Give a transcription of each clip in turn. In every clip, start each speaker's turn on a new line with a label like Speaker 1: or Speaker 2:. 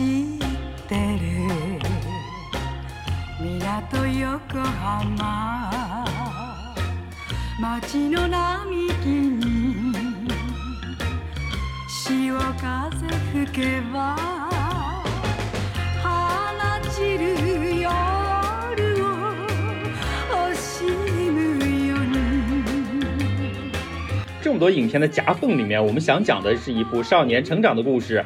Speaker 1: あなた知ってる港横浜街の並木に潮風吹けば放ちる夜を惜しむように
Speaker 2: 这么多影片的夹缝里面，我们想讲的是一部少年成长的故事。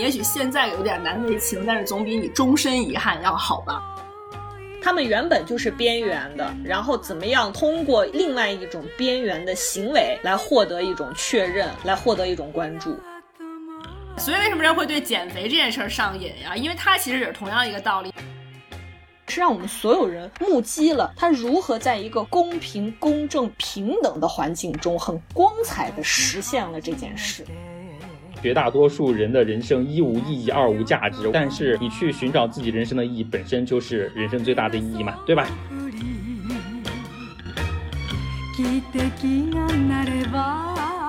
Speaker 3: 你也许现在有点难为情，但是总比你终身遗憾要好吧？
Speaker 4: 他们原本就是边缘的，然后怎么样通过另外一种边缘的行为来获得一种确认，来获得一种关注。
Speaker 3: 所以为什么人会对减肥这件事儿上瘾呀？因为它其实也是同样一个道理。
Speaker 4: 是让我们所有人目击了他如何在一个公平、公正、平等的环境中，很光彩的实现了这件事。
Speaker 2: 绝大多数人的人生一无意义，二无价值。但是你去寻找自己人生的意义，本身就是人生最大的意义嘛，对吧？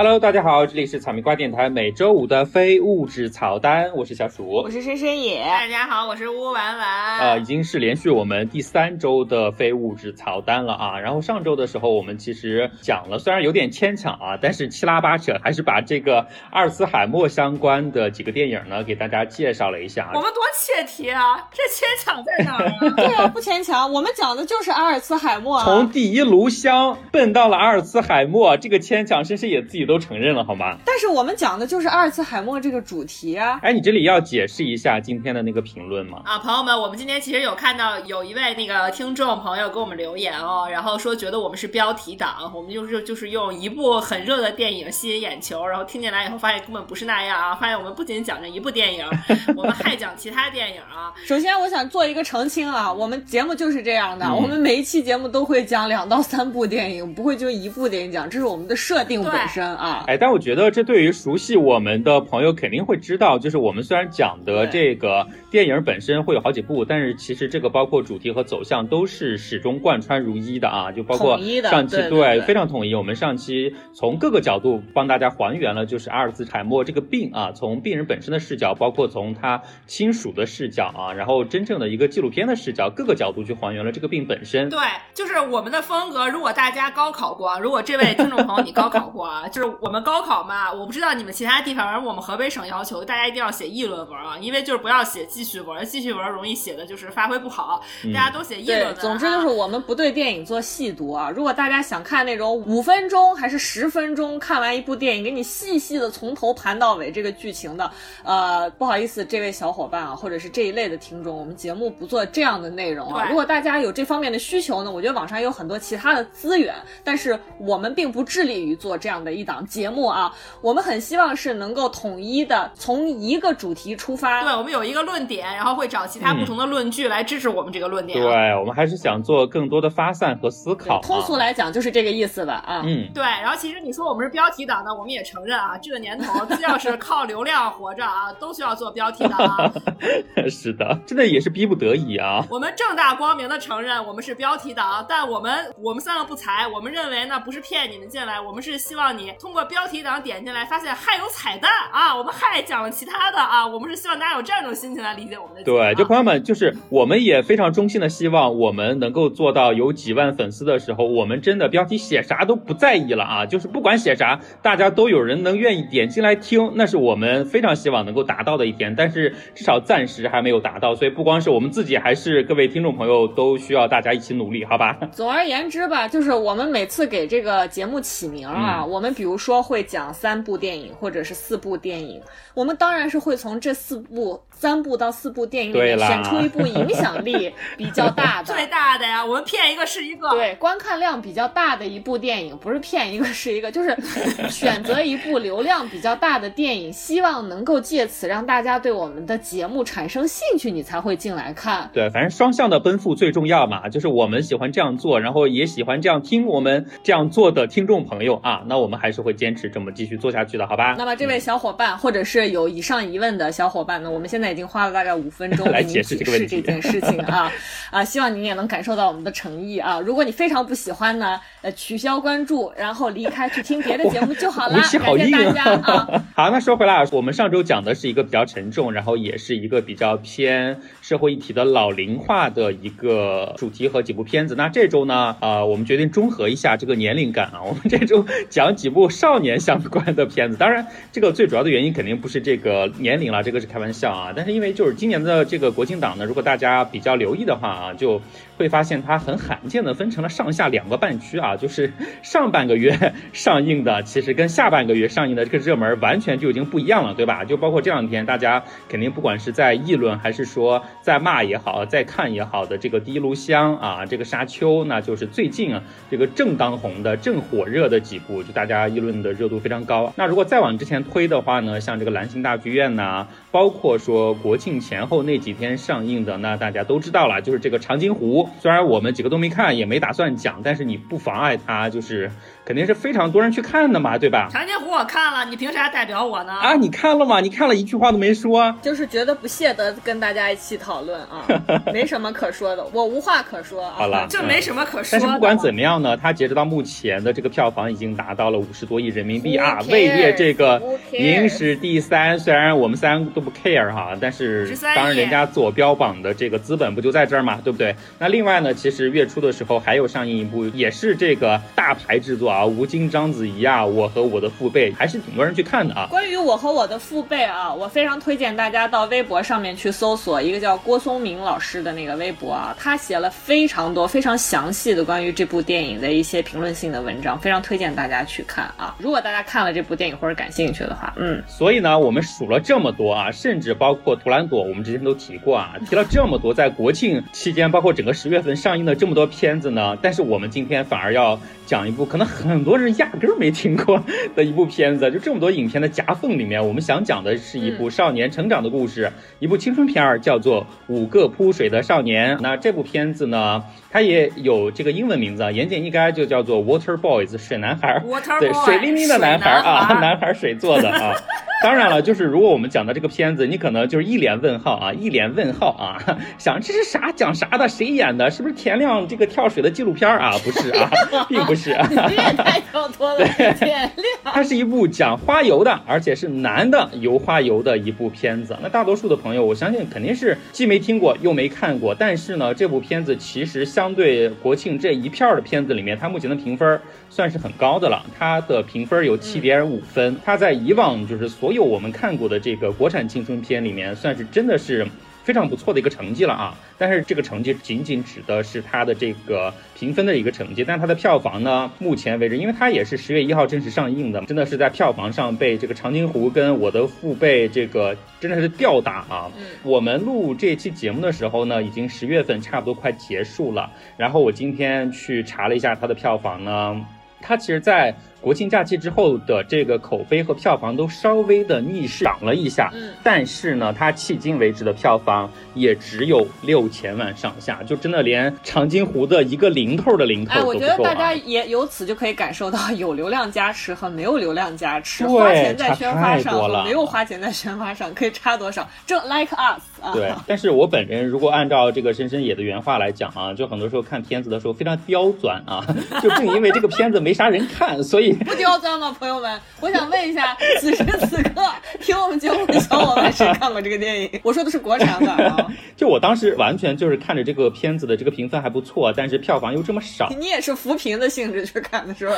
Speaker 2: Hello，大家好，这里是草莓瓜电台每周五的非物质草单，我是小鼠
Speaker 4: 我。是深深野，
Speaker 3: 大家好，我是乌丸丸。
Speaker 2: 呃，已经是连续我们第三周的非物质草单了啊。然后上周的时候，我们其实讲了，虽然有点牵强啊，但是七拉八扯，还是把这个阿尔茨海默相关的几个电影呢，给大家介绍了一下。
Speaker 3: 我们多切题啊！这牵强在哪儿啊？
Speaker 4: 对啊，不牵强，我们讲的就是阿尔茨海默啊。
Speaker 2: 从第一炉香奔到了阿尔茨海默，这个牵强，深深也自己都承认了，好吗？
Speaker 4: 但是我们讲的就是阿尔茨海默这个主题啊。
Speaker 2: 哎，你这里要解释一下今天的那个评论吗？
Speaker 3: 啊，朋友们，我们今天其实有看到有一位那个听众朋友给我们留言哦，然后说觉得我们是标题党，我们就是就是用一部很热的电影吸引眼球，然后听进来以后发现根本不是那样啊，发现我们不仅讲这一部电影，我们还讲其他电影啊。
Speaker 4: 首先，我想做一个澄清啊，我们节目就是这样的，
Speaker 2: 嗯
Speaker 4: 我们每一期节目都会讲两到三部电影，不会就一部电影讲，这是我们的设定本身啊。
Speaker 2: 哎，但我觉得这对于熟悉我们的朋友肯定会知道，就是我们虽然讲的这个电影本身会有好几部，但是其实这个包括主题和走向都是始终贯穿如一的啊，就包括
Speaker 4: 统一的
Speaker 2: 上期
Speaker 4: 对对对
Speaker 2: 非常统一。我们上期从各个角度帮大家还原了，就是阿尔茨海默这个病啊，从病人本身的视角，包括从他亲属的视角啊，然后真正的一个纪录片的视角，各个角度去还原了这个病本身。
Speaker 3: 对，就是我们的风格。如果大家高考过啊，如果这位听众朋友你高考过啊，就是我们高考嘛，我不知道你们其他地方，而我们河北省要求大家一定要写议论文啊，因为就是不要写记叙文，记叙文容易写的就是发挥不好，
Speaker 2: 嗯
Speaker 3: 大家都写议论文、，啊。
Speaker 4: 总之就是我们不对电影做细读啊。如果大家想看那种五分钟还是十分钟看完一部电影，给你细细的从头盘到尾这个剧情的，呃，不好意思，这位小伙伴啊，或者是这一类的听众，我们节目不做这样的内容啊。如果大家有这方面的需求呢，我觉得网上有很多其他的资源，但是我们并不致力于做这样的一档节目啊。我们很希望是能够统一的从一个主题出发，
Speaker 3: 对，我们有一个论点，然后会找其他不同的论据来支持我们这个论点、啊。
Speaker 2: 对，我们还是想做更多的发散和思考、啊。
Speaker 4: 通俗来讲就是这个意思吧啊。
Speaker 2: 嗯，
Speaker 3: 对，然后其实你说我们是标题党呢，我们也承认啊，这个年头只要是靠流量活着啊，都需要做标题党啊。
Speaker 2: 是的，真的也是逼不得已啊。
Speaker 3: 我们正大光明的承认我们是标题党，但我们我们三个不才，我们认为呢不是骗你们进来，我们是希望你通过标题党点进来，发现还有彩蛋啊，我们还讲了其他的啊，我们是希望大家有这样一种心情来理解我们的节目啊。
Speaker 2: 对，就朋友们，就是我们也非常衷心的希望我们能够做到有几万粉丝的时候，我们真的标题写啥都不在意了啊，就是不管写啥，大家都有人能愿意点进来听，那是我们非常希望能够达到的一天。但是至少暂时还没有达到，所以不光是我们自己，还是各位听众朋友都需要大家一起努力，好吧？
Speaker 4: 总而言之吧，就是我们每次给这个节目起名啊，
Speaker 2: 嗯
Speaker 4: 我们比比如说会讲三部电影或者是四部电影，我们当然是会从这四部、三部到四部电影里面选出一部 影响力比较大的。
Speaker 3: 最大的呀，我们骗一个是一个。
Speaker 4: 对，观看量比较大的一部电影，不是骗一个是一个，就是 选择一部流量比较大的电影，希望能够借此让大家对我们的节目产生兴趣，你才会进来看。
Speaker 2: 对，反正双向的奔赴最重要嘛，就是我们喜欢这样做，然后也喜欢这样听我们这样做的听众朋友啊，那我们还是是会坚持这么继续做下去的，好吧？
Speaker 4: 那么这位小伙伴，或者是有以上疑问的小伙伴呢，我们现在已经花了大概五分钟
Speaker 2: 来解释这个问题
Speaker 4: 这件事情啊啊，希望您也能感受到我们的诚意啊。如果你非常不喜欢呢，呃，取消关注，然后离开去听别的节目就好了。感谢大家啊！
Speaker 2: 好，那说回来啊，我们上周讲的是一个比较沉重，然后也是一个比较偏社会议题的老龄化的一个主题和几部片子。那这周呢，呃，我们决定中和一下这个年龄感啊，我们这周讲几部少年相关的片子。当然，这个最主要的原因肯定不是这个年龄了，这个是开玩笑啊。但是因为就是今年的这个国庆档呢，如果大家比较留意的话啊，就会发现它很罕见的分成了上下两个半区啊，就是上半个月 上映的，其实跟下半个月上映的这个热门完全就已经不一样了，对吧？就包括这两天大家肯定不管是在议论还是说在骂也好，在看也好的这个《第一炉香》啊，这个《沙丘》，那就是最近啊这个正当红的、正火热的几部，就大家议论的热度非常高。那如果再往之前推的话呢，像这个蓝星大剧院呐、包括说国庆前后那几天上映的，那大家都知道了，就是这个长津湖。虽然我们几个都没看，也没打算讲，但是你不妨碍他，就是肯定是非常多人去看的嘛，对吧？
Speaker 3: 长津湖我看了，你凭啥代表我呢？
Speaker 2: 啊，你看了吗？你看了一句话都没说。
Speaker 4: 就是觉得不屑得跟大家一起讨论啊，没什么可说的，我无话可说啊。
Speaker 2: 好了，
Speaker 3: 这没什么可说的。
Speaker 2: 但是不管怎么样呢，它截止到目前的这个票房已经达到了五十多亿人民币啊？位列这个？影史第三。虽然我们三都不 care 哈，但是当然人家做标榜的这个资本不就在这儿嘛，对不对？那另外呢，其实月初的时候还有上映一部，也是这个大牌制作啊，吴京、章子怡啊，我和我的父辈，还是挺多人去看的啊。
Speaker 4: 关于我和我的父辈啊，我非常推荐大家到微博上面去搜索一个叫郭松明老师的那个微博啊，他写了非常多、非常详细的关于这部电影的一些评论性的文章，非常推荐大家去看啊。如果大家看了这部电影或者感兴趣的话，嗯，
Speaker 2: 所以呢，我们数了这么多啊，甚至包括《图兰朵》，我们之前都提过啊，提了这么多在国庆期间，包括整个十月份上映的这么多片子呢，但是我们今天反而要讲一部可能很多人压根儿没听过的一部片子，就这么多影片的夹缝里面，我们想讲的是一部少年成长的故事，一部青春片儿，叫做《五个扑水的少年》。那这部片子呢，它也有这个英文名字，啊，言简意赅就叫做《Water Boys》水男孩对水灵灵的男孩儿啊，
Speaker 3: 男孩
Speaker 2: 男孩儿水做的啊。当然了，就是如果我们讲到这个片子，你可能就是一脸问号啊，一脸问号啊，想这是啥讲啥的，谁演的？是不是田亮这个跳水的纪录片儿啊？不是啊，并不是啊。
Speaker 4: 你这也太跳脱了，田亮。
Speaker 2: 它是一部讲花游的，而且是男的游花游的一部片子。那大多数的朋友，我相信肯定是既没听过又没看过。但是呢，这部片子其实相对国庆这一片儿的片子里面，它目前的评分算是很高的了。它的评分有七点五分，它在以往就是所有我们看过的这个国产青春片里面，算是真的是。非常不错的一个成绩了啊！但是这个成绩仅仅指的是它的这个评分的一个成绩，但它的票房呢，目前为止，因为它也是十月一号正式上映的，真的是在票房上被这个长津湖跟我的父辈这个真的是吊打啊！
Speaker 4: 嗯
Speaker 2: 我们录这期节目的时候呢，已经十月份差不多快结束了，然后我今天去查了一下它的票房呢，它其实，在国庆假期之后的这个口碑和票房都稍微的逆势涨了一下，
Speaker 4: 嗯
Speaker 2: 但是呢，它迄今为止的票房也只有六千万上下，就真的连长津湖的一个零头的零头
Speaker 4: 哎，
Speaker 2: 都不够、啊。
Speaker 4: 我觉得大家也由此就可以感受到有流量加持和没有流量加持，花钱在宣发上和没有花钱在宣发上可以差多少？正 like us 啊，
Speaker 2: 对，但是我本人如果按照这个深深野的原话来讲啊，就很多时候看片子的时候非常刁钻啊，就正因为这个片子没啥人看，所以
Speaker 4: 不刁钻吗，朋友们？我想问一下，此时此刻听我们节目的小伙伴，谁看过这个电影？我说的是国产版啊，
Speaker 2: 就我当时完全就是看着这个片子的这个评分还不错，但是票房又这么少，
Speaker 4: 你也是扶贫的性质去看的是吧？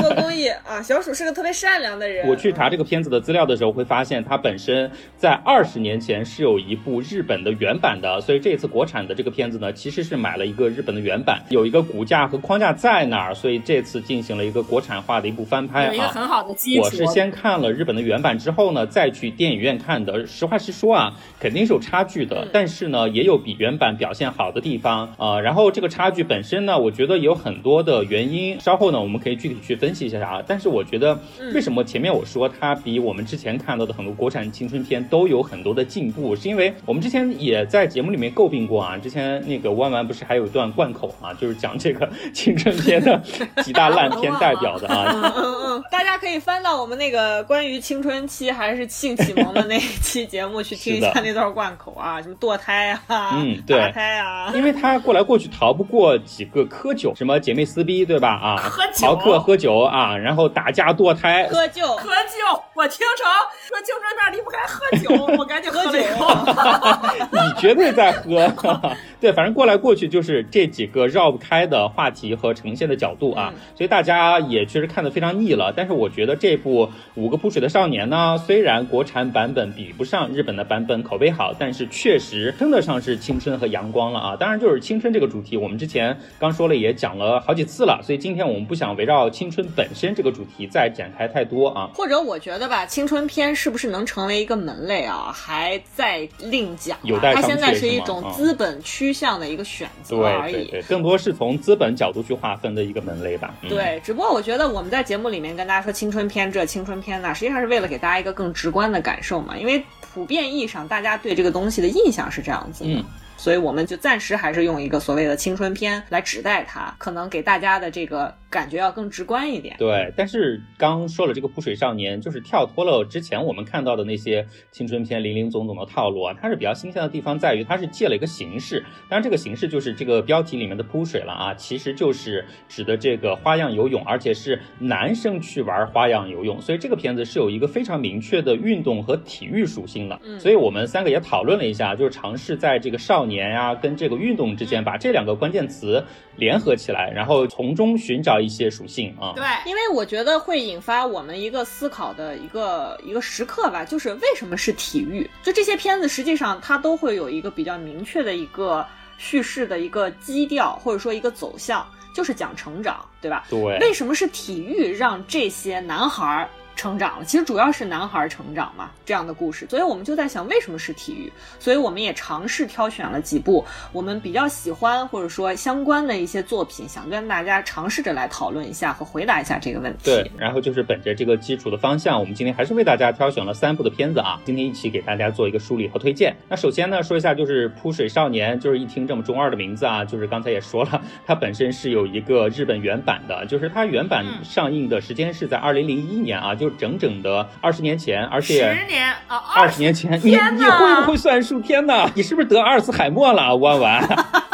Speaker 4: 做公益啊，小鼠是个特别善良的人。
Speaker 2: 我去查这个片子的资料的时候，会发现它本身在二十年前是有一部日本的原版的，所以这次国产的这个片子呢，其实是买了一个日本的原版，有一个骨架和框架在那儿，所以这次进行了一个国产化的一部翻拍啊。
Speaker 3: 有一个很好的基础。
Speaker 2: 我是先看了日本的原版之后呢，再去电影院看的。实话实说啊，肯定是有差距的，但是呢，也有比原版表现好的地方啊、呃然后这个差距本身呢，我觉得也有很多的原因，稍后呢我们可以具体去分析一下啊。但是我觉得，为什么前面我说它比我们之前看到的很多国产青春片都有很多的进步，是因为我们之前也在节目里面诟病过啊。之前那个弯弯不是还有一段贯口啊，就是讲这个青春片的几大烂片代表的啊。
Speaker 4: 嗯嗯嗯大家可以翻到我们那个关于青春期还是性启蒙的那一期节目去听一下那段贯口啊，什么堕胎啊，
Speaker 2: 嗯对
Speaker 4: 打胎啊，
Speaker 2: 因为他过来过去逃不过几个喝酒，什么姐妹撕逼，对吧？啊，
Speaker 3: 喝酒
Speaker 2: 逃课喝酒啊，然后打架堕胎，
Speaker 4: 喝酒。
Speaker 3: 喝酒，我听成说青春片离不开喝酒，我赶紧喝了一口。
Speaker 2: 你绝对在喝。对，反正过来过去就是这几个绕不开的话题和呈现的角度啊，所以大家也确实看得非常腻了。但是我觉得这部《五个扑水的少年》呢，虽然国产版本比不上日本的版本口碑好，但是确实称得上是青春和阳光了啊。当然，就是青春这个主题，我们之前刚说了，也讲了好几次了，所以今天我们不想围绕青春本身这个主题再展开太多啊。
Speaker 4: 或者我觉得吧，青春片是不是能成为一个门类啊，还在另讲、啊。
Speaker 2: 有待
Speaker 4: 它现在
Speaker 2: 是
Speaker 4: 一种
Speaker 2: 嗯
Speaker 4: 资本趋向的一个选择而已。
Speaker 2: 对对对，更多是从资本角度去划分的一个门类吧。嗯、
Speaker 4: 对，只不过我觉得我们在节目里面跟大家说青春片这青春片那，实际上是为了给大家一个更直观的感受嘛，因为普遍意义上大家对这个东西的印象是这样子的。
Speaker 2: 嗯
Speaker 4: 所以我们就暂时还是用一个所谓的青春片来指代它，可能给大家的这个感觉要更直观一点。
Speaker 2: 对，但是刚说了这个扑水少年，就是跳脱了之前我们看到的那些青春片林林总总的套路啊。它是比较新鲜的地方在于，它是借了一个形式，当然这个形式就是这个标题里面的扑水了啊，其实就是指的这个花样游泳，而且是男生去玩花样游泳，所以这个片子是有一个非常明确的运动和体育属性的。
Speaker 4: 嗯
Speaker 2: 所以我们三个也讨论了一下，就是尝试在这个少年呀、跟这个运动之间把这两个关键词联合起来，然后从中寻找一些属性啊。
Speaker 3: 对，
Speaker 4: 因为我觉得会引发我们一个思考的一个一个时刻吧，就是为什么是体育？就这些片子实际上它都会有一个比较明确的一个叙事的一个基调，或者说一个走向，就是讲成长，对吧？
Speaker 2: 对，
Speaker 4: 为什么是体育让这些男孩儿成长了？其实主要是男孩儿成长嘛，这样的故事。所以我们就在想，为什么是体育？所以我们也尝试挑选了几部我们比较喜欢或者说相关的一些作品，想跟大家尝试着来讨论一下和回答一下这个问题。
Speaker 2: 对，然后就是本着这个基础的方向，我们今天还是为大家挑选了三部的片子啊，今天一起给大家做一个梳理和推荐。那首先呢，说一下就是《扑水少年》，就是一听这么中二的名字啊，就是刚才也说了，它本身是有一个日本原版的，就是它原版
Speaker 3: 嗯
Speaker 2: 上映的时间是在二零零一年啊，就整整的二十年前，而且
Speaker 3: 十年啊，
Speaker 2: 二
Speaker 3: 二
Speaker 2: 十年前，你
Speaker 3: 天哪
Speaker 2: 你会不会算数？天哪，你是不是得阿尔茨海默了，弯弯？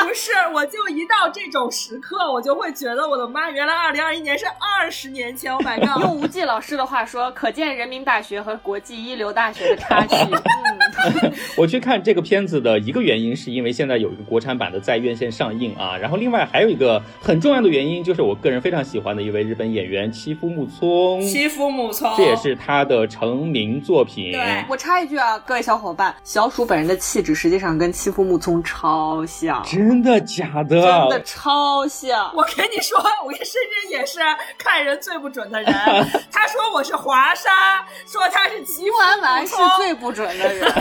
Speaker 3: 不是，我就一到这种时刻，我就会觉得我的妈，原来二零二一年是二十年前，Oh my
Speaker 4: 用
Speaker 3: god！
Speaker 4: 吴忌老师的话说，可见人民大学和国际一流大学的差距。嗯，
Speaker 2: 我去看这个片子的一个原因，是因为现在有一个国产版的在院线上映啊，然后另外还有一个很重要的原因，就是我个人非常喜欢的一位日本演员七夫木聪，
Speaker 3: 欺负母聪，
Speaker 2: 这也是他的成名作品。
Speaker 3: 对
Speaker 4: 我插一句啊，各位小伙伴，小鼠本人的气质实际上跟欺负木聪超像，
Speaker 2: 真的假的？
Speaker 4: 真的超像。
Speaker 3: 我跟你说，我跟深深也是看人最不准的人。他说我是华沙，说他是吉
Speaker 4: 吴婉婉是最不准的人，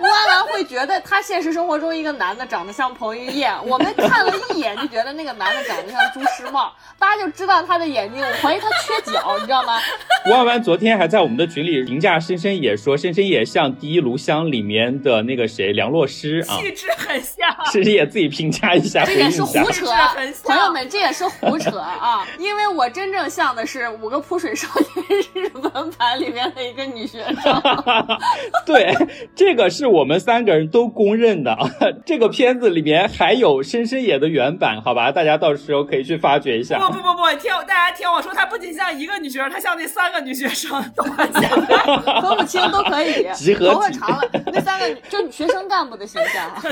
Speaker 4: 吴婉婉会觉得他现实生活中一个男的长得像彭于晏，我们看了一眼就觉得那个男的长得像朱时茂，大家就知道他的眼睛，我怀疑他缺角，你知道吗？
Speaker 2: 万万昨天还在我们的群里评价深深野说，深深野像《第一炉香》里面的那个谁梁洛施啊，
Speaker 3: 气质很像。
Speaker 2: 深深野自己评价一下，
Speaker 4: 这也是胡。扯朋友们，这也是胡扯啊！因为我真正像的是《五个扑水少年》日文版里面的一个女学生。
Speaker 2: 对，这个是我们三个人都公认的。这个片子里面还有深深野的原版，好吧？大家到时候可以去发掘一下。
Speaker 3: 不不不不，听大家听我说，她不仅像一个女学生，她像那三个女学生。
Speaker 4: 分不清都可以，
Speaker 2: 集
Speaker 4: 头发长了，那三个女就学生干部的形象啊。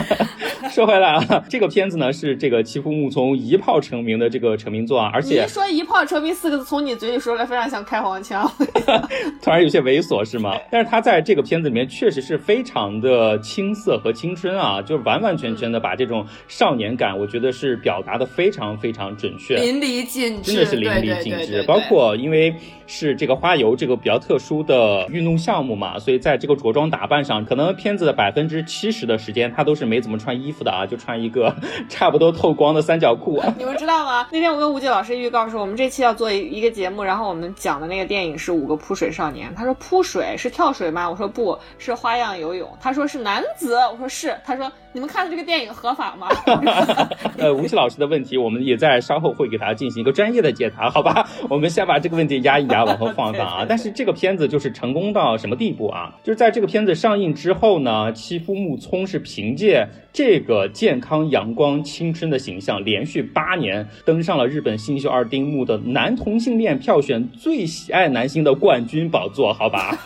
Speaker 2: 说回来啊，这个片子呢是这个齐夫木聪一炮成名的这个成名作啊，而且
Speaker 4: 你一说“一炮成名”四个字从你嘴里说出来，非常像开黄腔。
Speaker 2: 突然有些猥琐是吗？但是他在这个片子里面确实是非常的青涩和青春啊，就是完完全全的把这种少年感，我觉得是表达的非常非常准确。
Speaker 3: 淋漓尽致，
Speaker 2: 真的是淋漓尽致，包括因为是这个花游这个比较特殊的运动项目嘛，所以在这个着装打扮上，可能片子的百分之七十的时间，他都是没怎么穿衣服的啊，就穿一个 差不多透光的三角裤。啊
Speaker 4: 你们知道吗？那天我跟吴忌老师预告说，我们这期要做一一个节目，然后我们讲的那个电影是《五个扑水少年》。他说扑水是跳水吗？我说不是花样游泳。他说是男子，我说是。他说你们看的这个电影合法吗？
Speaker 2: 呃，吴奇老师的问题，我们也在稍后会给他进行一个专业的解答，好吧？我们先把这个问题压一压，往后放放啊。但是这个片子就是成功到什么地步啊？就是在这个片子上映之后呢，妻夫木聪是凭借这个健康、阳光、青春的形象，连续八年登上了日本新秀二丁目的男同性恋票选最喜爱男星的冠军宝座，好吧？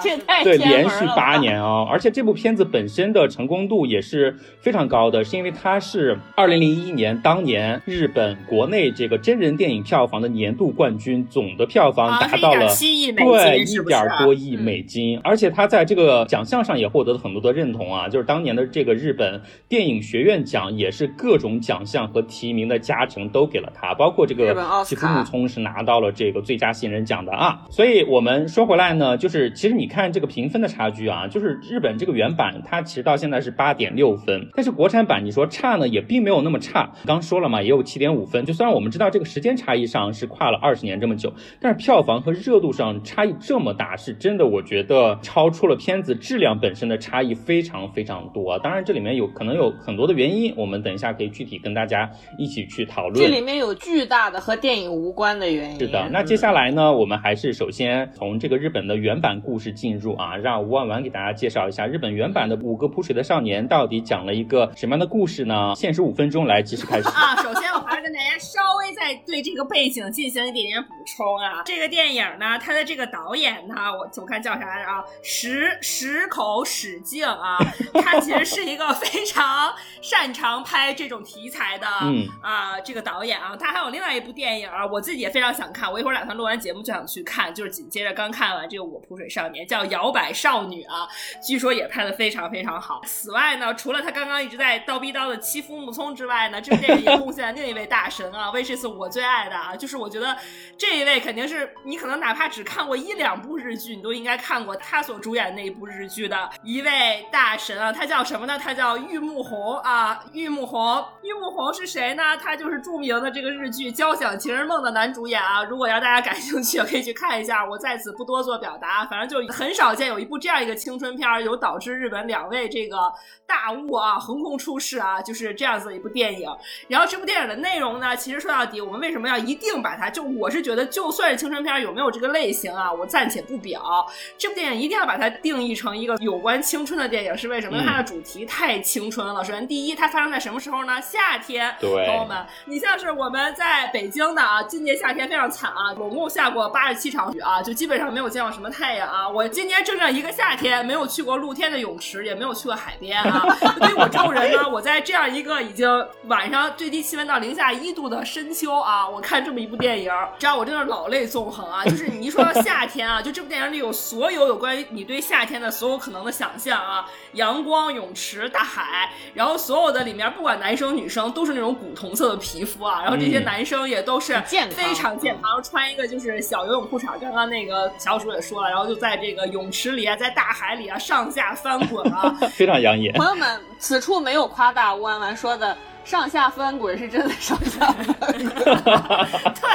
Speaker 4: 这也太
Speaker 2: 对，连续八年啊、而且这部片子本身的成功度也是非常高的，是因为它是二零零一年当年日本国内这个真人电影票房的年度冠军，总的票房
Speaker 3: 啊
Speaker 2: 达到了、
Speaker 3: 是1.7亿美
Speaker 2: 对一点多亿
Speaker 3: 嗯。
Speaker 2: 美金，而且它在这个奖项上也获得了很多的认同啊，就是当年的这个日本电影学院奖也是各种奖项和提名的加成都给了他，包括这个吉夫木聪是拿到了这个最佳新人奖的啊。所以我们说回来呢，就是其实你看这个评分的差距啊，就是日本这个原版它其实到现在是八点六分，但是国产版你说差呢也并没有那么差。刚说了嘛，也有七点五分。就虽然我们知道这个时间差异上是跨了二十年这么久，但是票房和热度上差异这么大，是真的我觉得超出了片子质量本身的差异非常非常多。当然这里面有可能有很多的原因，我们等一下可以具体跟大家一起去讨论。
Speaker 4: 这里面有巨大的和电影无关的原因。
Speaker 2: 是的，那接下来呢，我们还是首先从这个日本的原版故事进入啊，让吴婉婉给大家介绍一下日本原版的《五个扑水的少年》到底讲了一个什么样的故事呢？限时五分钟，来及时开始。
Speaker 3: 啊，首先我还是跟大家稍微再对这个背景进行一点点补充啊。这个电影呢，它的这个导演呢，我我看叫啥来着啊？石石口史静啊，他其实是一个非常擅长拍这种题材的，
Speaker 2: 嗯
Speaker 3: 啊，这个导演啊，他还有另外一部电影啊，我自己也非常想看，我一会儿打算录完节目就想去看，就是紧接着刚看完这个《我扑水少年》，叫《摇摆少女》啊，据说也拍的非常非常好。此外呢，除了他刚刚一直在叨逼叨的欺负木聪之外呢，这部电影也贡献了另一位大神啊，为这次我最爱的啊，就是我觉得这一位肯定是你可能哪怕只看过一两部日剧，你都应该看过他所主演那一部日剧的一位大神啊，他叫什么呢？他叫玉木宏啊，玉木宏，玉木宏是谁呢？他就是著名的这个日剧《交响情人梦》的男主演啊。如果要大家感兴趣，可以去看一下，我在此不多做表达。反正就很少见有一部这样一个青春片儿，有导致日本两位这个大物啊横空出世啊，就是这样子的一部电影。然后这部电影的内容呢，其实说到底，我们为什么要一定把它？就我是觉得，就算是青春片儿，有没有这个类型啊，我暂且不表。这部电影一定要把它定义成一个有关青春的电影，是为什么？因为它的主题太青春了。首先，第一，它发生在什么时候呢？夏天。
Speaker 2: 对
Speaker 3: 朋友们，你像是我们在北京的啊，今年夏天非常惨啊，总共下过八十七场雨啊，就基本上没有见到什么太阳啊。我今年整整一个夏天没有去过露天的泳池，也没有去过海边啊。对于我这种人呢，我在这样一个已经晚上最低气温到零下一度的深秋啊，我看这么一部电影，知道我真的是老泪纵横啊。就是你一说到夏天啊，就这部电影里有所有有关于你对夏天的所有可能的想象啊，阳光、泳池、大海，然后所有的里面不管男生女生都是那种古铜色的皮肤啊，然后这些
Speaker 2: 嗯
Speaker 3: 男生也都是
Speaker 4: 健康
Speaker 3: 非常健康，穿一个就是小游泳裤衩，刚刚那个小鼠也说了，然后就在这个泳池里啊，在大海里啊上下翻滚啊，
Speaker 2: 非常养眼。
Speaker 4: 朋友们，此处没有夸大吴婉婉说的上下翻滚是真的上下翻滚。
Speaker 3: 对，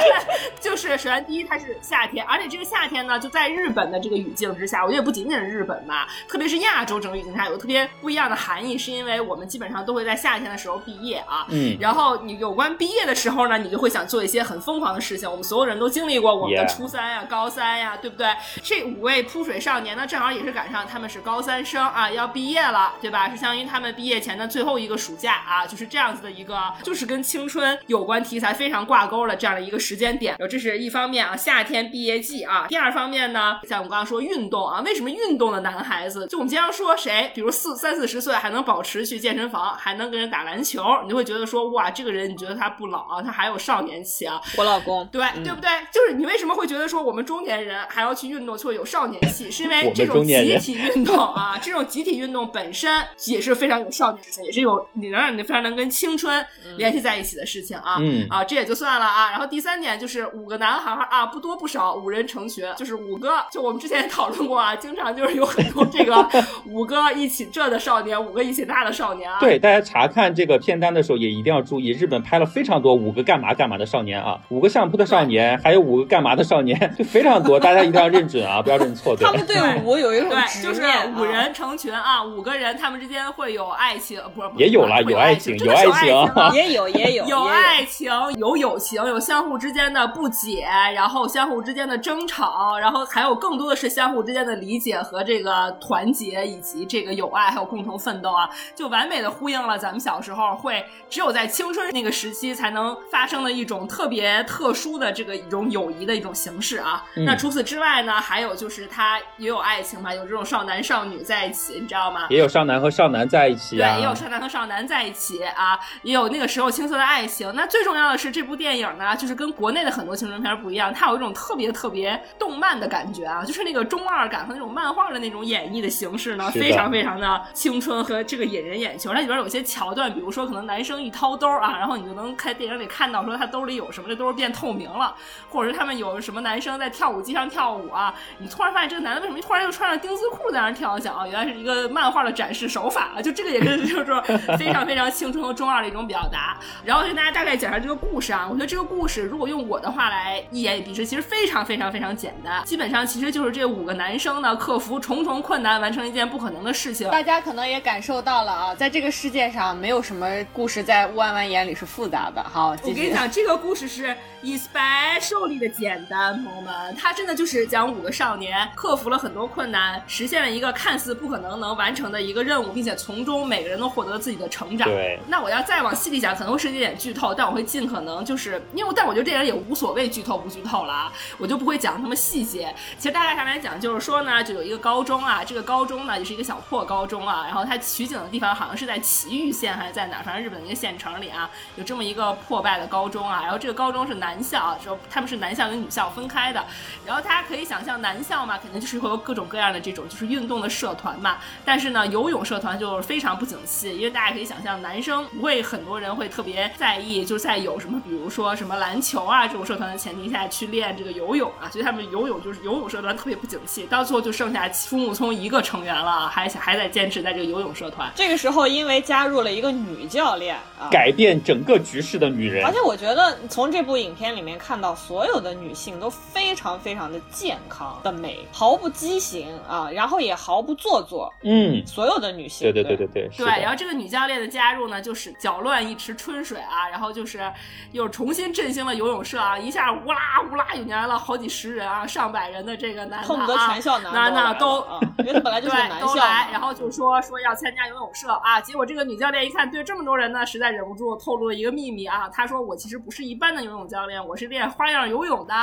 Speaker 3: 就是首先第一，它是夏天，而且这个夏天呢，就在日本的这个语境之下，我觉得也不仅仅是日本吧，特别是亚洲整个语境下有个特别不一样的含义，是因为我们基本上都会在夏天的时候毕业啊。
Speaker 2: 嗯，
Speaker 3: 然后你有关毕业的时候呢，你就会想做一些很疯狂的事情。我们所有人都经历过我们的初三呀、高三呀，对不对？这五位扑水少年呢，正好也是赶上他们是高三生啊，要毕业了，对吧？是相当于他们毕业前的最后一个暑假啊，就是这样子的一个，就是跟青春有关题材非常挂钩的这样的一个时间点。然后这是一方面啊，夏天毕业季啊。第二方面呢，像我们刚刚说运动啊，为什么运动的男孩子，就我们经常说谁，比如四三四十岁还能保持去健身房，还能跟人打篮球，你就会觉得说哇，这个人你觉得他不老啊，他还有少年气啊。
Speaker 4: 我老公，
Speaker 3: 对，对不对？就是你为什么会觉得说我们中年人还要去运动，就会有少年气？是因为这种集体运动啊，这种集体运动本身也是非常有少年气，也是有你能让你非常能跟青青春联系在一起的事情啊，
Speaker 2: 嗯
Speaker 3: 啊，这也就算了啊。然后第三点就是五个男孩儿啊，不多不少，五人成群，就是五个，就我们之前也讨论过啊，经常就是有很多这个 五个一起这的少年，五个一起那的少年啊。
Speaker 2: 对，大家查看这个片单的时候也一定要注意，日本拍了非常多五个干嘛干嘛的少年啊，五个相扑的少年，还有五个干嘛的少年，就非常多，大家一定要认准啊，不要认错。对
Speaker 4: 他，们对舞有一种
Speaker 3: 对，
Speaker 4: 执
Speaker 3: 就是五人成群啊，五个人他们之间会有爱情，不是
Speaker 2: 也有
Speaker 3: 了有
Speaker 2: 有爱情有爱情
Speaker 3: 啊
Speaker 4: 也有也有
Speaker 3: 有爱情，有友情，有相互之间的不解，然后相互之间的争吵，然后还有更多的是相互之间的理解和这个团结，以及这个友爱，还有共同奋斗啊，就完美的呼应了咱们小时候会只有在青春那个时期才能发生的一种特别特殊的这个一种友谊的一种形式啊。
Speaker 2: 嗯
Speaker 3: 那除此之外呢，还有就是它也有爱情嘛，有这种少男少女在一起，你知道吗？
Speaker 2: 也有少男和少男在一起
Speaker 3: 对，
Speaker 2: 啊，
Speaker 3: 也有少男和少男在一起啊，也有那个时候青涩的爱情。那最重要的是，这部电影呢，就是跟国内的很多青春片不一样，它有一种特别特别动漫的感觉啊，就是那个中二感和那种漫画的那种演绎的形式呢，非常非常的青春和这个引人眼球。它里边有些桥段，比如说可能男生一掏兜啊，然后你就能在电影里看到说他兜里有什么，这兜变透明了，或者是他们有什么男生在跳舞机上跳舞啊，你突然发现这个男的为什么突然又穿上丁字裤在那儿跳？想啊，原来是一个漫画的展示手法啊，就这个也是就是说非常非常青春和中二的一种表达。然后跟大家大概讲一下这个故事啊，我觉得这个故事如果用我的话来一言以蔽之，其实非常非常非常简单，基本上其实就是这五个男生呢克服重重困难，完成一件不可能的事情。
Speaker 4: 大家可能也感受到了啊，在这个世界上没有什么故事在万万眼里是复杂的。好，
Speaker 3: 我。跟你讲，这个故事是 especially 的简单，朋友们，它真的就是讲五个少年克服了很多困难，实现了一个看似不可能能完成的一个任务，并且从中每个人都获得了自己的成长。
Speaker 2: 对
Speaker 3: 那我要再往细里讲，可能会涉及点剧透，但我会尽可能就是因为，但我觉得电影也无所谓剧透不剧透了啊，我就不会讲那么细节。其实大概上来讲，就是说呢，就有一个高中啊，这个高中呢也是一个小破高中啊，然后它取景的地方好像是在埼玉县还是在哪，反正日本的一个县城里啊，有这么一个破败的高中啊，然后这个高中是男校啊，说他们是男校跟女校分开的，然后大家可以想象男校嘛，肯定就是会有各种各样的这种就是运动的社团嘛，但是呢，游泳社团就非常不景气，因为大家可以想象，男生不会很多人会特别在意，就是在有什么，比如说什么篮球啊这种社团的前提下去练这个游泳啊，所以他们游泳就是游泳社团特别不景气，到最后就剩下苏木聪一个成员了啊，还还在坚持在这个游泳社团。
Speaker 4: 这个时候，因为加入了一个女教练啊，
Speaker 2: 改变整个局势的女人
Speaker 4: 而且，我觉得从这部影片里面看到，所有的女性都非常非常的健康的美，毫不畸形啊，然后也毫不做作。
Speaker 2: 嗯，
Speaker 4: 所有的女性，
Speaker 2: 对对对对对，
Speaker 3: 对，然后这个女教练的加入呢，就是搅乱一池春水啊，然后就是又重新振兴了游泳社啊，一下乌拉乌拉涌进来了好几十人啊，上百人的这个男的啊
Speaker 4: 全校男
Speaker 3: 男的都
Speaker 4: 都来了啊，因为他本来就是男
Speaker 3: 对，都来，然后就说说要参加游泳社啊。结果这个女教练一看，对这么多人呢，实在忍不住透露了一个秘密啊。她说：“我其实不是一般的游泳教练，我是练花样游泳的。”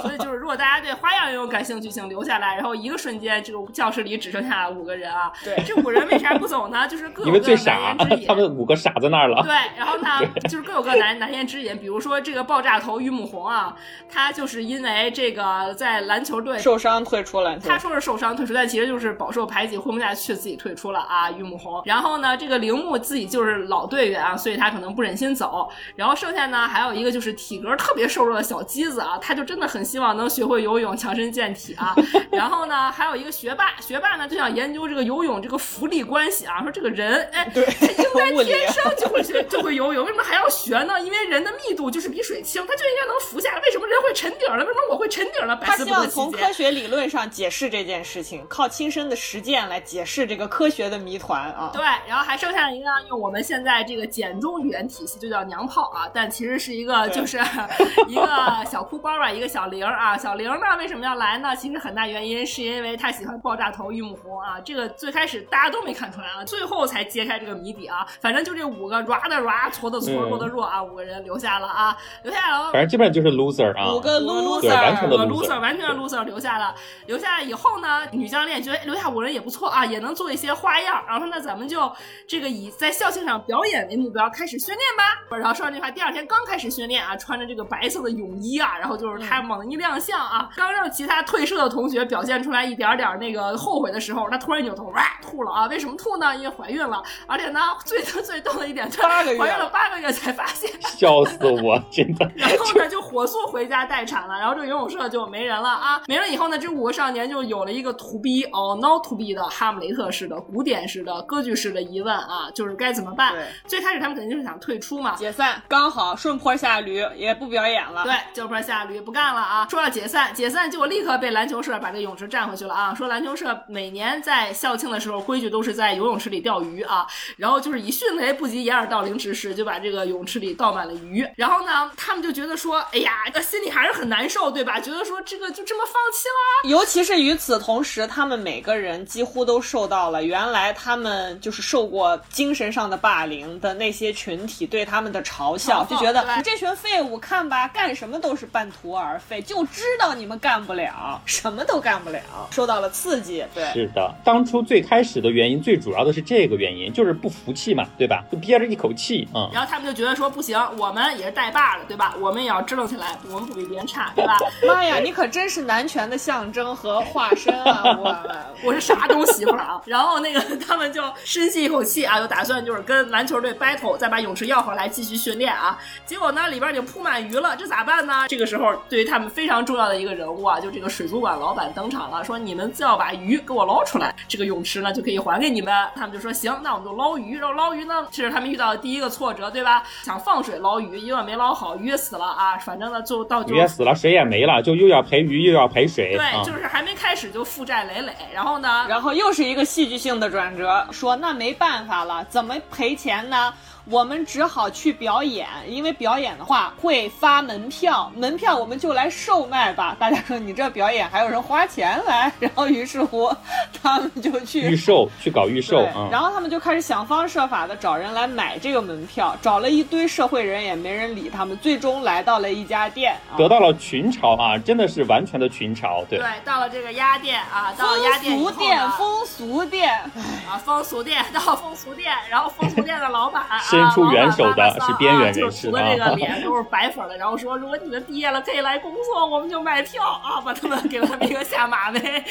Speaker 3: 所以就是，如果大家对花样游泳感兴趣，请留下来。然后一个瞬间，这个教室里只剩下五个人啊。
Speaker 4: 对
Speaker 3: 这五人为啥不走呢？就是各有各的
Speaker 2: 最傻
Speaker 3: 难言之，
Speaker 2: 他
Speaker 3: 隐。
Speaker 2: 们五个傻在那儿了。
Speaker 3: 对，然后呢，就是各有各难难言之隐。比如说这个爆炸头玉木宏啊，他就是因为这个在篮球队
Speaker 4: 受伤退出篮球
Speaker 3: 他。说是受伤退出，但其实就是饱受排挤，混不下去，自己退出了啊。玉木宏，然后呢，这个铃木自己就是老队员啊，所以他可能不忍心走。然后剩下呢，还有一个就是体格特别瘦弱的小鸡子啊，他就真的很希望能学会游泳，强身健体啊。然后呢，还有一个学霸，学霸呢就想研究这个游泳这个浮力关系啊，说这个人哎，
Speaker 4: 对，
Speaker 3: 应该天生就会学就会游泳，为什么还要学呢？因为人的密度就是比水轻，他就应该能浮下来。为什么人会沉底儿了？为什么我会沉底儿了？百
Speaker 4: 他
Speaker 3: 思不得
Speaker 4: 希望从。科学理论上解释这件事情，靠亲身的实践来解释这个科学的谜团啊。
Speaker 3: 对，然后还剩下一个用我们现在这个简中语言体系就叫娘炮啊，但其实是一个就是 一个小哭包吧，一个小玲儿啊。小玲儿呢为什么要来呢？其实很大原因是因为她喜欢爆炸头玉木宏啊。这个最开始大家都没看出来啊，最后才揭开这个谜底啊。反正就这五个 ra 的 ra，挫的挫，
Speaker 2: 嗯
Speaker 3: 弱的弱啊，五个人留下了啊，留下来了。
Speaker 2: 反正基本上就是 loser 啊。
Speaker 4: 五个 loser，
Speaker 2: 完全的 loser
Speaker 3: 完全的 loser 留下了。留下来以后呢，女教练觉得哎留下五人也不错啊，也能做一些花样。然后呢，咱们就这个以在校庆上表演为目标开始训练吧。然后说完这句话，第二天刚开始训练啊，穿着这个白色的泳衣啊，然后就是他猛一亮相啊，刚让其他退社的同学表现出来一点点那个后悔的时候，他突然扭头哇吐了啊！为什么吐呢？因为怀孕了。而且呢，最 最逗的一点点，
Speaker 4: 八个月
Speaker 3: 怀孕了八个月才发现。
Speaker 2: 笑死我，真的。
Speaker 3: 然后呢，就火速回家待产了。然后这个游泳社就没人了啊，没了以后呢，这五个少年就有了一个 to be or not to be 的哈姆雷特式的、古典式的、歌剧式的疑问啊，就是该怎么办？最开始他们肯定就是想退出嘛，
Speaker 4: 解散，刚好顺坡下驴，也不表演了。
Speaker 3: 对，就坡下驴不干了啊！说要解散，解散，结果立刻被篮球社把这个泳池占回去了啊！说篮球社每年在校庆的时候，规矩都是在游泳池里钓鱼啊，然后就是以迅雷不及掩耳盗铃之势，就把这个泳池里倒满了鱼。然后呢，他们就觉得说，哎呀，心里还是很难受，对吧？觉得说这个就这么放弃了。
Speaker 4: 尤其是与此同时，他们每个人几乎都受到了原来他们就是受过精神上的霸凌的那些群体对他们的嘲笑，就觉得你这群废物，看吧，干什么都是半途而废，就知道你们干不了，什么都干不了，受到了刺激。对，
Speaker 2: 是的，当初最开始的原因，最主要的是这个原因，就是不服气嘛，对吧？就憋着一口气，嗯，
Speaker 3: 然后他们就觉得说不行，我们也是带把的，对吧？我们也要支棱起来，我们不比别人差，对吧？
Speaker 4: 妈呀，你可真是男权的象征和化身啊！我
Speaker 3: 我是啥都媳妇儿啊？然后那个他们就深吸一口气啊，就打算就是跟篮球队 battle，再把泳池要回来继续训练啊。结果呢，里边已经铺满鱼了，这咋办呢？这个时候，对于他们非常重要的一个人物啊，就这个水族馆老板登场了，说你们只要把鱼给我捞出来，这个泳池呢就可以还给你们。他们就说行，那我们就捞鱼。然后捞鱼呢，这是他们遇到的第一个挫折，对吧？想放水捞鱼，因为没捞好，鱼死了啊。反正呢，就到就
Speaker 2: 鱼也死了，水也没了，就又要赔鱼，又要赔水，
Speaker 3: 对，
Speaker 2: 啊
Speaker 3: 就是还没开始就负债累累。然后呢，
Speaker 4: 然后又是一个戏剧性的转折，说那没办法了，怎么赔钱呢？我们只好去表演，因为表演的话会发门票，门票我们就来售卖吧。大家说你这表演还有人花钱来，然后于是乎他们就去
Speaker 2: 预售去搞预售
Speaker 4: 然后他们就开始想方设法的找人来买这个门票，找了一堆社会人也没人理他们，最终来到了一家店啊，
Speaker 2: 得到了群嘲啊，真的是完全的群嘲，对。
Speaker 3: 对，到了这个鸭店啊，到了鸭店
Speaker 4: 俗店，风俗店，
Speaker 3: 啊，风俗店到风俗店，然后风俗店的老板啊，
Speaker 2: 伸出援手的是边缘人
Speaker 3: 啊就是涂的这个
Speaker 2: 啊
Speaker 3: 脸都是白粉的，然后说如果你们毕业了可以来工作，我们就买票啊，把他们给了他们一个下马威。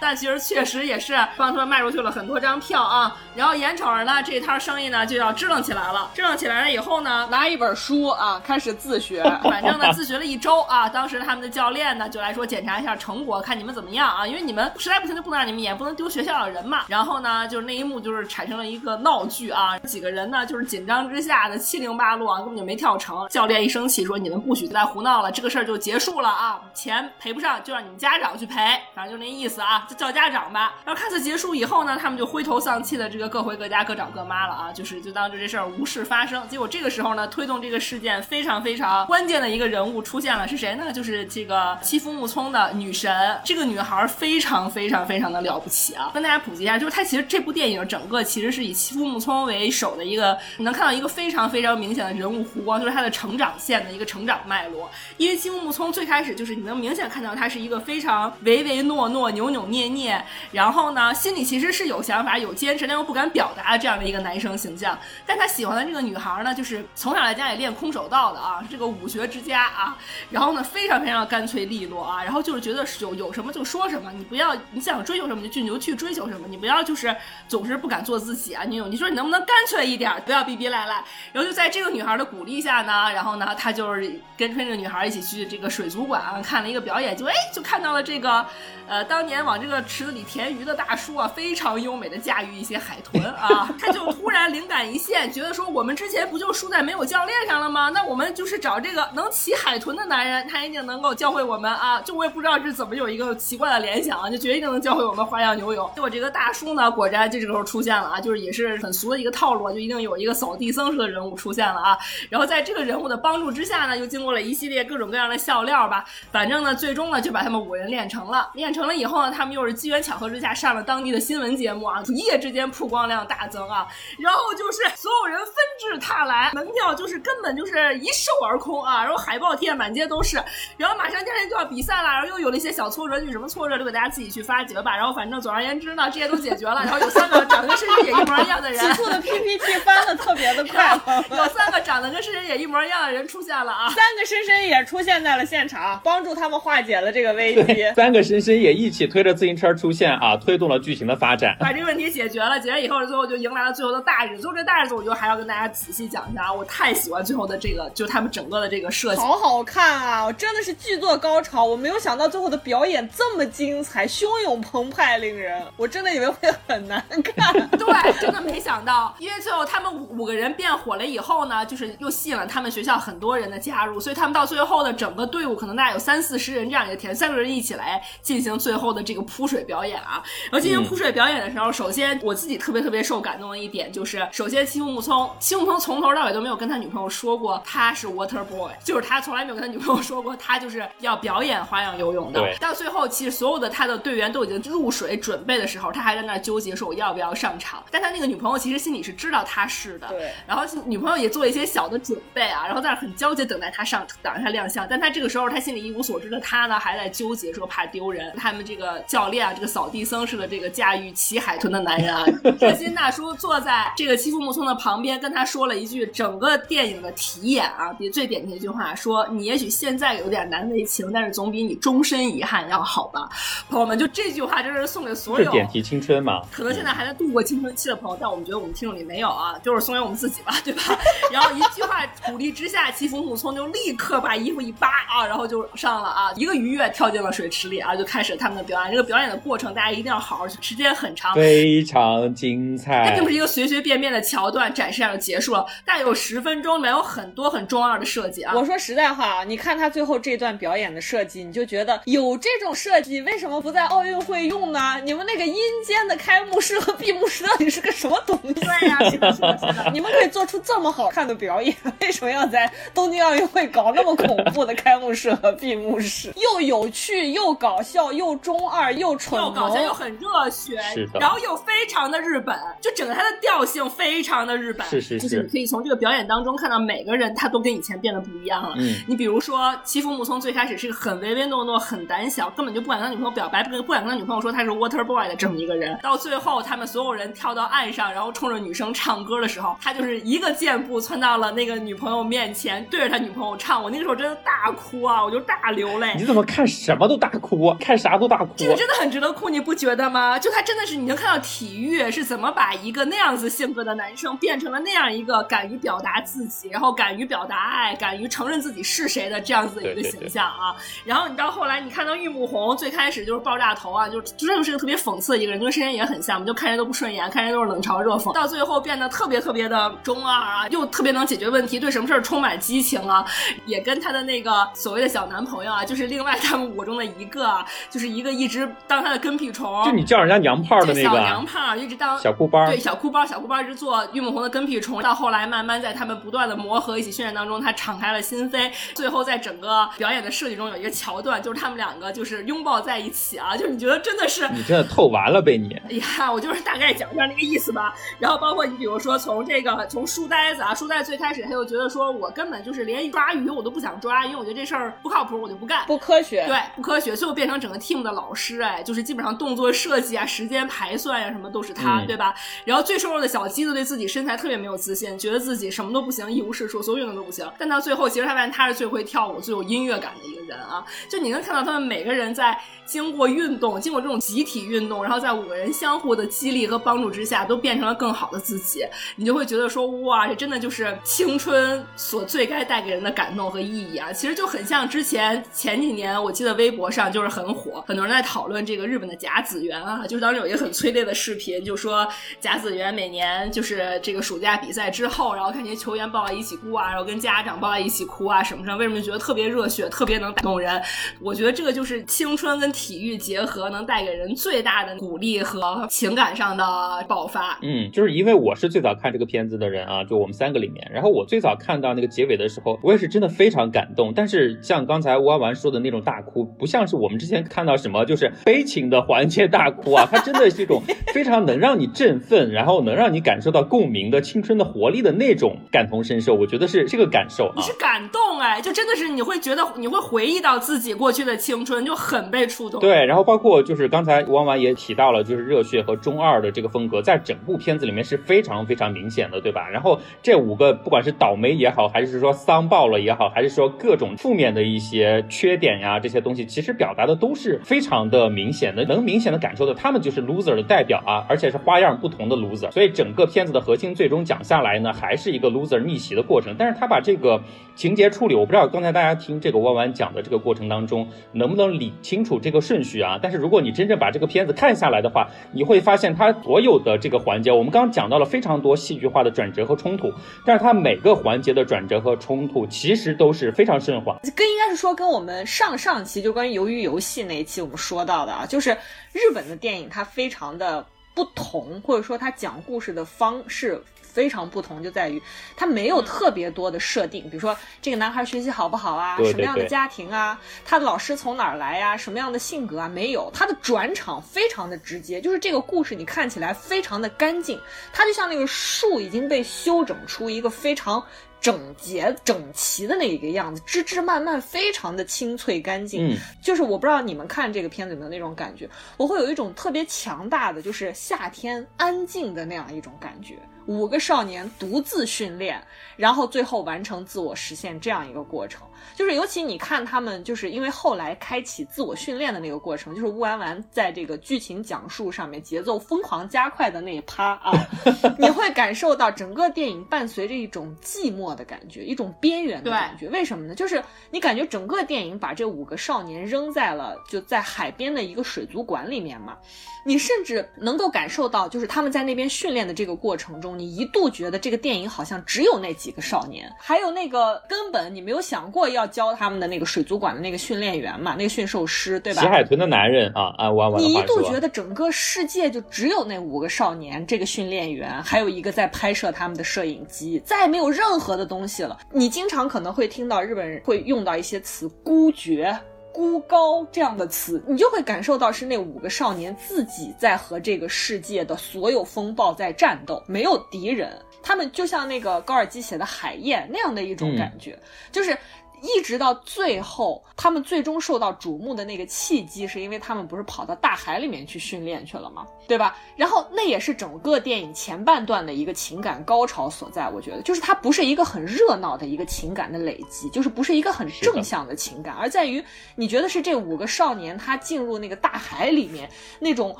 Speaker 3: 但其实确实也是帮他们卖出去了很多张票啊，然后眼瞅着呢这摊生意呢就要支棱起来了，支棱起来了以后呢，
Speaker 4: 拿一本书啊，开始自学。
Speaker 3: 反正呢，自学了一周啊。当时他们的教练呢，就来说检查一下成果，看你们怎么样啊。因为你们实在不行就不能让你们演，不能丢学校的人嘛。然后呢，就是那一幕就是产生了一个闹剧啊。几个人呢，就是紧张之下的七零八落啊，根本就没跳成。教练一生气说：“你们不许再胡闹了，这个事儿就结束了啊，钱赔不上就让你们家长去赔，反正就那意思啊，就叫家长吧。”然后看似结束以后呢，他们就灰头丧气的这个各回各家各找各妈了啊，就是就当这这事儿无事发生。结果这个时候呢，推动这个事件非常非常关键的一个人物出现了，是谁呢？就是这个欺负木聪的女神。这个女孩非常非常非常的了不起啊！跟大家普及一下，就是她其实这部电影整个其实是以欺负木聪为首的一个，能看到一个非常非常明显的人物弧光，就是他的成长线的一个成长脉络。因为欺负木聪最开始就是你能明显看到他是一个非常唯唯诺诺、扭扭捏捏，然后呢心里其实是有想法、有坚持，但又不敢表达的这样的一个男生形象。但他喜欢的这个女孩呢，就是从小在家里练空手道的啊，这个武学之家啊，然后呢非常非常干脆利落啊，然后就是觉得有有什么就说什么，你不要你想追求什么就去你就去追求什么，你不要就是总是不敢做自己啊，你有你说你能不能干脆一点，不要逼逼赖赖。然后就在这个女孩的鼓励下呢，然后呢他就是跟跟这个女孩一起去这个水族馆啊看了一个表演，就哎就看到了这个呃当年往这个池子里填鱼的大叔啊，非常优美的驾驭一些海豚啊，他就突然灵感一现，觉得说我们之前不就输在没有教练上了吗？那我们就是找这个能骑海豚的男人，他一定能够教会我们啊！就我也不知道是怎么有一个奇怪的联想啊，就觉得一定能教会我们花样游泳。结果这个大叔呢，果然就这个时候出现了啊，就是也是很俗的一个套路，就一定有一个扫地僧式的人物出现了啊。然后在这个人物的帮助之下呢，又经过了一系列各种各样的笑料吧，反正呢，最终呢就把他们五人练成了。练成了以后呢，他们又是机缘巧合之下上了当地的新闻节目啊，一夜之间曝光量大增啊。然后就是所有人纷至沓来，门票就是根本就是一售而空啊，然后海报贴满街都是，然后马上第二天就要比赛了，然后又有了一些小挫折，就什么挫折就给大家自己去发掘吧。然后反正总而言之呢，这些都解决了，然后有三个长得跟申玉姐一模一样的人，
Speaker 4: 此处的 PPT 翻的特别节的快 乐。
Speaker 3: 有三个长得跟深深野一模一样的人出现了啊！
Speaker 4: 三个深深也出现在了现场，帮助他们化解了这个危机。
Speaker 2: 三个深深也一起推着自行车出现啊，推动了剧情的发展。
Speaker 3: 把这个问题解决了，解决以后，最后就迎来了最后的大日子。最后这大日子，我就还要跟大家仔细讲一下啊，我太喜欢最后的这个，就他们整个的这个设计。
Speaker 4: 好好看啊！我真的是剧作高潮，我没有想到最后的表演这么精彩，汹涌澎湃，令人，我真的以为会很难看。
Speaker 3: 对，真的没想到，因为最后他们五个人变火了以后呢，就是又吸引了他们学校很多人的加入，所以他们到最后的整个队伍可能大概有三四十人这样一个田，三个人一起来进行最后的这个扑水表演啊。然后进行扑水表演的时候，首先我自己特别特别受感动的一点就是，首先青木聪，青木聪从头到尾都没有跟他女朋友说过他是 water boy，就是他从来没有跟他女朋友说过他就是要表演花样游泳的。到最后，其实所有的他的队员都已经入水准备的时候，他还在那纠结说我要不要上场。但他那个女朋友其实心里是知道他是的，
Speaker 4: 对。
Speaker 3: 然后女朋友也做一些小的准备啊，然后在那很焦急等待他上，等待他亮相。但他这个时候他心里一无所知的他呢，还在纠结说怕丢人。他们这个教练啊，这个扫地僧似的这个驾驭骑海豚的男人啊，热心大叔坐在这个欺负木村的旁边，跟他说了一句整个电影的题眼啊，比最典型一句话说：“你也许现在有点难为情，但是总比你终身遗憾要好吧。”朋友们，就这句话真是送给所有
Speaker 2: 点题青春嘛，
Speaker 3: 可能现在还在度过青春期的朋友，但我们觉得我们听众里没有啊，就是送给我们自己吧，对吧？然后一句话鼓励之下，欺负木聪就立刻把衣服一扒啊，然后就上了啊，一个鱼跃跳进了水池里啊，就开始他们的表演。这个表演的过程大家一定要好好去，时间很长，
Speaker 2: 非常精彩。
Speaker 3: 它并不是一个随随便便的桥段展示下就结束了，大概有十分钟，里面有很多很重要的设计啊。
Speaker 4: 我说实在话啊，你看他最后这段表演的设计，你就觉得有这种设计，为什么不在奥运会用呢？你们那个阴间的开幕式和闭幕式到底是个什么东西？
Speaker 3: 对呀，是的，是的，是的。
Speaker 4: 你们可以做出这么好看的表演，为什么要在东京奥运会搞那么恐怖的开幕式和闭幕式？又有趣又搞笑又中二又蠢
Speaker 3: 又搞笑又很热血，然后又非常的日本，就整个它的调性非常的日本。
Speaker 2: 是是
Speaker 3: 是，就是你可以从这个表演当中看到每个人他都跟以前变得不一样了。
Speaker 2: 嗯，
Speaker 3: 你比如说欺负木聪最开始是个很唯唯诺诺、很胆小，根本就不敢跟他女朋友表白，不不敢跟他女朋友说他是 water boy 的这么一个人。到最后他们所有人跳到岸上，然后冲着女生唱歌的时候，他就是一个箭步窜到了那个女朋友面前，对着他女朋友唱。我那个时候真的大哭啊，我就大流泪。
Speaker 2: 你怎么看什么都大哭，看啥都大哭？
Speaker 3: 这个真的很值得哭，你不觉得吗？就他真的是你能看到体育是怎么把一个那样子性格的男生变成了那样一个敢于表达自己，然后敢于表达爱，敢于承认自己是谁的这样子的一个形象啊。然后你到后来，你看到玉木宏最开始就是爆炸头啊，就真的是个特别讽刺的一个人，跟深深也很像，就看人都不顺眼，看人都是冷嘲热讽。到最后变得特别特别的中二啊，又特别能解决问题，对什么事儿充满激情啊，也跟他的那个所谓的小男朋友啊，就是另外他们五中的一个，啊，就是一个一直当他的跟屁虫，
Speaker 2: 就你叫人家娘炮的那个
Speaker 3: 小娘炮，一直当
Speaker 2: 小哭包，
Speaker 3: 对小哭包，小哭包一直做玉梦红的跟屁虫，到后来慢慢在他们不断的磨合、一起训练当中，他敞开了心扉。最后在整个表演的设计中有一个桥段，就是他们两个就是拥抱在一起啊，就你觉得真的是
Speaker 2: 你真的透完了呗你？
Speaker 3: 哎呀，我就是大概讲一下那个意思吧。然后包括你比如说从这个从书呆子啊，书呆子最开始他就觉得说我根本就是连抓鱼我都不想抓，因为我觉得这事儿不靠谱，我就不干，
Speaker 4: 不科学。
Speaker 3: 对，不科学。最后变成整个 team 的老师，哎，就是基本上动作设计啊、时间排算呀什么都是他，对吧？然后最瘦弱的小鸡子对自己身材特别没有自信，觉得自己什么都不行，一无是处，所有运动都不行。但到最后，其实他发现他是最会跳舞、最有音乐感的一个人啊！就你能看到他们每个人在经过运动、经过这种集体运动，然后在五个人相互的激励和帮助之下，都变成了更好的自己。你就会觉觉得说，哇，这真的就是青春所最该带给人的感动和意义啊！其实就很像之前前几年，我记得微博上就是很火，很多人在讨论这个日本的甲子园啊，就是当时有一个很催泪的视频，就说甲子园每年就是这个暑假比赛之后，然后看见球员抱在一起哭啊，然后跟家长抱在一起哭啊什么什么，为什么觉得特别热血，特别能打动人？我觉得这个就是青春跟体育结合，能带给人最大的鼓励和情感上的爆发。
Speaker 2: 嗯，就是因为我是最早看这个片子的人啊，就我们三个里面，然后我最早看到那个结尾的时候，我也是真的非常感动。但是像刚才弯弯说的那种大哭，不像是我们之前看到什么就是悲情的环节大哭啊，它真的是一种非常能让你振奋，然后能让你感受到共鸣的青春的活力的那种感同身受。我觉得是这个感受啊，
Speaker 3: 你是感动哎，就真的是你会觉得你会回忆到自己过去的青春，就很被触动。
Speaker 2: 对，然后包括就是刚才弯弯也提到了，就是热血和中二的这个风格，在整部片子里面是非常非常明显的，对吧？然后这五个不管是倒霉也好，还是说丧爆了也好，还是说各种负面的一些缺点呀，这些东西其实表达的都是非常的明显的，能明显的感受到他们就是 loser 的代表啊，而且是花样不同的 loser。所以整个片子的核心最终讲下来呢，还是一个 loser 逆袭的过程。但是他把这个情节处理，我不知道刚才大家听这个弯弯讲的这个过程当中能不能理清楚这个顺序啊？但是如果你真正把这个片子看下来的话，你会发现它所有的这个环节，我们刚讲到了非常多戏剧化的转折和冲突，但是它每个环节的转折和冲突其实都是非常顺滑。
Speaker 4: 更应该是说跟我们上上期就关于鱿鱼游戏那一期我们说到的啊，就是日本的电影它非常的不同，或者说它讲故事的方式。非常不同，就在于它没有特别多的设定，比如说这个男孩学习好不好啊，
Speaker 2: 对对
Speaker 4: 什么样的家庭啊，他的老师从哪儿来呀、什么样的性格啊，没有，他的转场非常的直接，就是这个故事你看起来非常的干净，它就像那个树已经被修整出一个非常。整洁整齐的那一个样子，枝枝蔓蔓，非常的清脆干净。
Speaker 2: 嗯，
Speaker 4: 就是我不知道你们看这个片子有没有那种感觉，我会有一种特别强大的，就是夏天安静的那样一种感觉。五个少年独自训练，然后最后完成自我实现这样一个过程，就是尤其你看他们，就是因为后来开启自我训练的那个过程，就是乌丸丸在这个剧情讲述上面节奏疯狂加快的那一趴啊，你会感受到整个电影伴随着一种寂寞的感觉，一种边缘的感觉。为什么呢？就是你感觉整个电影把这五个少年扔在了就在海边的一个水族馆里面嘛，你甚至能够感受到，就是他们在那边训练的这个过程中，你一度觉得这个电影好像只有那几个少年，还有那个根本你没有想过要教他们的那个水族馆的那个训练员嘛，那个驯兽师，对吧？
Speaker 2: 洗海豚的男人啊，按弯弯的
Speaker 4: 你一，度觉得整个世界就只有那五个少年，这个训练员，还有一个在拍摄他们的摄影机，再也没有任何的东西了。你经常可能会听到日本人会用到一些词“孤绝”。孤高这样的词，你就会感受到是那五个少年自己在和这个世界的所有风暴在战斗，没有敌人，他们就像那个高尔基写的《海燕》那样的一种感觉，就是一直到最后，他们最终受到瞩目的那个契机，是因为他们不是跑到大海里面去训练去了吗？对吧？然后那也是整个电影前半段的一个情感高潮所在。我觉得，就是它不是一个很热闹的一个情感的累积，就是不是一个很正向的情感，而在于你觉得是这五个少年他进入那个大海里面那种。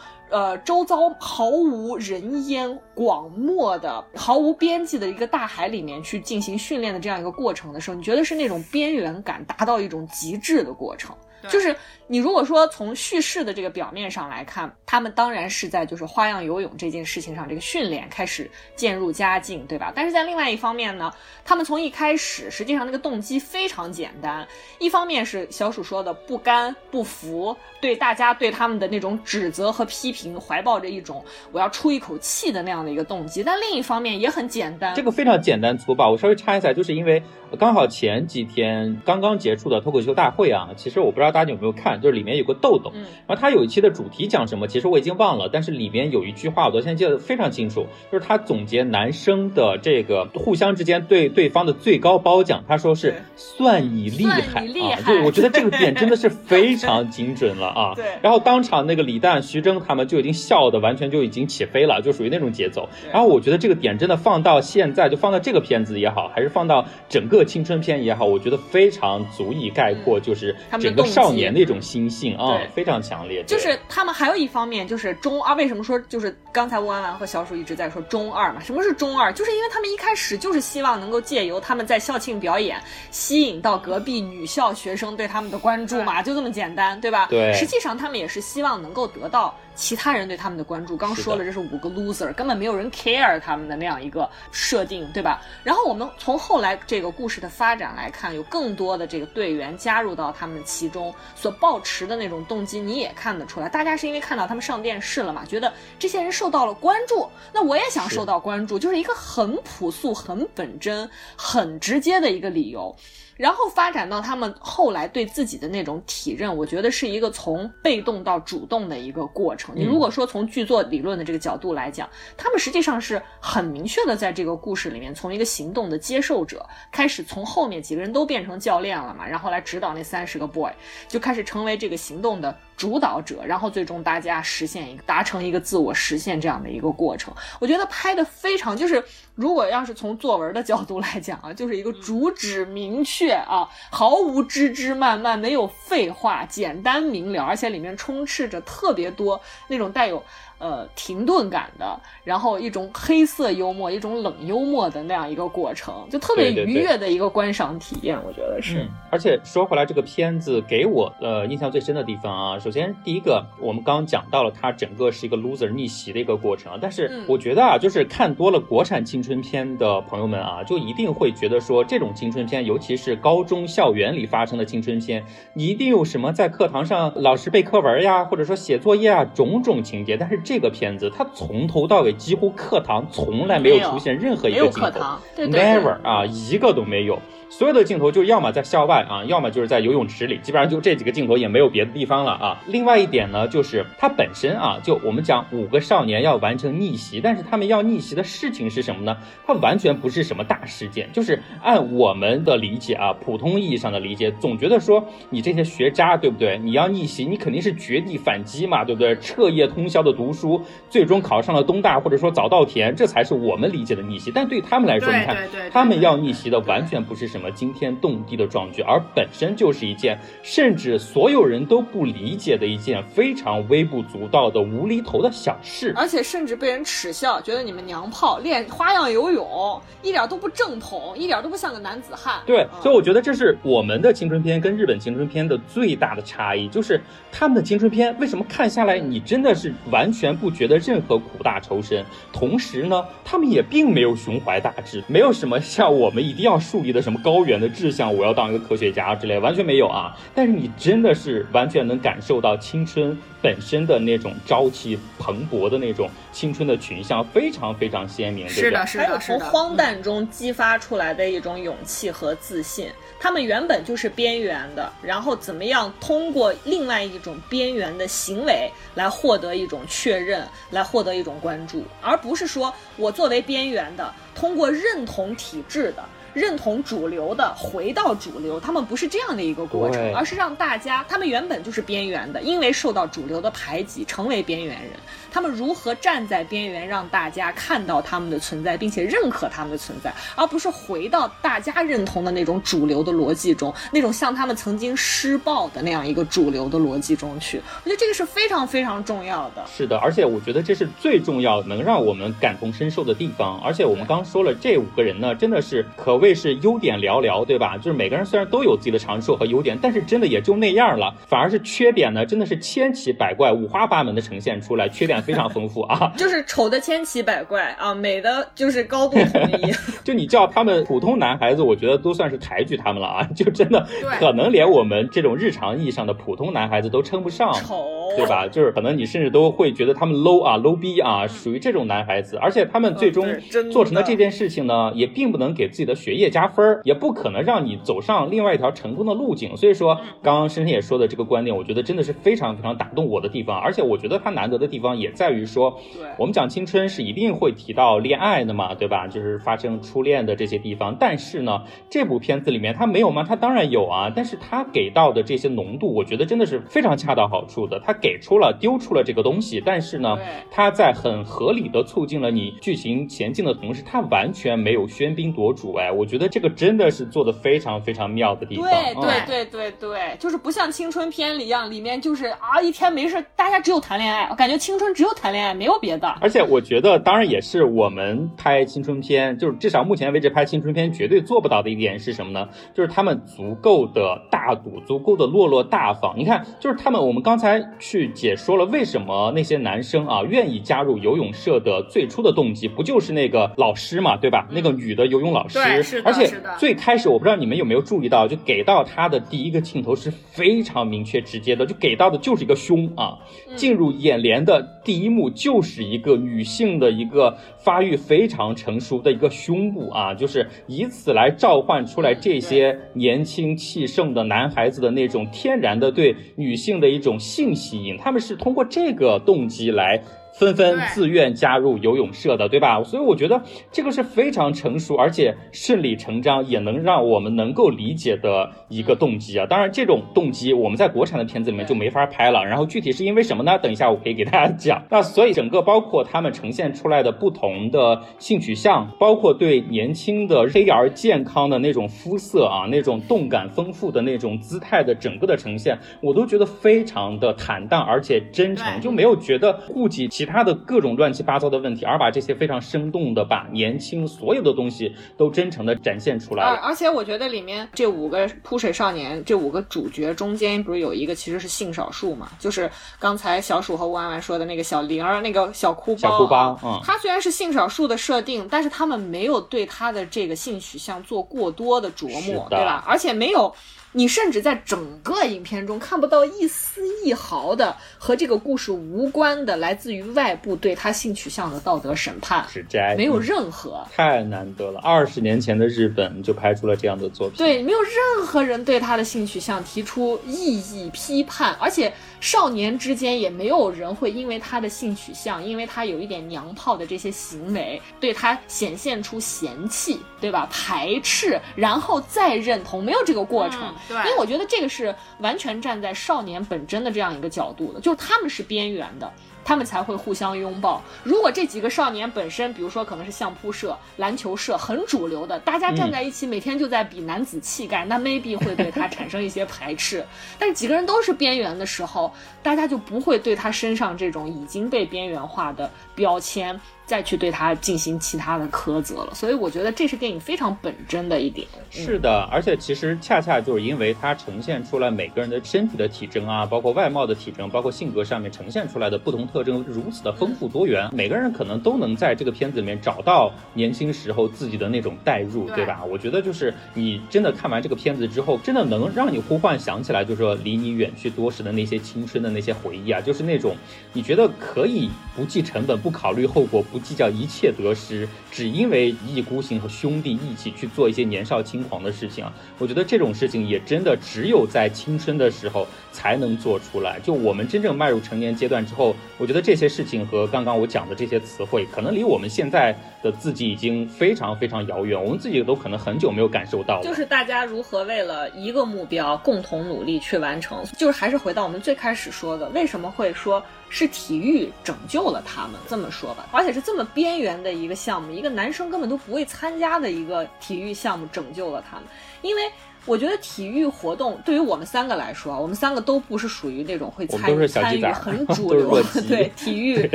Speaker 4: 呃，周遭毫无人烟、广漠的、毫无边际的一个大海里面去进行训练的这样一个过程的时候，你觉得是那种边缘感达到一种极致的过程。就是你如果说从叙事的这个表面上来看，他们当然是在就是花样游泳这件事情上，这个训练开始渐入佳境，对吧？但是在另外一方面呢，他们从一开始实际上那个动机非常简单，一方面是小鼠说的不甘不服，对大家对他们的那种指责和批评怀抱着一种我要出一口气的那样的一个动机，但另一方面也很简单，
Speaker 2: 这个非常简单粗暴。我稍微插一下，就是因为刚好前几天刚刚结束的脱口秀大会啊，其实我不知道大家有没有看，就是里面有个豆豆，
Speaker 4: 嗯
Speaker 2: 然后他有一期的主题讲什么，其实我已经忘了，但是里面有一句话我到现在记得非常清楚，就是他总结男生的这个互相之间对对方的最高褒奖，他说是算你厉害啊，就我觉得这个点真的是 非常精准了啊。
Speaker 4: 对
Speaker 2: 然后当场那个李诞、徐峥他们就已经笑的完全就已经起飞了，就属于那种节奏。然后我觉得这个点真的放到现在，就放到这个片子也好，还是放到整个青春片也好，我觉得非常足以概括，就是整个少年的一种心性啊
Speaker 4: 对，
Speaker 2: 非常强烈。
Speaker 4: 就是他们还有一方面就是中二，为什么说就是刚才吴安丸和小鼠一直在说中二嘛？什么是中二？就是因为他们一开始就是希望能够借由他们在校庆表演，吸引到隔壁女校学生对他们的关注嘛，就这么简单，对吧？
Speaker 2: 对
Speaker 4: 实际上他们也是希望能够得到其他人对他们的关注。刚说了，这是五个 loser，根本没有人 care 他们的那样一个设定，对吧？然后我们从后来这个故事的发展来看，有更多的这个队员加入到他们其中，所抱持的那种动机，你也看得出来。大家是因为看到他们上电视了嘛，觉得这些人受到了关注，那我也想受到关注，就是一个很朴素、很本真、很直接的一个理由。然后发展到他们后来对自己的那种体认，我觉得是一个从被动到主动的一个过程。你如果说从剧作理论的这个角度来讲，他们实际上是很明确的在这个故事里面，从一个行动的接受者开始，从后面几个人都变成教练了嘛，然后来指导那三十个 boy，就开始成为这个行动的。主导者，然后最终大家实现一个达成一个自我实现这样的一个过程。我觉得拍的非常，就是如果要是从作文的角度来讲啊，就是一个主旨明确啊，毫无枝枝蔓蔓，没有废话，简单明了，而且里面充斥着特别多那种带有。呃，停顿感的，然后一种黑色幽默，一种冷幽默的那样一个过程，就特别愉悦的一个观赏体验，我觉得是。
Speaker 2: 而且说回来，这个片子给我呃印象最深的地方啊，首先第一个，我们刚刚讲到了它整个是一个 loser 逆袭的一个过程啊，但是我觉得啊，就是看多了国产青春片的朋友们啊，就一定会觉得说，这种青春片，尤其是高中校园里发生的青春片，你一定有什么在课堂上老师背课文呀，或者说写作业啊，种种情节，但是这。这个片子，它从头到尾几乎课堂从来没有出现任何一个镜头，never 啊，一个都没有。所有的镜头就要么在校外啊，要么就是在游泳池里，基本上就这几个镜头，也没有别的地方了啊。另外一点呢，就是它本身啊，就我们讲五个少年要完成逆袭，但是他们要逆袭的事情是什么呢？它完全不是什么大事件，就是按我们的理解啊，普通意义上的理解，总觉得说你这些学渣对不对？你要逆袭，你肯定是绝地反击嘛，对不对？彻夜通宵的读书，最终考上了东大或者说早稻田，这才是我们理解的逆袭。但对他们来说，你看他们要逆袭的完全不是什么。什么惊天动地的壮举，而本身就是一件甚至所有人都不理解的一件非常微不足道的无厘头的小事，
Speaker 4: 而且甚至被人耻笑，觉得你们娘炮练花样游泳一点都不正统，一点都不像个男子汉。
Speaker 2: 对，所以我觉得这是我们的青春片跟日本青春片的最大的差异，就是他们的青春片为什么看下来你真的是完全不觉得任何苦大仇深，同时呢，他们也并没有胸怀大志，没有什么像我们一定要树立的什么高。高远的志向，我要当一个科学家之类，完全没有啊！但是你真的是完全能感受到青春本身的那种朝气蓬勃的那种青春的群像，非常非常鲜明。
Speaker 3: 是的，是的，
Speaker 4: 是的。从荒诞中激发出来的一种勇气和自信。他们原本就是边缘的，然后怎么样通过另外一种边缘的行为来获得一种确认，来获得一种关注，而不是说我作为边缘的，通过认同体制的。认同主流的回到主流，他们不是这样的一个过程，而是让大家，他们原本就是边缘的，因为受到主流的排挤，成为边缘人。他们如何站在边缘，让大家看到他们的存在，并且认可他们的存在，而不是回到大家认同的那种主流的逻辑中，那种像他们曾经施暴的那样一个主流的逻辑中去。我觉得这个是非常非常重要的。
Speaker 2: 是的，而且我觉得这是最重要能让我们感同身受的地方。而且我们刚说了，这五个人呢，真的是可谓是优点寥寥，对吧？就是每个人虽然都有自己的长处和优点，但是真的也就那样了。反而是缺点呢，真的是千奇百怪、五花八门的呈现出来，缺点。非常丰富啊，
Speaker 4: 就是丑的千奇百怪啊，美的就是高度统一。
Speaker 2: 就你叫他们普通男孩子，我觉得都算是抬举他们了啊，就真的可能连我们这种日常意义上的普通男孩子都称不上
Speaker 4: 丑，
Speaker 2: 对吧？就是可能你甚至都会觉得他们 low 啊，low 逼啊，属于这种男孩子。而且他们最终做成的这件事情呢，也并不能给自己的学业加分，也不可能让你走上另外一条成功的路径。所以说，刚刚深深也说的这个观点，我觉得真的是非常非常打动我的地方。而且我觉得它难得的地方也。在于说，我们讲青春是一定会提到恋爱的嘛，对吧？就是发生初恋的这些地方。但是呢，这部片子里面它没有吗？它当然有啊。但是它给到的这些浓度，我觉得真的是非常恰到好处的。它给出了丢出了这个东西，但是呢，它在很合理的促进了你剧情前进的同时，它完全没有喧宾夺主。哎，我觉得这个真的是做的非常非常妙的地方。
Speaker 4: 对对对对对，就是不像青春片里一样，里面就是啊一天没事，大家只有谈恋爱。我感觉青春只有。谈恋爱没有别的，
Speaker 2: 而且我觉得，当然也是我们拍青春片，就是至少目前为止拍青春片绝对做不到的一点是什么呢？就是他们足够的大度，足够的落落大方。你看，就是他们，我们刚才去解说了为什么那些男生啊愿意加入游泳社的最初的动机，不就是那个老师嘛，对吧？那个女的游泳老师，而且最开始我不知道你们有没有注意到，就给到他的第一个镜头是非常明确直接的，就给到的就是一个胸啊，进入眼帘的第。一幕就是一个女性的一个发育非常成熟的一个胸部啊，就是以此来召唤出来这些年轻气盛的男孩子的那种天然的对女性的一种性吸引，他们是通过这个动机来。纷纷自愿加入游泳社的，对吧？所以我觉得这个是非常成熟，而且顺理成章，也能让我们能够理解的一个动机啊。当然，这种动机我们在国产的片子里面就没法拍了。然后具体是因为什么呢？等一下我可以给大家讲。那所以整个包括他们呈现出来的不同的性取向，包括对年轻的黑而健康的那种肤色啊，那种动感丰富的那种姿态的整个的呈现，我都觉得非常的坦荡，而且真诚，就没有觉得顾及其他的各种乱七八糟的问题，而把这些非常生动的把年轻所有的东西都真诚的展现出来了。
Speaker 4: 而而且我觉得里面这五个扑水少年，这五个主角中间不是有一个其实是性少数嘛？就是刚才小鼠和吴婉婉说的那个小玲儿，那个小哭包。
Speaker 2: 小哭包嗯
Speaker 4: 他虽然是性少数的设定，但是他们没有对他的这个性取向做过多的琢磨，对吧？而且没有。你甚至在整个影片中看不到一丝一毫的和这个故事无关的来自于外部对他性取向的道德审判，
Speaker 2: 指摘
Speaker 4: 没有
Speaker 2: 嗯
Speaker 4: 任何。
Speaker 2: 太难得了，二十年前的日本就拍出了这样的作品。
Speaker 4: 对，没有任何人对他的性取向提出异议批判，而且少年之间也没有人会因为他的性取向，因为他有一点娘炮的这些行为，对他显现出嫌弃，对吧？排斥，然后再认同，没有这个过程。
Speaker 3: 嗯对
Speaker 4: 因为我觉得这个是完全站在少年本真的这样一个角度的，就是他们是边缘的。他们才会互相拥抱。如果这几个少年本身，比如说可能是相扑社、篮球社很主流的，大家站在一起，每天就在比男子气概，那 maybe 会对他产生一些排斥。但是几个人都是边缘的时候，大家就不会对他身上这种已经被边缘化的标签再去对他进行其他的苛责了。所以我觉得这是电影非常本真的一点。
Speaker 2: 是的，而且其实恰恰就是因为它呈现出来每个人的身体的体征啊，包括外貌的体征，包括性格上面呈现出来的不同特征如此的丰富多元，每个人可能都能在这个片子里面找到年轻时候自己的那种代入，
Speaker 3: 对
Speaker 2: 对吧？我觉得就是你真的看完这个片子之后，真的能让你呼唤想起来，就是说离你远去多时的那些青春的那些回忆啊，就是那种你觉得可以不计成本、不考虑后果、不计较一切得失，只因为一意孤行和兄弟义气去做一些年少轻狂的事情啊。我觉得这种事情也真的只有在青春的时候才能做出来。就我们真正迈入成年阶段之后，我觉得这些事情和刚刚我讲的这些词汇，可能离我们现在的自己已经非常非常遥远，我们自己都可能很久没有感受到了。
Speaker 4: 就是大家如何为了一个目标共同努力去完成，就是还是回到我们最开始说的，为什么会说是体育拯救了他们？这么说吧，而且是这么边缘的一个项目，一个男生根本都不会参加的一个体育项目拯救了他们，因为。我觉得体育活动对于我们三个来说，我们三个都不是属于那种会参与参与很主流
Speaker 2: 鸡
Speaker 4: 对体育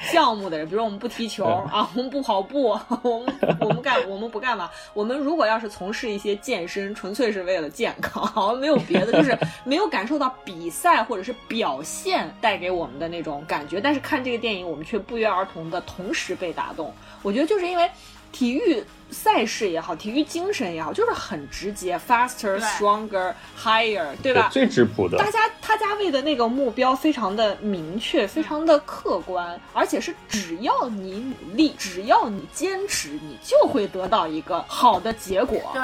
Speaker 4: 项目的人，比如我们不踢球啊，我们不跑步，我们我们干我们不干嘛？我们如果要是从事一些健身，纯粹是为了健康，没有别的，就是没有感受到比赛或者是表现带给我们的那种感觉。但是看这个电影，我们却不约而同的同时被打动。我觉得就是因为体育赛事也好，体育精神也好，就是很直接，faster, stronger, higher，对吧？
Speaker 2: 最质朴的，
Speaker 4: 大家他家为的那个目标非常的明确，非常的客观，而且是只要你努力，只要你坚持，你就会得到一个好的结果。
Speaker 3: 对，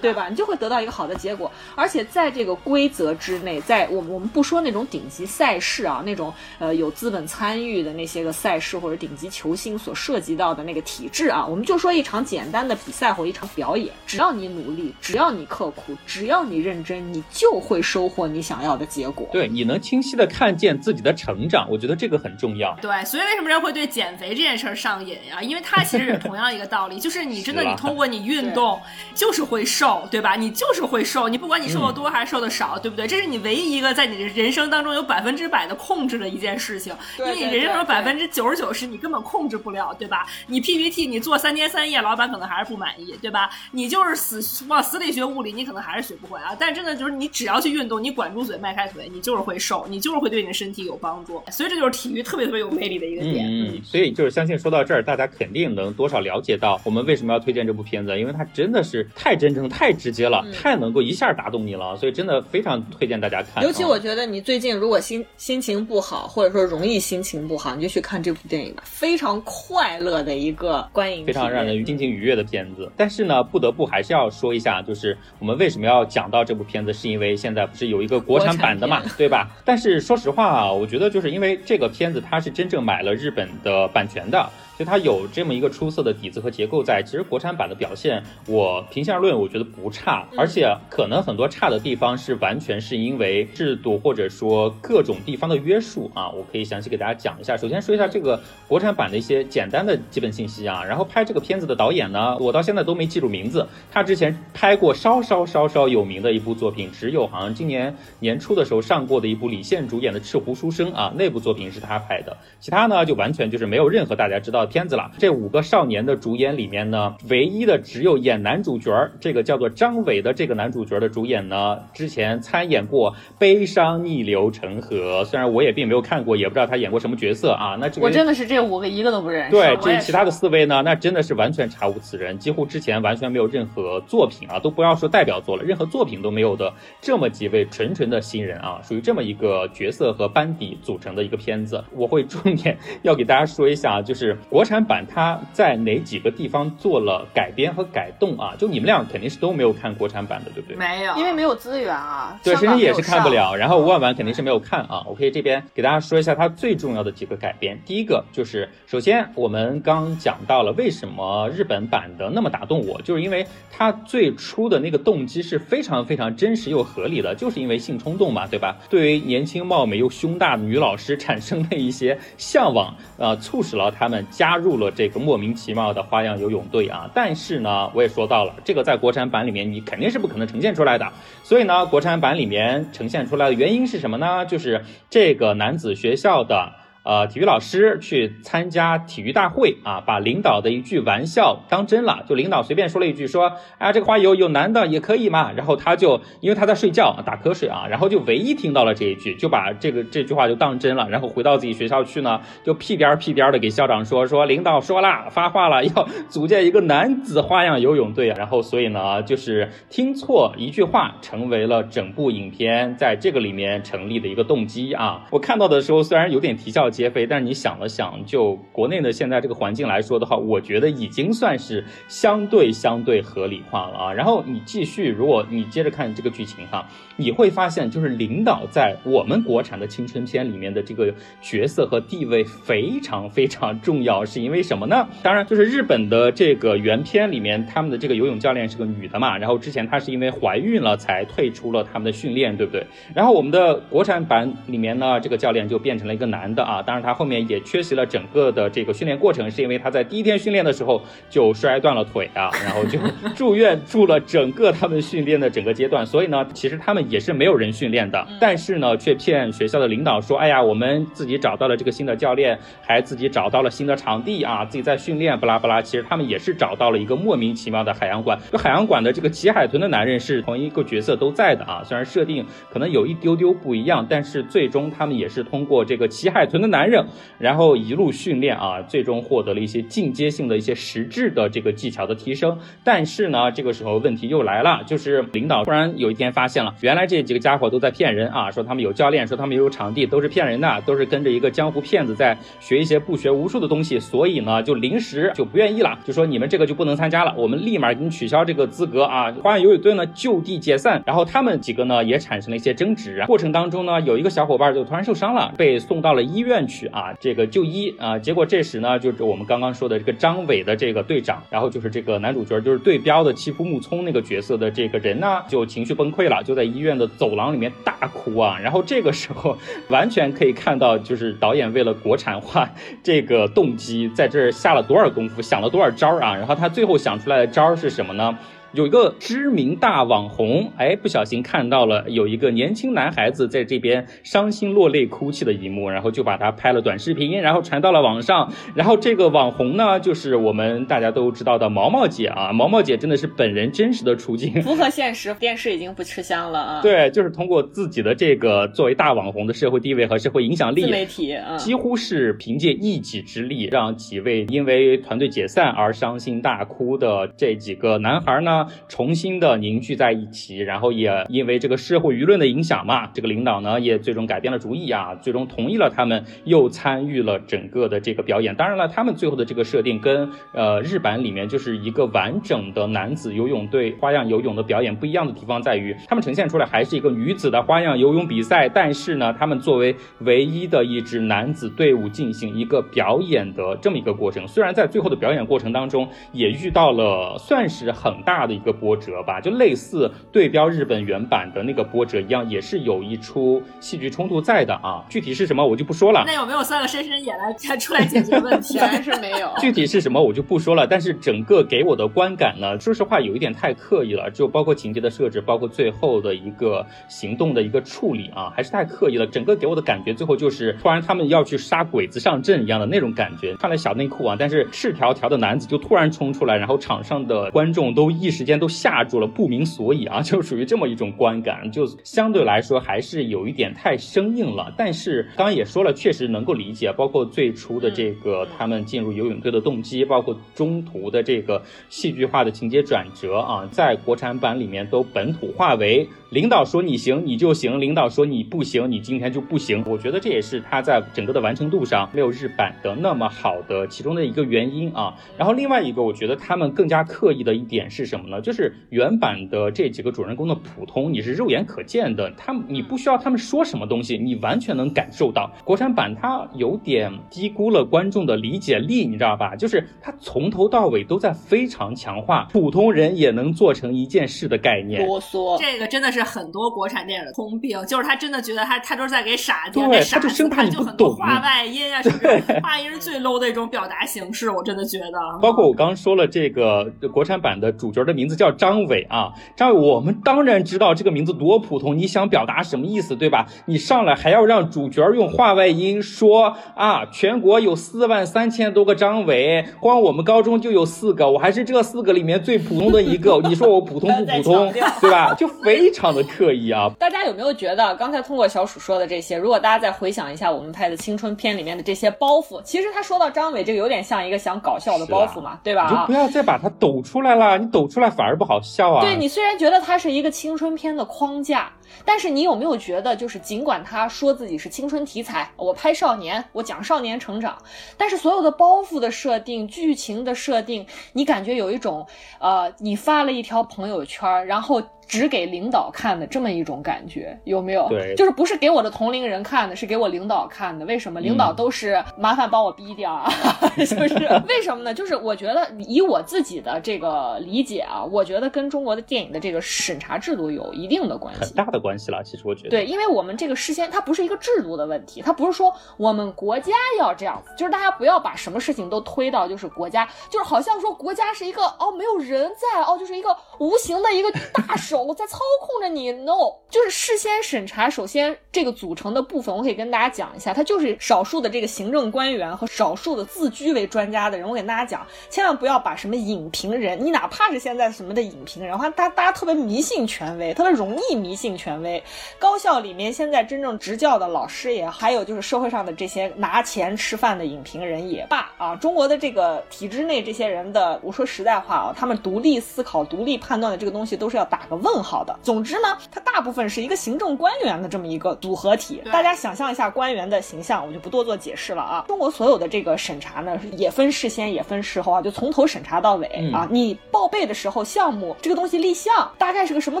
Speaker 4: 对？吧？你就会得到一个好的结果，而且在这个规则之内，在我们我们不说那种顶级赛事啊，那种呃有资本参与的那些个赛事或者顶级球星所涉及到的那个体制啊，我们就说一场简单的比赛或一场表演，只要你努力，只要你刻苦，只要你认真，你就会收获你想要的结果。
Speaker 2: 对，你能清晰的看见自己的成长，我觉得这个很重要。
Speaker 3: 对，所以为什么人会对减肥这件事儿上瘾呀？因为它其实也是同样一个道理，就是你真的你通过你运动就是会瘦，对吧？你就是会瘦，你不管你瘦的多还是瘦的少，对不对？这是你唯一一个在你的人生当中有百分之百的控制的一件事情，因
Speaker 4: 对
Speaker 3: 为你人生中百分之九十九是你根本控制不了，对吧？你 PPT 你做三天三夜，老板可能还是不满意，对吧？你就是死往死里学物理，你可能还是学不会啊。但真的就是你只要去运动，你管住嘴，迈开腿，你就是会瘦，你就是会对你的身体有帮助。所以这就是体育特别特别有魅力的一个点。
Speaker 2: 嗯，所以就是相信说到这儿，大家肯定能多少了解到我们为什么要推荐这部片子，因为它真的是太真诚的太直接了，
Speaker 4: 嗯
Speaker 2: 太能够一下打动你了，所以真的非常推荐大家看。啊
Speaker 4: 尤其我觉得你最近如果心心情不好，或者说容易心情不好，你就去看这部电影吧，非常快乐的一个观影，
Speaker 2: 非常让人心情愉悦的片子。但是呢，不得不还是要说一下，就是我们为什么要讲到这部片子，是因为现在不是有一个国产版的嘛，对吧？但是说实话啊，我觉得就是因为这个片子它是真正买了日本的版权的。所以它有这么一个出色的底子和结构在，其实国产版的表现，我平心而论，我觉得不差，而且可能很多差的地方是完全是因为制度或者说各种地方的约束啊。我可以详细给大家讲一下。首先说一下这个国产版的一些简单的基本信息啊，然后拍这个片子的导演呢，我到现在都没记住名字，他之前拍过稍稍稍稍有名的一部作品，只有好像今年年初的时候上过的一部李现主演的《赤狐书生》啊，那部作品是他拍的，其他呢就完全就是没有任何大家知道的片子了。这五个少年的主演里面呢，唯一的只有演男主角儿，这个叫做张伟的这个男主角的主演呢，之前参演过《悲伤逆流成河》，虽然我也并没有看过，也不知道他演过什么角色啊。那这个
Speaker 4: 我真的是这五个一个都不认识。
Speaker 2: 对，
Speaker 3: 我也是
Speaker 2: 至于其他的四位呢，那真的是完全查无此人，几乎之前完全没有任何作品啊，都不要说代表作了，任何作品都没有的这么几位纯纯的新人啊，属于这么一个角色和班底组成的一个片子，我会重点要给大家说一下，就是国产版它在哪几个地方做了改编和改动啊？就你们俩肯定是都没有看国产版的，对不对？
Speaker 3: 没有，
Speaker 4: 因为没有资源啊，
Speaker 2: 对，
Speaker 4: 香港没有
Speaker 2: 深深也是看不。了，然后万万肯定是没有看啊。我可以这边给大家说一下它最重要的几个改编。第一个就是，首先我们刚讲到了为什么日本版的那么打动我，就是因为它最初的那个动机是非常非常真实又合理的，就是因为性冲动嘛，对吧？对于年轻貌美又胸大的女老师产生的一些向往，呃，促使了他们加入了这个莫名其妙的花样游泳队啊。但是呢，我也说到了，这个在国产版里面你肯定是不可能呈现出来的。所以呢，国产版里面呈现出来的原因是什么呢？就是这个男子学校的。呃，体育老师去参加体育大会啊，把领导的一句玩笑当真了。就领导随便说了一句说，啊，这个花有有男的也可以嘛。然后他就因为他在睡觉打瞌睡啊，然后就唯一听到了这一句，就把这个这句话就当真了。然后回到自己学校去呢，就屁颠儿屁颠儿的给校长说说，领导说了发话了，要组建一个男子花样游泳队。然后所以呢，就是听错一句话，成为了整部影片在这个里面成立的一个动机啊。我看到的时候虽然有点啼笑皆非，但是你想了想，就国内的现在这个环境来说的话，我觉得已经算是相对相对合理化了啊。然后你继续，如果你接着看这个剧情哈，你会发现就是领导在我们国产的青春片里面的这个角色和地位非常非常重要，是因为什么呢？当然就是日本的这个原片里面，他们的这个游泳教练是个女的嘛，然后之前她是因为怀孕了才退出了他们的训练，对不对？然后我们的国产版里面呢，这个教练就变成了一个男的啊，当然他后面也缺席了整个的这个训练过程，是因为他在第一天训练的时候就摔断了腿啊，然后就住院住了整个他们训练的整个阶段，所以呢，其实他们也是没有人训练的，但是呢，却骗学校的领导说，哎呀，我们自己找到了这个新的教练，还自己找到了新的场地啊，自己在训练，巴拉巴拉，其实他们也是找到了一个莫名其妙的海洋馆，这海洋馆的这个齐海豚的男人是同一个角色都在的啊，虽然设定可能有一丢丢不一样，但是最终他们也是通过这个齐海豚的男人，然后一路训练啊，最终获得了一些进阶性的一些实质的这个技巧的提升。但是呢，这个时候问题又来了，就是领导突然有一天发现了，原来这几个家伙都在骗人啊，说他们有教练，说他们有场地，都是骗人的，都是跟着一个江湖骗子在学一些不学无术的东西，所以呢，就临时就不愿意了，就说你们这个就不能参加了，我们立马给你取消这个资格啊！花样游泳队呢就地解散，然后他们几个呢也产生了一些争执，过程当中呢，有一个小伙伴就突然受伤了，被送到了医院去啊，这个就医啊，结果这时呢，就是我们刚刚说的这个张伟的这个队长，然后就是这个男主角，就是对标的欺负木聪那个角色的这个人呢，就情绪崩溃了，就在医院的走廊里面大哭啊，然后这个时候 完全可以看到，就是导演为了国产化这个动机，在这儿下了多少功夫，想了多少招啊，然后他最后想出来的招是什么呢？有一个知名大网红，哎，不小心看到了有一个年轻男孩子在这边伤心落泪哭泣的一幕，然后就把他拍了短视频，然后传到了网上。然后这个网红呢，就是我们大家都知道的毛毛姐啊，毛毛姐真的是本人真实的处境，
Speaker 4: 符合现实，电视已经不吃香了啊。
Speaker 2: 对，就是通过自己的这个作为大网红的社会地位和社会影响力
Speaker 4: 自，媒体啊，
Speaker 2: 几乎是凭借一己之力，让几位因为团队解散而伤心大哭的这几个男孩呢，重新的凝聚在一起，然后也因为这个社会舆论的影响嘛，这个领导呢也最终改变了主意啊，最终同意了他们又参与了整个的这个表演。当然了，他们最后的这个设定跟呃日版里面就是一个完整的男子游泳队花样游泳的表演不一样的地方在于，他们呈现出来还是一个女子的花样游泳比赛，但是呢，他们作为唯一的一支男子队伍进行一个表演的这么一个过程。虽然在最后的表演过程当中也遇到了算是很大的一个波折吧，就类似对标日本原版的那个波折一样，也是有一出戏剧冲突在的啊。具体是什么我就不说了。
Speaker 3: 那有没有三个深深也来出来解决问题？
Speaker 4: 显然是没有。
Speaker 2: 具体是什么我就不说了。但是整个给我的观感呢，说实话有一点太刻意了，就包括情节的设置，包括最后的一个行动的一个处理啊，还是太刻意了。整个给我的感觉，最后就是突然他们要去杀鬼子上阵一样的那种感觉。穿了小内裤啊，但是赤条条的男子就突然冲出来，然后场上的观众都一时间都吓住了，不明所以啊，就属于这么一种观感，就相对来说还是有一点太生硬了。但是刚刚也说了，确实能够理解，包括最初的这个他们进入游泳队的动机，包括中途的这个戏剧化的情节转折啊，在国产版里面都本土化为。领导说你行你就行，领导说你不行你今天就不行。我觉得这也是它在整个的完成度上没有日版的那么好的其中的一个原因啊。然后另外一个，我觉得他们更加刻意的一点是什么呢？就是原版的这几个主人公的普通你是肉眼可见的，他们你不需要他们说什么东西，你完全能感受到。国产版它有点低估了观众的理解力，你知道吧？就是它从头到尾都在非常强化普通人也能做成一件事的概念。
Speaker 4: 啰嗦，
Speaker 3: 这个真的是。很多国产电影的通病，就是他真的觉得他他都是在给傻子，
Speaker 2: 对，
Speaker 3: 他
Speaker 2: 就生怕你
Speaker 3: 不
Speaker 2: 懂。
Speaker 3: 话外音啊，什么话 音是最 low 的一种表达形式，我真的觉得。
Speaker 2: 包括我刚刚说了，这个国产版的主角的名字叫张伟啊，张伟，我们当然知道这个名字多普通，你想表达什么意思，对吧？你上来还要让主角用话外音说啊，全国有四万三千多个张伟，光我们高中就有四个，我还是这四个里面最普通的一个，你说我普通不普通，对吧？就非常。的刻意啊！
Speaker 4: 大家有没有觉得刚才通过小鼠说的这些，如果大家再回想一下我们拍的青春片里面的这些包袱，其实他说到张伟这个有点像一个想搞笑的包袱嘛，对吧？
Speaker 2: 你就不要再把它抖出来了，你抖出来反而不好笑啊。
Speaker 4: 对你虽然觉得它是一个青春片的框架，但是你有没有觉得，就是尽管他说自己是青春题材，我拍少年，我讲少年成长，但是所有的包袱的设定、剧情的设定，你感觉有一种，呃，你发了一条朋友圈，然后。只给领导看的这么一种感觉有没有？
Speaker 2: 对，
Speaker 4: 就是不是给我的同龄人看的，是给我领导看的。为什么？领导都是麻烦帮我逼掉啊，就是为什么呢？就是我觉得以我自己的这个理解啊，我觉得跟中国的电影的这个审查制度有一定的关系，
Speaker 2: 很大的关系了。其实我觉得，
Speaker 4: 对，因为我们这个事先它不是一个制度的问题，它不是说我们国家要这样子，就是大家不要把什么事情都推到就是国家，就是好像说国家是一个哦没有人在哦，就是一个无形的一个大 手。在操控着你，no，就是事先审查。首先，这个组成的部分，我可以跟大家讲一下，它就是少数的这个行政官员和少数的自居为专家的人。我给大家讲，千万不要把什么影评人，你哪怕是现在什么的影评人，话大大家特别迷信权威，特别容易迷信权威。高校里面现在真正执教的老师也，还有就是社会上的这些拿钱吃饭的影评人也罢啊，中国的这个体制内这些人的，我说实在话啊，他们独立思考、独立判断的这个东西，都是要打个问号。的，总之呢，它大部分是一个行政官员的这么一个组合体。大家想象一下官员的形象，我就不多做解释了啊。中国所有的这个审查呢，也分事先也分事后啊，就从头审查到尾啊。你报备的时候，项目这个东西立项大概是个什么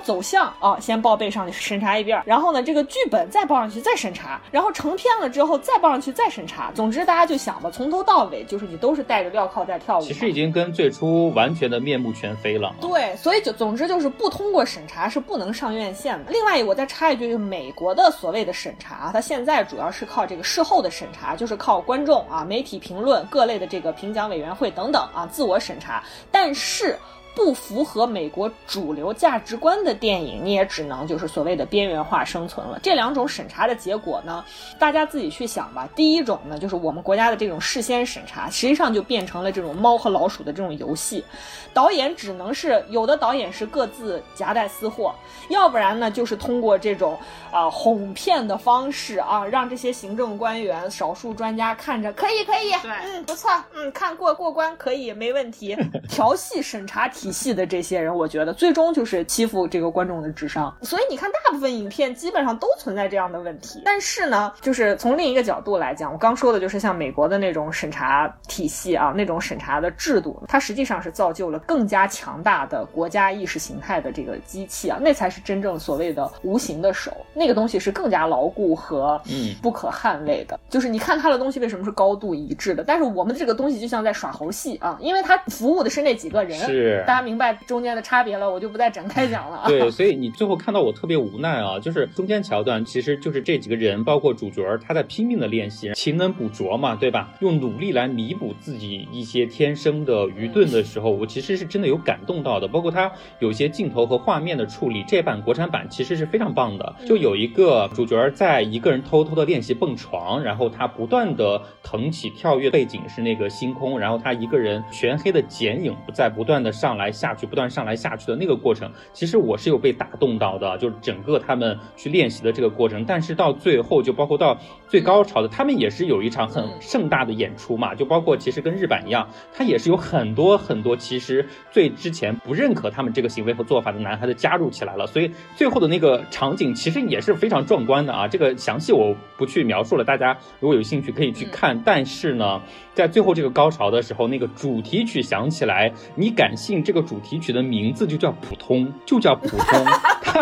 Speaker 4: 走向啊？先报备上去审查一遍，然后呢，这个剧本再报上去再审查，然后成片了之后再报上去再审查。总之大家就想吧，从头到尾就是你都是戴着镣铐在跳舞。
Speaker 2: 其实已经跟最初完全的面目全非了。
Speaker 4: 对，所以就总之就是不通过审查。是不能上院线的。另外，我再插一句，就是美国的所谓的审查，它现在主要是靠这个事后的审查，就是靠观众啊、媒体评论、各类的这个评奖委员会等等啊自我审查。但是。不符合美国主流价值观的电影，你也只能就是所谓的边缘化生存了。这两种审查的结果呢，大家自己去想吧。第一种呢，就是我们国家的这种事先审查，实际上就变成了这种猫和老鼠的这种游戏。导演只能是有的导演是各自夹带私货，要不然呢就是通过这种啊哄骗的方式啊，让这些行政官员、少数专家看着可以可以，
Speaker 3: 对，
Speaker 4: 嗯不错，嗯看过过关可以没问题，调戏审查体。体系的这些人，我觉得最终就是欺负这个观众的智商。所以你看，大部分影片基本上都存在这样的问题。但是呢，就是从另一个角度来讲，我刚说的就是像美国的那种审查体系啊，那种审查的制度，它实际上是造就了更加强大的国家意识形态的这个机器啊，那才是真正所谓的无形的手，那个东西是更加牢固和
Speaker 2: 嗯
Speaker 4: 不可捍卫的。就是你看它的东西为什么是高度一致的，但是我们的这个东西就像在耍猴戏啊，因为它服务的是那几个人，
Speaker 2: 是
Speaker 4: 大家明白中间的差别了，我就不再展开讲了啊。
Speaker 2: 对，所以你最后看到我特别无奈啊，就是中间桥段其实就是这几个人，包括主角儿，他在拼命的练习勤能补拙嘛，对吧？用努力来弥补自己一些天生的愚钝的时候，我其实是真的有感动到的。包括他有些镜头和画面的处理，这版国产版其实是非常棒的。就有一个主角儿在一个人偷偷的练习蹦床，然后他不断的腾起跳跃，背景是那个星空，然后他一个人全黑的剪影在不断的上来下去，不断上来下去的那个过程，其实我是有被打动到的，就是整个他们去练习的这个过程。但是到最后，就包括到最高潮的，他们也是有一场很盛大的演出嘛，就包括其实跟日版一样，他也是有很多很多其实最之前不认可他们这个行为和做法的男孩子加入起来了，所以最后的那个场景其实也是非常壮观的啊。这个详细我不去描述了，大家如果有兴趣可以去看。但是呢，在最后这个高潮的时候，那个主题曲响起来，你敢信这个主题曲的名字就叫普通，就叫普通。它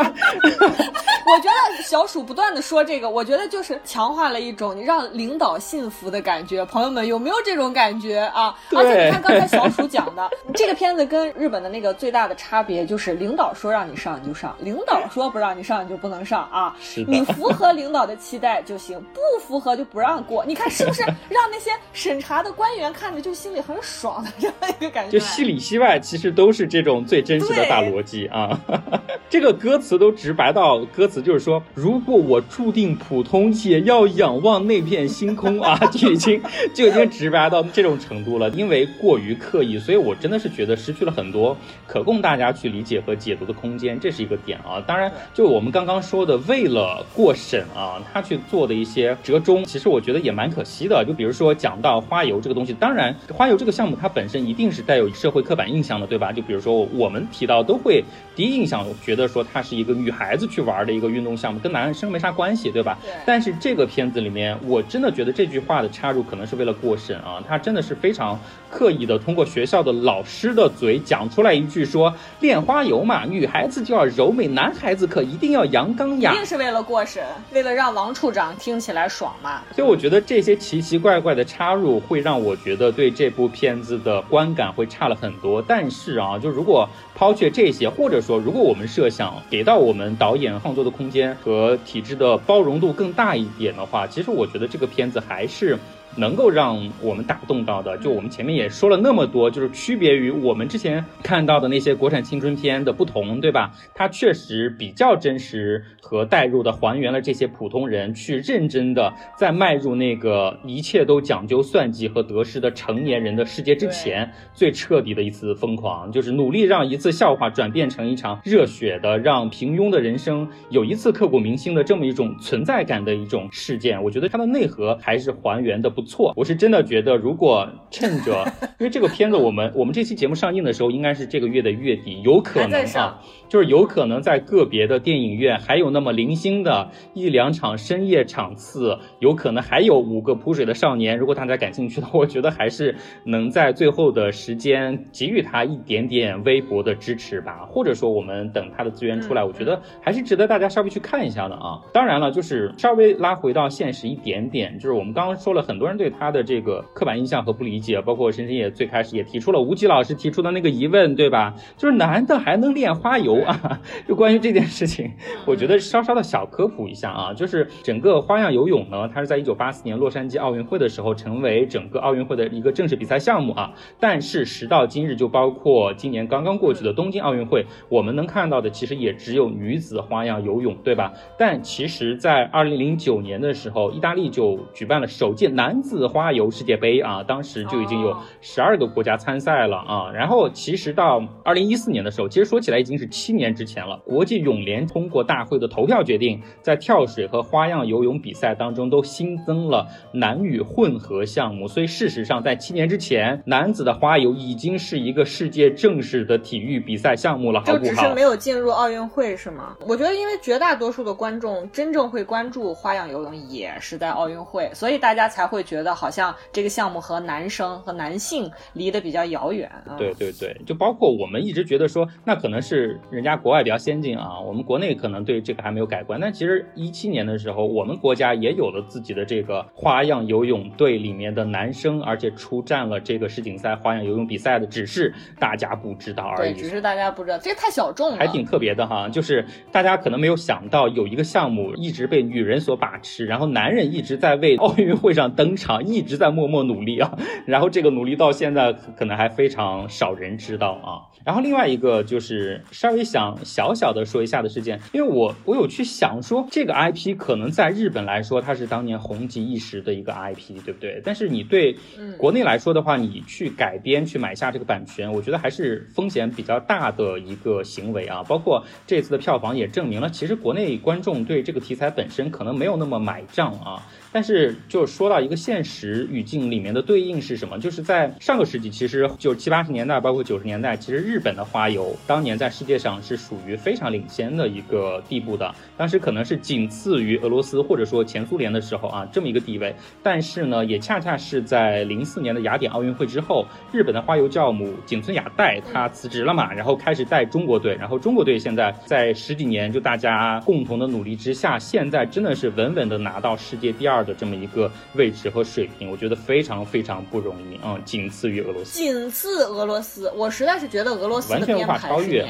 Speaker 4: 我觉得小鼠不断的说这个，我觉得就是强化了一种你让领导信服的感觉。朋友们有没有这种感觉啊？而且你看刚才小鼠讲的，这个片子跟日本的那个最大的差别就是，领导说让你上你就上，领导说不让你上你就不能上啊。你符合领导的期待就行，不符合就不让过。你看是不是 让那些审查的官员看着就心里很爽的这样一个感觉？
Speaker 2: 就戏里戏外，其实都是这种最真实的大逻辑啊。这个歌词都直白到，歌词就是说，如果我注定普通，也要仰望那片星空啊，就已经就已经直白到这种程度了。因为过于刻意，所以我真的是觉得失去了很多可供大家去理解和解读的空间，这是一个点啊。当然，就我们刚刚说的，为了过审啊，他去做的一些折中，其实我觉得也蛮可惜的。就比如说讲到花游这个东西，当然花游这个项目它本身一定是带有社会刻板印象的，对吧？就比如说我们提到都会第一印象觉得说它是一个女孩子去玩的一个运动项目，跟男生没啥关系，对吧？
Speaker 4: 对
Speaker 2: 但是这个片子里面，我真的觉得这句话的插入可能是为了过审啊，他真的是非常刻意的通过学校的老师的嘴讲出来一句说炼花油嘛，女孩子就要柔美，男孩子可一定要阳刚呀。
Speaker 4: 一定是为了过审，为了让王处长听起来爽嘛。
Speaker 2: 所以我觉得这些奇奇怪怪的插入会让我觉得对这部片子的观感会差了很多。但是啊，就如果抛却这些，或者说如果我们设想给到我们导演创作的空间和体制的包容度更大一点的话，其实我觉得这个片子还是。能够让我们打动到的，就我们前面也说了那么多，就是区别于我们之前看到的那些国产青春片的不同，对吧？它确实比较真实和代入的还原了这些普通人去认真的在迈入那个一切都讲究算计和得失的成年人的世界之前，最彻底的一次疯狂，就是努力让一次笑话转变成一场热血的，让平庸的人生有一次刻骨铭心的这么一种存在感的一种事件。我觉得它的内核还是还原的不错。我是真的觉得，如果趁着，因为这个片子我们我们这期节目上映的时候应该是这个月的月底，有可能啊，就是有可能在个别的电影院还有那么零星的一两场深夜场次，有可能还有五个扑水的少年。如果大家感兴趣的话，我觉得还是能在最后的时间给予他一点点微薄的支持吧，或者说我们等他的资源出来，我觉得还是值得大家稍微去看一下的啊。当然了，就是稍微拉回到现实一点点，就是我们刚刚说了，很多人对他的这个刻板印象和不理解，包括深深也最开始也提出了吴奇老师提出的那个疑问，对吧？就是男的还能练花游啊？就关于这件事情，我觉得稍稍的小科普一下啊，就是整个花样游泳呢，它是在一九八四年洛杉矶奥运会的时候成为整个奥运会的一个正式比赛项目啊。但是时到今日，就包括今年刚刚过去的东京奥运会，我们能看到的其实也只有女子花样游泳，对吧？但其实，在二零零九年的时候，意大利就举办了首届男子花游世界杯啊，当时就已经有
Speaker 4: 哦
Speaker 2: 十二个国家参赛了啊。然后其实到二零一四年的时候，其实说起来已经是七年之前了。国际泳联通过大会的投票决定，在跳水和花样游泳比赛当中都新增了男女混合项目。所以事实上，在七年之前，男子的花游已经是一个世界正式的体育育比赛项目了，好不好
Speaker 4: 就只是没？有进入奥运会是吗？我觉得，因为绝大多数的观众真正会关注花样游泳也是在奥运会，所以大家才会觉得好像这个项目和男生和男性离得比较遥远。啊
Speaker 2: 对，对对，就包括我们一直觉得说，那可能是人家国外比较先进啊，我们国内可能对这个还没有改观。但其实一七年的时候，我们国家也有了自己的这个花样游泳队里面的男生，而且出战了这个世锦赛花样游泳比赛的，只是大家不知道而已
Speaker 4: 对，
Speaker 2: 已。
Speaker 4: 只是大家不知道，这个太小众了。
Speaker 2: 还挺特别的哈，就是大家可能没有想到，有一个项目一直被女人所把持，然后男人一直在为奥运会上登场，一直在默默努力啊，然后这个努力到现在可能还非常少人知道啊。然后另外一个就是稍微想小小的说一下的事件，因为我我有去想说，这个 IP 可能在日本来说它是当年红极一时的一个 IP，对不对？但是你对
Speaker 4: 嗯
Speaker 2: 国内来说的话，你去改编去买下这个版权，我觉得还是风险比较大的一个行为啊。包括这次的票房也证明了，其实国内观众对这个题材本身可能没有那么买账啊。但是，就说到一个现实语境里面的对应是什么？就是在上个世纪，其实就七八十年代，包括九十年代，其实日本的花游当年在世界上是属于非常领先的一个地步的。当时可能是仅次于俄罗斯或者说前苏联的时候啊，这么一个地位。但是呢，也恰恰是在零四年的雅典奥运会之后，日本的花游教母井村雅代她辞职了嘛，然后开始带中国队，然后中国队现在在十几年就大家共同的努力之下，现在真的是稳稳的拿到世界第二的这么一个位置和水平，我觉得非常非常不容易啊、嗯，仅次于俄罗斯。
Speaker 4: 仅次俄罗斯，我实在是觉得俄罗斯
Speaker 2: 完全无法超越。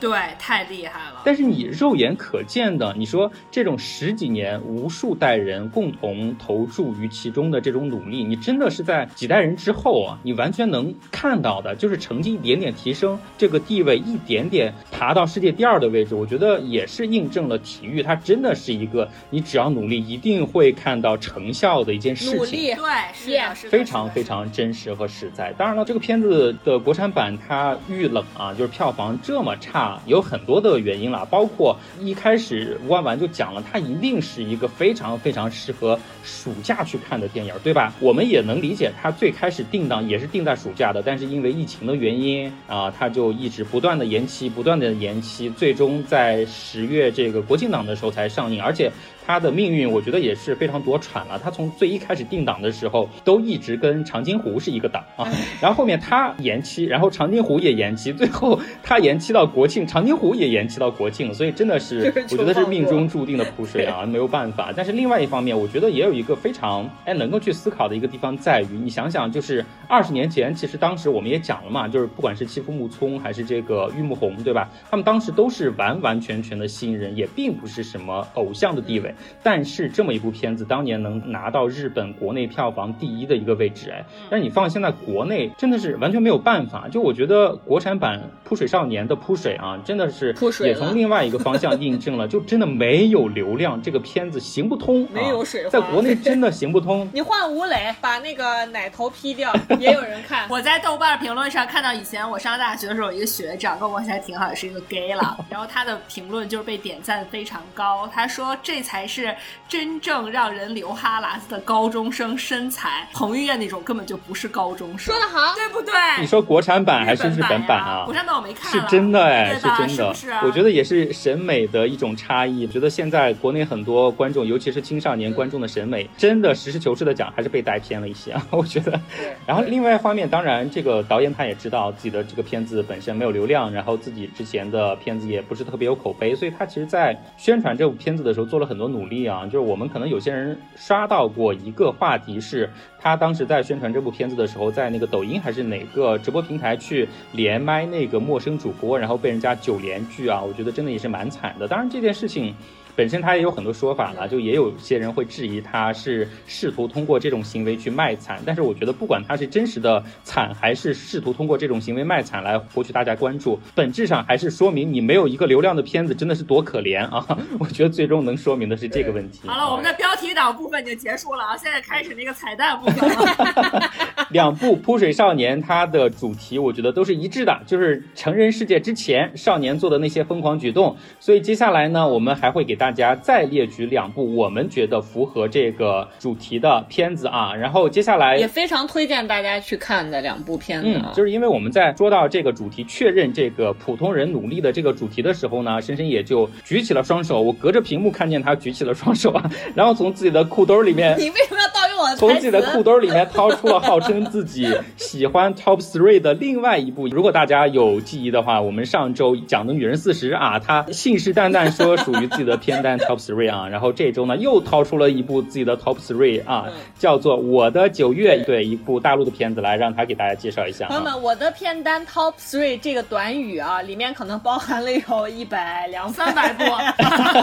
Speaker 3: 对，太厉害了。
Speaker 2: 但是你肉眼可见的，你说这种十几年无数代人共同投注于其中的这种努力，你真的是在几代人之后啊，你完全能看到的，就是成绩一点点提升，这个地位一点点爬到世界第二的位置。我觉得也是印证了体育它真的是一个你只要努力一定会看到成效的一件事情。
Speaker 4: 努力，
Speaker 3: 对，是的，是的，
Speaker 2: 非常非常真实和实在。当然了，这个片子的国产版它遇冷啊，就是票房这么差，有很多的原因啦，包括一开始吴万完就讲了，它一定是一个非常非常适合暑假去看的电影，对吧？我们也能理解，它最开始定档也是定在暑假的，但是因为疫情的原因啊，它就一直不断的延期，不断的延期，最终在十月这个国庆档的时候才上映，而且。它的命运，我觉得也是非常多舛了。它从最一开始定档的时候，都一直跟长津湖是一个档啊，然后后面它延期，然后长津湖也延期，最后它延期到国庆，长津湖也延期到国庆，所以真的是 我觉得是命中注定的苦水啊，没有办法。但是另外一方面，我觉得也有一个非常哎能够去思考的一个地方在于，你想想，就是二十年前，其实当时我们也讲了嘛，就是不管是欺负木聪还是这个玉木宏，对吧？他们当时都是完完全全的新人，也并不是什么偶像的地位。但是这么一部片子，当年能拿到日本国内票房第一的一个位置，哎，但是你放现在国内真的是完全没有办法。就我觉得国产版《扑水少年》的扑水啊，真的是也从另外一个方向印证了，就真的没有流量，这个片子行不通，
Speaker 4: 没有水
Speaker 2: 在国内真的行不通。
Speaker 4: 你换吴磊，把那个奶头 P 掉，也有人看。
Speaker 3: 我在豆瓣评论上看到，以前我上大学的时候，有一个学长跟我关系还挺好，也是一个 gay 了。然后他的评论就是被点赞非常高，他说这才是真正让人流哈喇子的高中生身材，彭于晏那种根本就不是高中生，
Speaker 4: 说的好，
Speaker 3: 对不对？
Speaker 2: 你说国产版还是日本
Speaker 3: 版
Speaker 2: 版啊？
Speaker 3: 国产版我没看
Speaker 2: 是，真的哎，
Speaker 3: 是
Speaker 2: 真的。
Speaker 3: 是是啊
Speaker 2: 我觉得也是审美的一种差异。我觉得现在国内很多观众，尤其是青少年观众的审美，真的实事求是的讲，还是被带偏了一些啊。我觉得。然后另外一方面，当然这个导演他也知道自己的这个片子本身没有流量，然后自己之前的片子也不是特别有口碑，所以他其实在宣传这部片子的时候做了很多努力啊。就是我们可能有些人刷到过一个话题是，他当时在宣传这部片子的时候，在那个抖音还是哪个直播平台去连麦那个陌生主播，然后被人家九连拒啊，我觉得真的也是蛮惨的。当然这件事情。本身他也有很多说法了，就也有些人会质疑他是试图通过这种行为去卖惨，但是我觉得不管他是真实的惨，还是试图通过这种行为卖惨来获取大家关注，本质上还是说明你没有一个流量的片子真的是多可怜啊！我觉得最终能说明的是这个问题。
Speaker 3: 好了，我们的标题党部分已经结束了啊，现在开始那个彩蛋部分了。
Speaker 2: 两部《扑水少年》它的主题我觉得都是一致的，就是成人世界之前少年做的那些疯狂举动。所以接下来呢，我们还会给大家再列举两部我们觉得符合这个主题的片子啊。然后接下来
Speaker 4: 也非常推荐大家去看的两部片子
Speaker 2: 嗯，
Speaker 4: 啊。
Speaker 2: 就是因为我们在说到这个主题，确认这个普通人努力的这个主题的时候呢，深深也就举起了双手。我隔着屏幕看见他举起了双手啊，然后从自己的裤兜里面
Speaker 4: 你为什么要盗用我
Speaker 2: 从自己的裤？兜里面掏出了号称自己喜欢 Top Three 的另外一部。如果大家有记忆的话，我们上周讲的《女人四十》啊，她信誓旦旦说属于自己的片单 Top Three 啊，然后这周呢又掏出了一部自己的 Top Three 啊，
Speaker 4: 嗯
Speaker 2: 叫做《我的九月》，对，一部大陆的片子，来让他给大家介绍一下啊。
Speaker 4: 朋友们，我的片单 Top Three 这个短语啊，里面可能包含了有一百、两
Speaker 3: 三百部，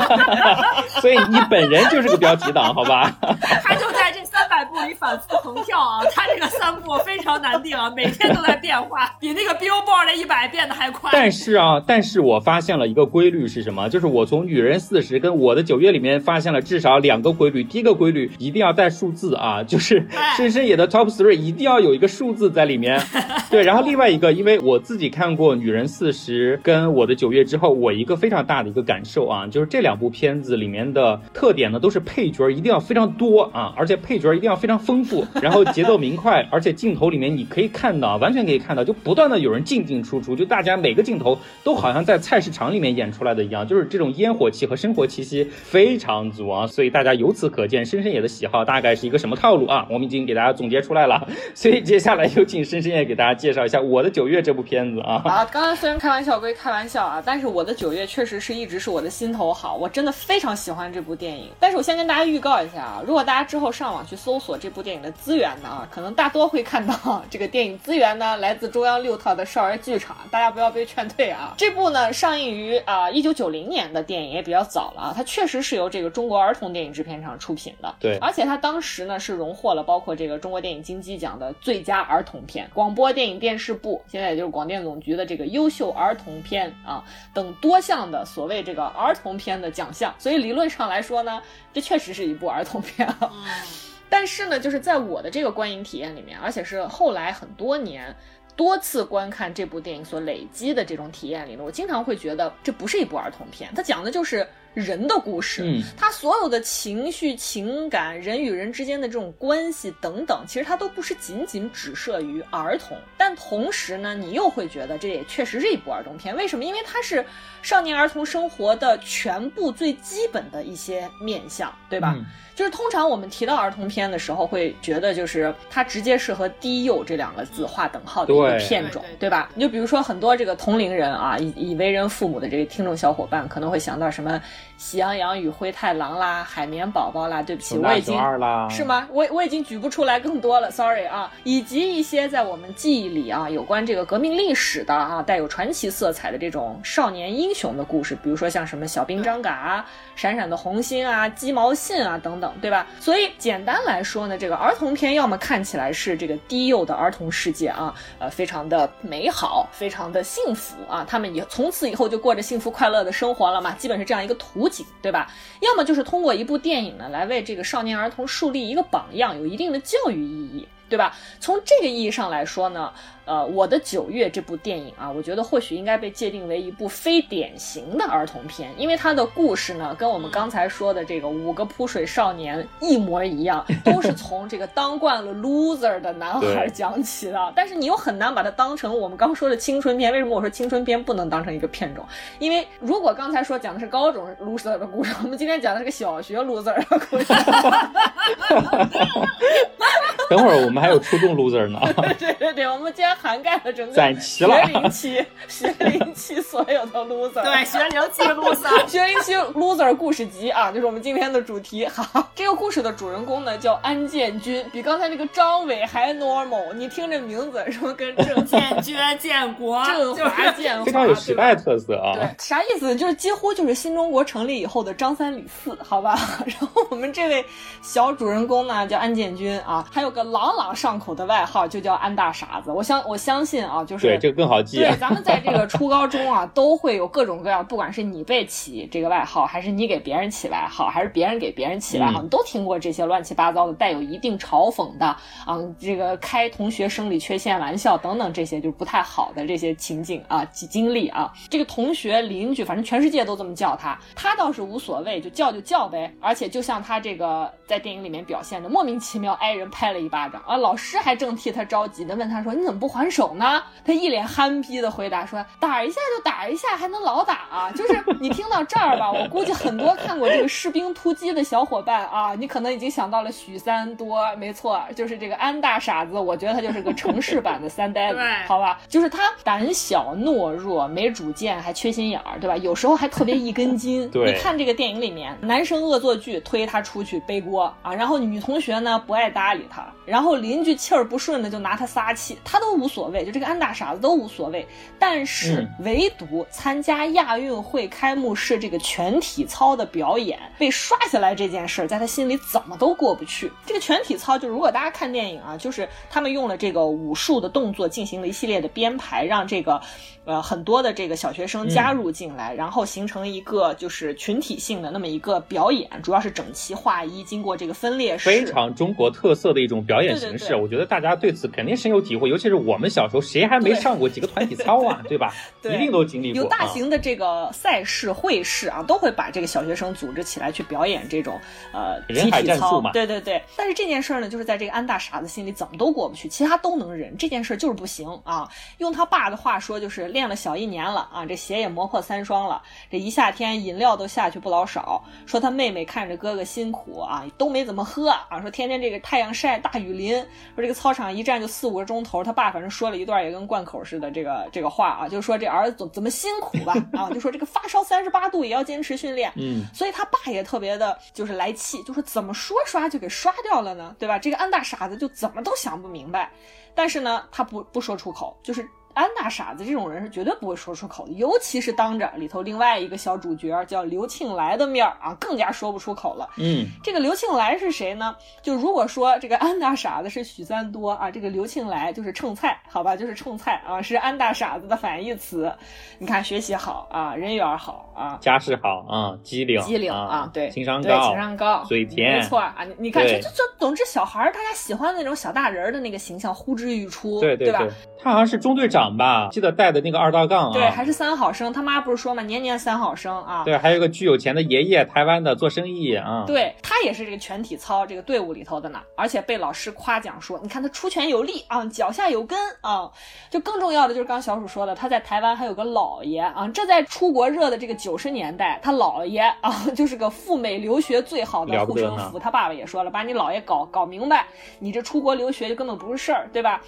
Speaker 2: 所以你本人就是个标题党，好吧？
Speaker 3: 他就在这三百步里反复横跳啊！他这个三步非常难定啊，每天都在变化，比那个 Billboard 的一百变得还快。
Speaker 2: 但是啊，但是我发现了一个规律是什么？就是我从《女人四十》跟我的九月里面发现了至少两个规律。第一个规律一定要带数字啊，就是
Speaker 3: 哎
Speaker 2: 深深野的 Top Three 一定要有一个数字在里面。对，然后另外一个，因为我自己看过《女人四十》跟我的九月之后，我一个非常大的一个感受啊，就是这两部片子里面的特点呢，都是配角一定要非常多啊，而且配角一定要非常丰富，然后节奏明快，而且镜头里面你可以看到，完全可以看到，就不断的有人进进出出，就大家每个镜头都好像在菜市场里面演出来的一样，就是这种烟火气和生活气息非常足啊，所以大家由此可见，深深野的喜好大概是一个什么套路啊？我们已经给大家总结出来了，所以接下来有请深深野给大家介绍一下《我的九月》这部片子啊。
Speaker 4: 啊，刚刚虽然开玩笑归开玩笑啊，但是我的九月确实是一直是我的心头好，我真的非常喜欢这部电影。但是我先跟大家预告一下啊，如果大家之后上网去搜索这部电影的资源呢啊，可能大多会看到这个电影资源呢来自中央六套的少儿剧场，大家不要被劝退啊。这部呢上映于啊一九九零年的电影也比较早了啊，它确实是由这个中国儿童电影制片厂出品的。
Speaker 2: 对
Speaker 4: 而且它当时呢是荣获了包括这个中国电影金鸡奖的最佳儿童片、广播电影电视部，现在也就是广电总局的这个优秀儿童片啊等多项的所谓这个儿童片的奖项。所以理论上来说呢，这确实是一部儿童片啊。但是呢，就是在我的这个观影体验里面，而且是后来很多年。多次观看这部电影所累积的这种体验里呢，我经常会觉得这不是一部儿童片，它讲的就是人的故事。
Speaker 2: 嗯，
Speaker 4: 他所有的情绪、情感、人与人之间的这种关系等等，其实它都不是仅仅只设于儿童。但同时呢，你又会觉得这也确实是一部儿童片。为什么？因为它是少年儿童生活的全部最基本的一些面相，对吧？
Speaker 2: 嗯
Speaker 4: 就是通常我们提到儿童片的时候，会觉得就是它直接是和低幼这两个字划等号的一个片种
Speaker 3: 对对，
Speaker 4: 吧？你就比如说很多这个同龄人啊，已已为人父母的这个听众小伙伴，可能会想到什么《喜羊羊与灰太狼》啦，《海绵宝宝》啦。对不起，我已经
Speaker 2: 二啦，
Speaker 4: 是？吗？我我已经举不出来更多了，sorry 啊，以及一些在我们记忆里啊有关这个革命历史的啊带有传奇色彩的这种少年英雄的故事，比如说像什么小兵张嘎啊、闪闪的红星啊、鸡毛信啊等等，对吧？所以简单来说呢，这个儿童片要么看起来是这个低幼的儿童世界啊，呃，非常的美好，非常的幸福啊，他们也从此以后就过着幸福快乐的生活了嘛，基本是这样一个图景，对吧？要么就是通过一部电影呢，来为这个少年儿童树立一个榜样，有一定的教育意义，对吧？从这个意义上来说呢，呃，我的九月这部电影啊，我觉得或许应该被界定为一部非典型的儿童片，因为它的故事呢，跟我们刚才说的这个五个扑水少年一模一样，都是从这个当惯了 loser 的男孩
Speaker 2: 对
Speaker 4: 讲起的。但是你又很难把它当成我们刚说的青春片。为什么我说青春片不能当成一个片种？因为如果刚才说讲的是高中 loser 的故事，我们今天讲的是个小学 loser 的故事。
Speaker 2: 等会儿我们还有初中 loser 呢，
Speaker 4: 对对对，我们竟然涵盖了整个
Speaker 2: 攒齐了
Speaker 4: 学龄期 学龄期所有的 loser。
Speaker 3: 对，学龄期 loser，
Speaker 4: 学龄期 loser 故事集啊，就是我们今天的主题。好，这个故事的主人公呢叫安建军，比刚才那个张伟还 normal。你听这名字，什么跟郑
Speaker 3: 建军建国，
Speaker 4: 振华、建华，
Speaker 2: 非常有时代特色啊。。
Speaker 4: 对，啥意思？就是几乎就是新中国成立以后的张三李四，好吧？然后我们这位小主人公呢叫安建军啊，还有个朗朗上口的外号，就叫安大傻子。我相我相信啊，就是
Speaker 2: 对这个更好记。
Speaker 4: 对，咱们在这个初高中啊，都会有各种各样，不管是你被起这个外号，还是你给别人起外号，还是别人给别人起外号，你都听过这些乱七八糟的、带有一定嘲讽的啊，这个开同学生理缺陷玩笑等等这些就是不太好的这些情景啊、经历啊。这个同学邻居，反正全世界都这么叫他，他倒是无所谓，就叫就叫呗。而且就像他这个在电影里面表现的，莫名其妙挨人拍了一巴掌啊，老师还正替他着急的问他说：“你怎么不还手呢？”他一脸憨批的回答说：“打一下就打一下，还能老打啊？”就是你听到这儿吧，我估计很多看过这个《士兵突击》的小伙伴啊，你可能已经想到了许三多，没错，就是这个安大傻子。我觉得他就是个城市版的三呆子，好吧？就是他胆小懦弱，没主见，还缺心眼儿，对吧？有时候还特别一根筋。
Speaker 2: 对，
Speaker 4: 你看这个电影里面，男生恶作剧推他出去背锅啊，然后女同学呢不爱搭理他，然后邻居气儿不顺的就拿他撒气，他都无所谓，就这个安大傻子都无所谓。但是唯独参加亚运会开幕式这个全体操的表演被刷下来这件事，在他心里怎么都过不去。这个全体操就如果大家看电影啊，就是他们用了这个武术的动作进行了一系列的编排，让这个呃很多的这个小学生加入进来，然后形成一个就是群体性的那么一个表演，主要是整齐划一，经过这个分裂式，
Speaker 2: 非常中国特色的一种表演形式。我觉得大家对此肯定深有体会，尤其是我们小时候谁还没上过几个团体操啊，对吧？一定都经历过。
Speaker 4: 有大型的这个赛事会试啊，都会把这个小学生组织起来去表演这种呃集体操
Speaker 2: 嘛。
Speaker 4: 对对对。但是这件事儿呢，就是在这个安大傻子心里怎么都过不去，其他都能忍，这件事就是不行啊。用他爸的话说，就是练了小一年了啊，这鞋也磨破三双了，这一夏天饮料都下去不老少。说他妹妹看着哥哥辛苦啊，都没怎么喝啊。说天天这个太阳晒，大雨淋，说这个操场一站就四五个钟头。他爸反正说了一段也跟贯口似的这个这个话啊，就说这儿子怎怎么辛苦吧啊，就说这个发烧三十八度也要坚持训练。
Speaker 2: 嗯，
Speaker 4: 所以他爸也特别的就是来气，就说怎么说刷就给刷掉了呢？对吧？这个安大傻子就怎么都想不明白，但是呢，他不不说出口，就是。安大傻子这种人是绝对不会说出口的，尤其是当着里头另外一个小主角叫刘庆来的面儿啊，更加说不出口了。
Speaker 2: 嗯，
Speaker 4: 这个刘庆来是谁呢？就如果说这个安大傻子是许三多啊，这个刘庆来就是蹭菜，好吧，就是蹭菜啊，是安大傻子的反义词。你看学习好啊，人缘好啊，
Speaker 2: 家世好啊，机灵
Speaker 4: 机灵啊，对，
Speaker 2: 情商高，
Speaker 4: 情商高，
Speaker 2: 嘴甜，
Speaker 4: 没错啊。你看，就就总之小孩大家喜欢的那种小大人的那个形象呼之欲出，
Speaker 2: 对
Speaker 4: 对
Speaker 2: 吧？他好像是中队长吧，记得带的那个二道杠啊，
Speaker 4: 对，还是三好生。他妈不是说嘛，年年三好生啊。
Speaker 2: 对，还有个巨有钱的爷爷，台湾的做生意啊。
Speaker 4: 对他也是这个全体操这个队伍里头的呢，而且被老师夸奖说，你看他出拳有力啊，脚下有根啊。就更重要的就是刚小鼠说的，他在台湾还有个姥爷啊。这在出国热的这个九十年代，他姥爷啊就是个赴美留学最好的护身符。他爸爸也说了，把你姥爷搞搞明白，你这出国留学就根本不是事儿，对吧？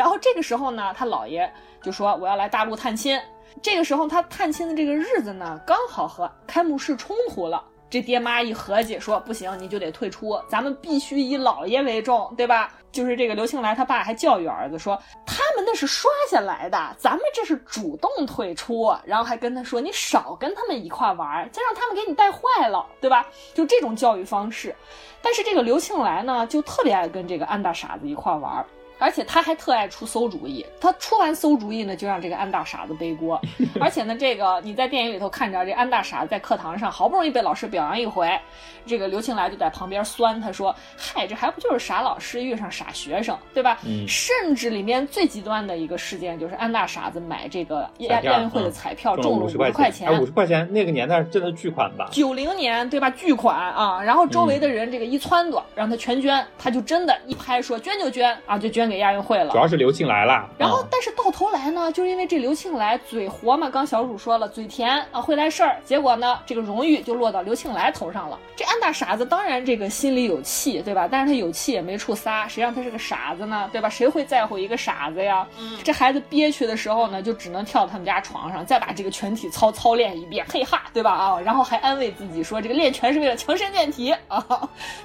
Speaker 4: 然后这个时候呢，他姥爷就说我要来大陆探亲。这个时候他探亲的这个日子呢，刚好和开幕式冲突了。这爹妈一合计说不行，你就得退出，咱们必须以姥爷为重，对吧？就是这个刘庆来他爸还教育儿子说，他们那是刷下来的，咱们这是主动退出。然后还跟他说，你少跟他们一块玩，再让他们给你带坏了，对吧？就这种教育方式。但是这个刘庆来呢，就特别爱跟这个安大傻子一块玩。而且他还特爱出馊主意，他出完馊主意呢，就让这个安大傻子背锅。而且呢，这个你在电影里头看着，这安大傻子在课堂上好不容易被老师表扬一回，这个刘庆来就在旁边酸他说：“嗨，这还不就是傻老师遇上傻学生，对吧？”
Speaker 2: 嗯。
Speaker 4: 甚至里面最极端的一个事件就是安大傻子买这个亚亚运会的彩票中了五十块钱，
Speaker 2: 五十块钱那个年代真的巨款吧？
Speaker 4: 九零年对吧？巨款啊！然后周围的人这个一撺掇，让他全捐，他就真的一拍说捐就捐啊，就捐。给亚运会了，
Speaker 2: 主要是刘庆来了。
Speaker 4: 然后，但是到头来呢，就是因为这刘庆来嘴活嘛，刚小主说了，嘴甜啊，会来事儿。结果呢，这个荣誉就落到刘庆来头上了。这安大傻子当然这个心里有气，对吧？但是他有气也没处撒，谁让他是个傻子呢，对吧？谁会在乎一个傻子呀？
Speaker 3: 嗯，
Speaker 4: 这孩子憋屈的时候呢，就只能跳到他们家床上，再把这个全体操操练一遍，嘿哈，对吧？啊，然后还安慰自己说，这个练拳是为了强身健体啊，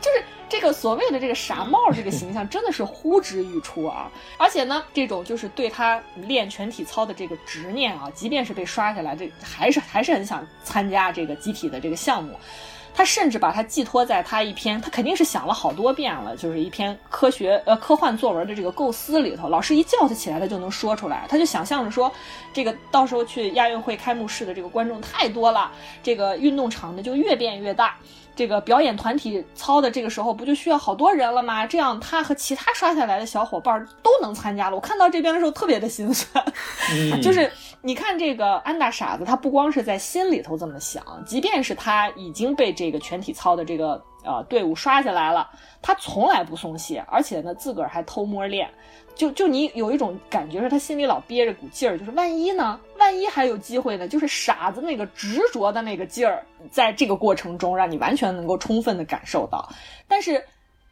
Speaker 4: 就是。这个所谓的这个傻帽这个形象真的是呼之欲出啊！而且呢，这种就是对他练全体操的这个执念啊，即便是被刷下来，这还是还是很想参加这个集体的这个项目。他甚至把它寄托在他一篇，他肯定是想了好多遍了，就是一篇科学呃科幻作文的这个构思里头。老师一叫他起来，他就能说出来。他就想象着说，这个到时候去亚运会开幕式的这个观众太多了，这个运动场呢就越变越大。这个表演团体操的这个时候，不就需要好多人了吗？这样他和其他刷下来的小伙伴都能参加了。我看到这边的时候特别的心酸，就是你看这个安大傻子，他不光是在心里头这么想，即便是他已经被这个全体操的这个呃队伍刷下来了，他从来不松懈，而且呢自个儿还偷摸练。就就你有一种感觉是他心里老憋着股劲儿，就是万一呢？万一还有机会呢？就是傻子那个执着的那个劲儿，在这个过程中让你完全能够充分的感受到。但是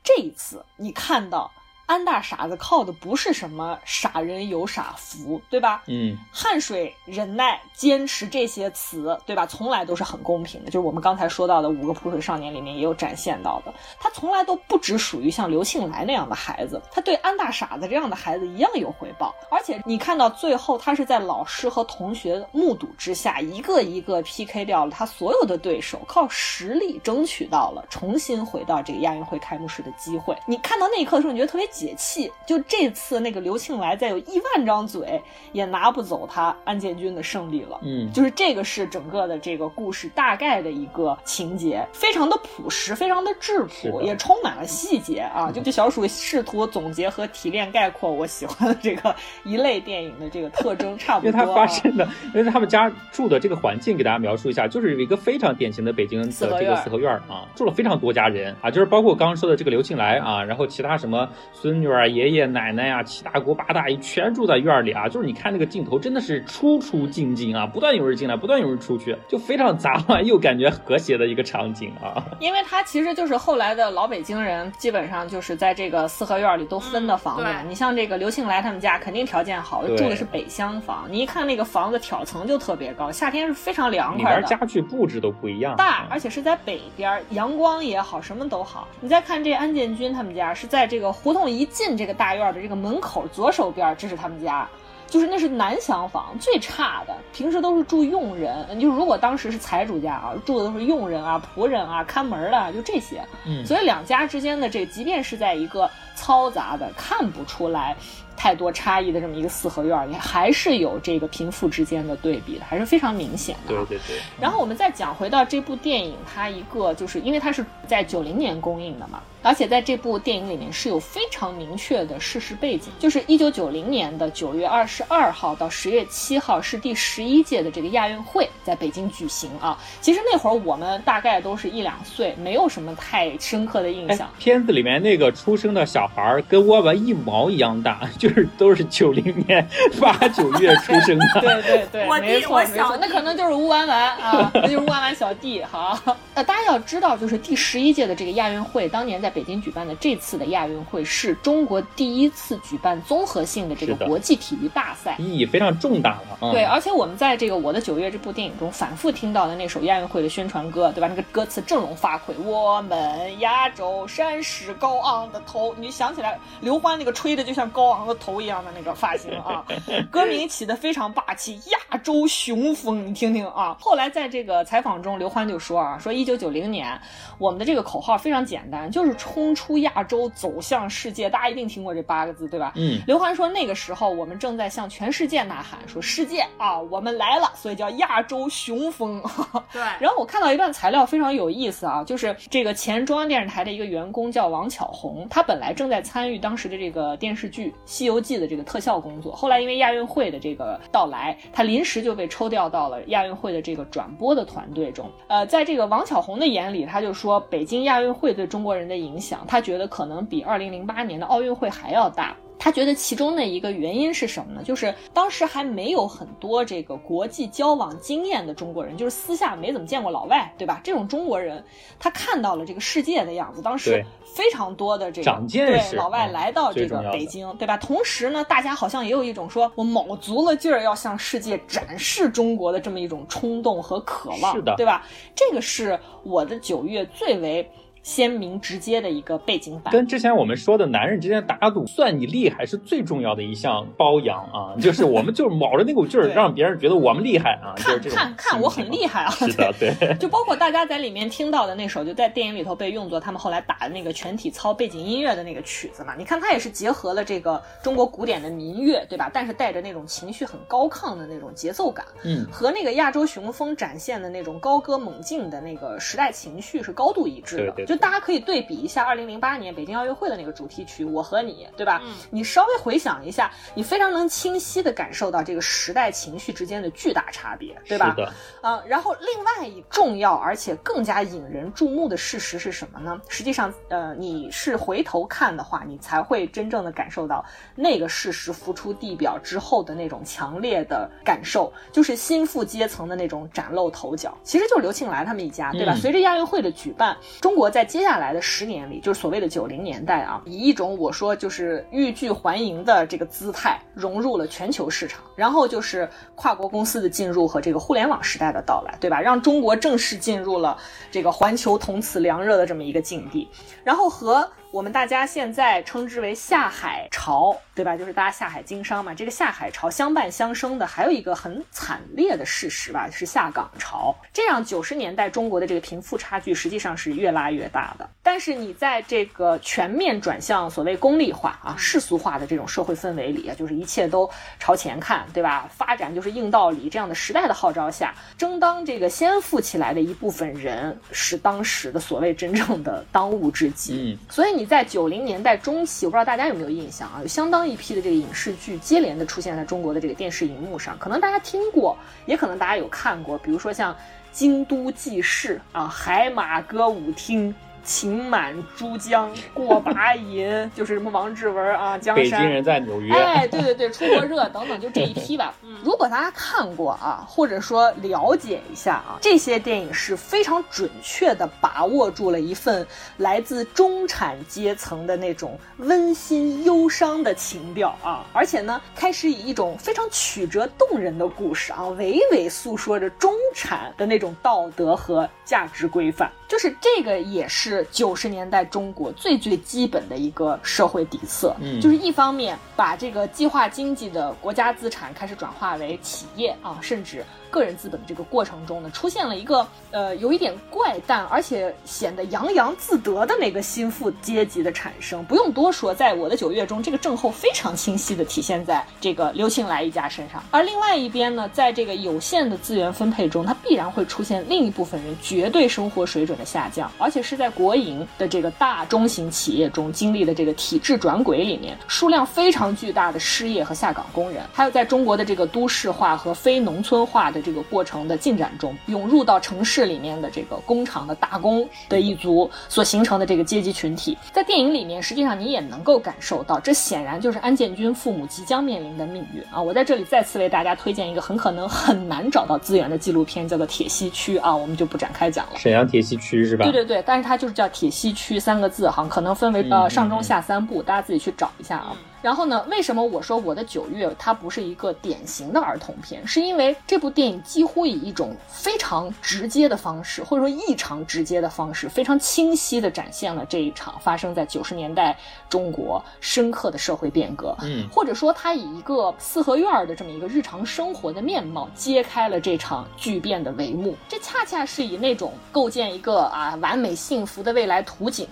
Speaker 4: 这一次你看到。安大傻子靠的不是什么傻人有傻福，对吧？
Speaker 2: 嗯，
Speaker 4: 汗水、忍耐、坚持这些词，对吧？从来都是很公平的。就是我们刚才说到的五个扑水少年里面也有展现到的，他从来都不只属于像刘庆来那样的孩子，他对安大傻子这样的孩子一样有回报。而且你看到最后，他是在老师和同学目睹之下，一个一个 PK 掉了他所有的对手，靠实力争取到了重新回到这个亚运会开幕式的机会。你看到那一刻的时候，你觉得特别。解气，就这次那个刘庆来再有一万张嘴也拿不走他安建军的胜利了。
Speaker 2: 嗯，
Speaker 4: 就是这个是整个的这个故事大概的一个情节，非常的朴实，非常的质朴，也充满了细节啊。就这小鼠试图总结和提炼概括我喜欢的这个一类电影的这个特征，差不多。
Speaker 2: 因为它发生的，因为他们家住的这个环境，给大家描述一下，就是一个非常典型的北京的这个四合院啊，住了非常多家人啊，就是包括刚刚说的这个刘庆来啊，然后其他什么。孙女啊、爷爷奶奶啊，七大姑八大姨全住在院里啊，就是你看那个镜头，真的是出出进进啊，不断有人进来，不断有人出去，就非常杂乱又感觉和谐的一个场景啊。
Speaker 4: 因为他其实就是后来的老北京人，基本上就是在这个四合院里都分的房子。你像这个刘庆来他们家，肯定条件好，住的是北厢房。你一看那个房子挑层就特别高，夏天是非常凉快的。
Speaker 2: 里边家具布置都不一样，
Speaker 4: 大，而且是在北边，阳光也好，什么都好。你再看这安建军他们家是在这个胡同。一进这个大院的这个门口左手边，这是他们家，就是那是南厢房，最差的。平时都是住佣人，就如果当时是财主家啊，住的都是佣人啊、仆人啊、看门的，就这些。
Speaker 2: 嗯，
Speaker 4: 所以两家之间的这，即便是在一个嘈杂的，看不出来。太多差异的这么一个四合院里，还是有这个贫富之间的对比的，还是非常明显的。
Speaker 2: 对对对。
Speaker 4: 然后我们再讲回到这部电影，它一个就是因为它是在九零年公映的嘛，而且在这部电影里面是有非常明确的事实背景，就是一九九零年的九月二十二号到十月七号是第十一届的这个亚运会在北京举行啊。其实那会儿我们大概都是一两岁，没有什么太深刻的印象。
Speaker 2: 片子里面那个出生的小孩跟我们一毛一样大。就是都是九零年八九月出生的，
Speaker 4: 对对对，没错
Speaker 3: 没错，
Speaker 4: 那可能就是吴丸丸啊，那就是吴婉婉小弟哈。呃，大家要知道，就是第十一届的这个亚运会，当年在北京举办的这次的亚运会，是中国第一次举办综合性的这个国际体育大赛，
Speaker 2: 意义非常重大了。
Speaker 4: 对，而且我们在这个《我的九月》这部电影中反复听到的那首亚运会的宣传歌，对吧？那个歌词振聋发聩，我们亚洲山势高昂的头，你想起来刘欢那个吹的就像高昂的。头一样的那个发型啊，歌名起的非常霸气，亚洲雄风，你听听啊。后来在这个采访中，刘欢就说啊，说一九九零年我们的这个口号非常简单，就是冲出亚洲，走向世界。大家一定听过这八个字，对吧？
Speaker 2: 嗯。
Speaker 4: 刘欢说那个时候我们正在向全世界呐喊，说世界啊，我们来了，所以叫亚洲雄风。
Speaker 3: 对。
Speaker 4: 然后我看到一段材料非常有意思啊，就是这个前中央电视台的一个员工叫王巧红，他本来正在参与当时的这个电视剧《西游记》的这个特效工作，后来因为亚运会的这个到来，他临时就被抽调到了亚运会的这个转播的团队中。呃，在这个王巧红的眼里，他就说北京亚运会对中国人的影响，他觉得可能比二零零八年的奥运会还要大。他觉得其中的一个原因是什么呢？就是当时还没有很多这个国际交往经验的中国人，就是私下没怎么见过老外，对吧？这种中国人，他看到了这个世界的样子。当时非常多的这个对老外来到这个北京，对吧？同时呢，大家好像也有一种说我卯足了劲儿要向世界展示中国的这么一种冲动和渴望，
Speaker 2: 是的，
Speaker 4: 对吧？这个是我的九月最为。鲜明直接的一个背景板。
Speaker 2: 跟之前我们说的男人之间打赌，算你厉害是最重要的一项包养啊，就是我们就是卯着那股劲儿，让别人觉得我们厉害啊，就是
Speaker 4: 看看看我很厉害啊！
Speaker 2: 是的，对，
Speaker 4: 就包括大家在里面听到的那首，就在电影里头被用作他们后来打的那个全体操背景音乐的那个曲子嘛。你看，它也是结合了这个中国古典的民乐，对吧？但是带着那种情绪很高亢的那种节奏感，
Speaker 2: 嗯，
Speaker 4: 和那个亚洲雄风展现的那种高歌猛进的那个时代情绪是高度一致的。
Speaker 2: 对对对
Speaker 4: 就大家可以对比一下二零零八年北京奥运会的那个主题曲《我和你》，对吧？
Speaker 3: 嗯
Speaker 4: 你稍微回想一下，你非常能清晰的感受到这个时代情绪之间的巨大差别，对吧？
Speaker 2: 是的，
Speaker 4: 啊、然后另外一重要而且更加引人注目的事实是什么呢？实际上，呃，你是回头看的话，你才会真正的感受到那个事实浮出地表之后的那种强烈的感受，就是心腹阶层的那种崭露头角。其实就是刘庆来他们一家，对吧？
Speaker 2: 嗯
Speaker 4: 随着亚运会的举办，中国在接下来的十年里，就是所谓的九零年代啊，以一种我说就是欲拒还迎的这个姿态融入了全球市场，然后就是跨国公司的进入和这个互联网时代的到来，对吧？让中国正式进入了这个环球同此凉热的这么一个境地，然后和我们大家现在称之为下海潮，对吧？就是大家下海经商嘛，这个下海潮相伴相生的，还有一个很惨烈的事实吧，是下岗潮。这样九十年代中国的这个贫富差距实际上是越拉越大的。但是你在这个全面转向所谓功利化啊、世俗化的这种社会氛围里啊，就是一切都朝前看，对吧？发展就是硬道理这样的时代的号召下，争当这个先富起来的一部分人是当时的所谓真正的当务之急。
Speaker 2: 嗯，
Speaker 4: 所以你在九零年代中期，我不知道大家有没有印象啊，有相当一批的这个影视剧接连的出现在中国的这个电视荧幕上，可能大家听过，也可能大家有看过，比如说像《京都纪事》啊，《海马歌舞厅》。情满珠江过把瘾，就是什么王志文啊，江山。
Speaker 2: 北京人在纽约，
Speaker 4: 哎，对对对，出国热等等，就这一批吧。如果大家看过啊，或者说了解一下啊，这些电影是非常准确的把握住了一份来自中产阶层的那种温馨忧伤的情调啊，而且呢，开始以一种非常曲折动人的故事啊，娓娓诉说着中产的那种道德和价值规范。就是这个也是九十年代中国最最基本的一个社会底色，
Speaker 2: 嗯
Speaker 4: 就是一方面把这个计划经济的国家资产开始转化为企业啊，甚至个人资本的这个过程中呢，出现了一个呃有一点怪诞，而且显得洋洋自得的那个心腹阶级的产生。不用多说，在我的九月中，这个症候非常清晰的体现在这个刘庆来一家身上。而另外一边呢，在这个有限的资源分配中，它必然会出现另一部分人绝对生活水准的下降，而且是在国营的这个大中型企业中经历的这个体制转轨里面，数量非常巨大的失业和下岗工人，还有在中国的这个都市化和非农村化的这个过程的进展中，涌入到城市里面的这个工厂的打工的一族所形成的这个阶级群体，在电影里面，实际上你也能够感受到，这显然就是安建军父母即将面临的命运啊！我在这里再次为大家推荐一个很可能很难找到资源的纪录片，叫做《铁西区》啊，我们就不展开讲了。
Speaker 2: 沈阳铁西区是吧？
Speaker 4: 对对对，但是它就是叫铁西区三个字哈，可能分为
Speaker 2: 嗯
Speaker 4: 呃
Speaker 2: 嗯
Speaker 4: 上中下三部，大家自己去找一下啊。然后呢，为什么我说我的九月它不是一个典型的儿童片？是因为这部电影几乎以一种非常直接的方式，或者说异常直接的方式，非常清晰地展现了这一场发生在九十年代中国深刻的社会变革。
Speaker 2: 嗯
Speaker 4: 或者说它以一个四合院儿的这么一个日常生活的面貌，揭开了这场巨变的帷幕。这恰恰是以那种构建一个啊完美幸福的未来图景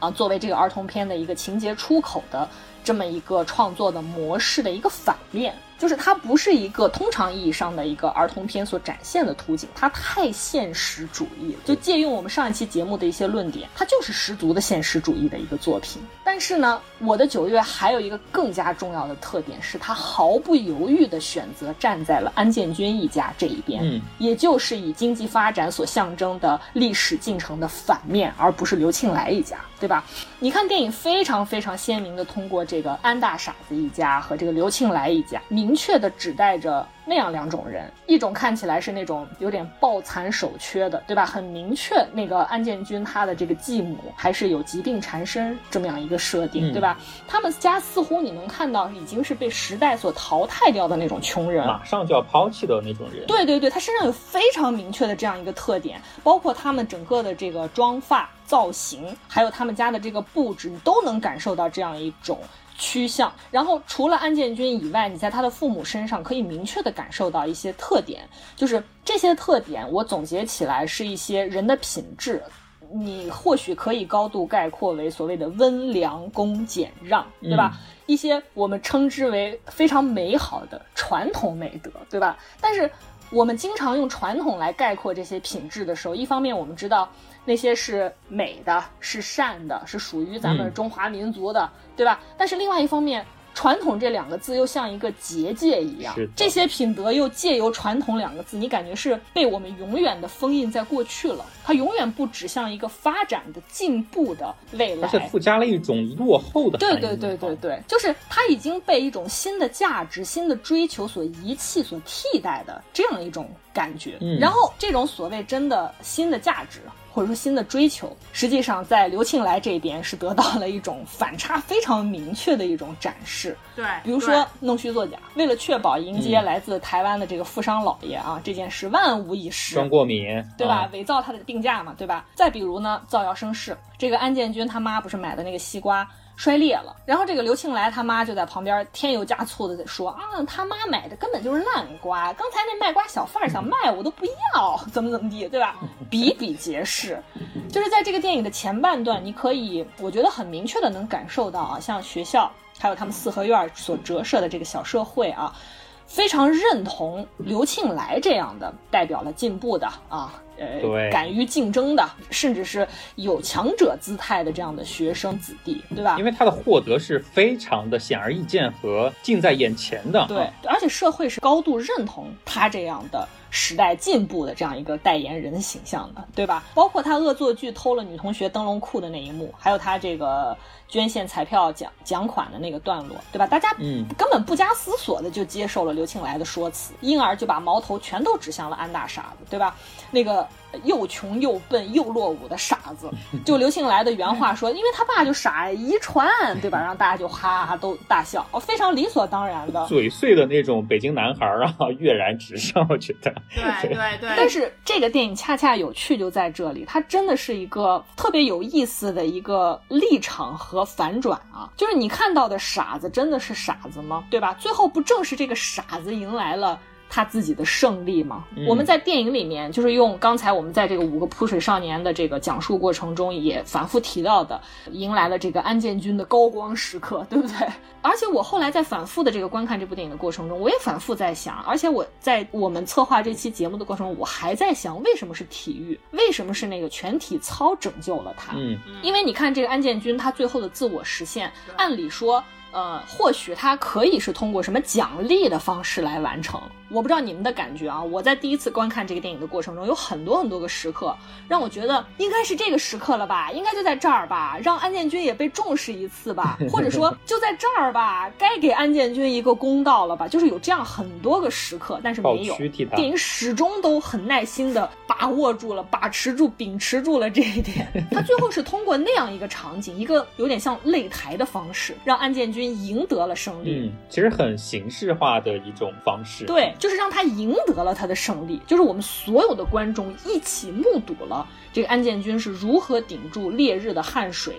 Speaker 4: 啊，作为这个儿童片的一个情节出口的这么一个创作的模式的一个反面。就是它不是一个通常意义上的一个儿童片所展现的图景，它太现实主义了。就借用我们上一期节目的一些论点，它就是十足的现实主义的一个作品。但是呢，我的九月还有一个更加重要的特点，是它毫不犹豫地选择站在了安建军一家这一边，
Speaker 2: 嗯，
Speaker 4: 也就是以经济发展所象征的历史进程的反面，而不是刘庆来一家，对吧？你看电影非常非常鲜明的通过这个安大傻子一家和这个刘庆来一家，明明确的指代着那样两种人，一种看起来是那种有点抱残守缺的，对吧？很明确，那个安建军他的这个继母还是有疾病缠身这么样一个设定，
Speaker 2: 嗯
Speaker 4: 对吧？他们家似乎你能看到已经是被时代所淘汰掉的那种穷人，
Speaker 2: 马上就要抛弃的那种人。
Speaker 4: 对对对，他身上有非常明确的这样一个特点，包括他们整个的这个妆发造型，还有他们家的这个布置，你都能感受到这样一种。趋向，然后除了安建军以外，你在他的父母身上可以明确的感受到一些特点，就是这些特点，我总结起来是一些人的品质，你或许可以高度概括为所谓的温良恭俭让，对吧？一些我们称之为非常美好的传统美德，对吧？但是我们经常用传统来概括这些品质的时候，一方面我们知道那些是美的、是善的、是属于咱们
Speaker 2: 嗯
Speaker 4: 中华民族的，对吧？但是另外一方面，传统这两个字又像一个结界一样这些品德又借由传统两个字，你感觉是被我们永远的封印在过去了，它永远不指向一个发展的、进步的未来
Speaker 2: 而。且附加了一种落后的。
Speaker 4: 对对对对对，就是它已经被一种新的价值、新的追求所遗弃、所替代的这样一种感觉。
Speaker 2: 嗯
Speaker 4: 然后这种所谓真的新的价值。或者说新的追求，实际上在刘庆来这边是得到了一种反差非常明确的一种展示。
Speaker 3: 对，
Speaker 4: 比如说弄虚作假，为了确保迎接来自台湾的这个富商老爷啊，这件事万无一失。
Speaker 2: 装过敏，
Speaker 4: 对吧
Speaker 2: 啊？？
Speaker 4: 伪造他的病假嘛，对吧？再比如呢，造谣生事，这个安建军他妈不是买的那个西瓜摔裂了，然后这个刘庆来他妈就在旁边添油加醋的在说啊，他妈买的根本就是烂瓜，刚才那卖瓜小贩想卖我都不要，怎么怎么地，对吧？比比皆是，就是在这个电影的前半段，你可以我觉得很明确的能感受到啊，像学校还有他们四合院所折射的这个小社会啊。非常认同刘庆来这样的代表了进步的啊，呃
Speaker 2: 对，
Speaker 4: 敢于竞争的，甚至是有强者姿态的这样的学生子弟，对吧
Speaker 2: 因？为他的获得是非常的显而易见和近在眼前的。
Speaker 4: 对
Speaker 2: 啊，，
Speaker 4: 而且社会是高度认同他这样的时代进步的这样一个代言人形象的，对吧？包括他恶作剧偷了女同学灯笼裤的那一幕，还有他这个捐献彩票奖奖款的那个段落，对吧？大家
Speaker 2: 嗯
Speaker 4: 根本不加思索的就接受了刘庆来的说辞，因而就把矛头全都指向了安大傻子，对吧？那个又穷又笨又落伍的傻子，就刘庆来的原话说，因为他爸就傻，遗传，对吧？让大家就哈哈都大笑，哦，非常理所当然的。
Speaker 2: 嘴碎的那种北京男孩儿啊，跃然纸上，我觉得。
Speaker 3: 对对对，
Speaker 4: 但是这个电影恰恰有趣就在这里，它真的是一个特别有意思的一个立场和反转啊！就是你看到的傻子真的是傻子吗？对吧？最后不正是这个傻子迎来了。他自己的胜利嘛？
Speaker 2: 嗯
Speaker 4: 我们在电影里面就是用刚才我们在这个五个扑水少年的这个讲述过程中也反复提到的，迎来了这个安建军的高光时刻，对不对？而且我后来在反复的这个观看这部电影的过程中，我也反复在想，而且我在我们策划这期节目的过程中，我还在想，为什么是体育？为什么是那个全体操拯救了他？
Speaker 2: 嗯，
Speaker 4: 因为你看这个安建军他最后的自我实现，按理说。呃，或许他可以是通过什么奖励的方式来完成，我不知道你们的感觉啊。我在第一次观看这个电影的过程中，有很多很多个时刻，让我觉得应该是这个时刻了吧，应该就在这儿吧，让安建军也被重视一次吧，或者说就在这儿吧，该给安建军一个公道了吧，就是有这样很多个时刻，但是没有电影始终都很耐心的把握住了、把持住、秉持住了这一点。他最后是通过那样一个场景，一个有点像擂台的方式，让安建军赢得了胜利。
Speaker 2: 嗯，其实很形式化的一种方式。，
Speaker 4: 对，就是让他赢得了他的胜利，就是我们所有的观众一起目睹了这个安建军是如何顶住烈日的汗水、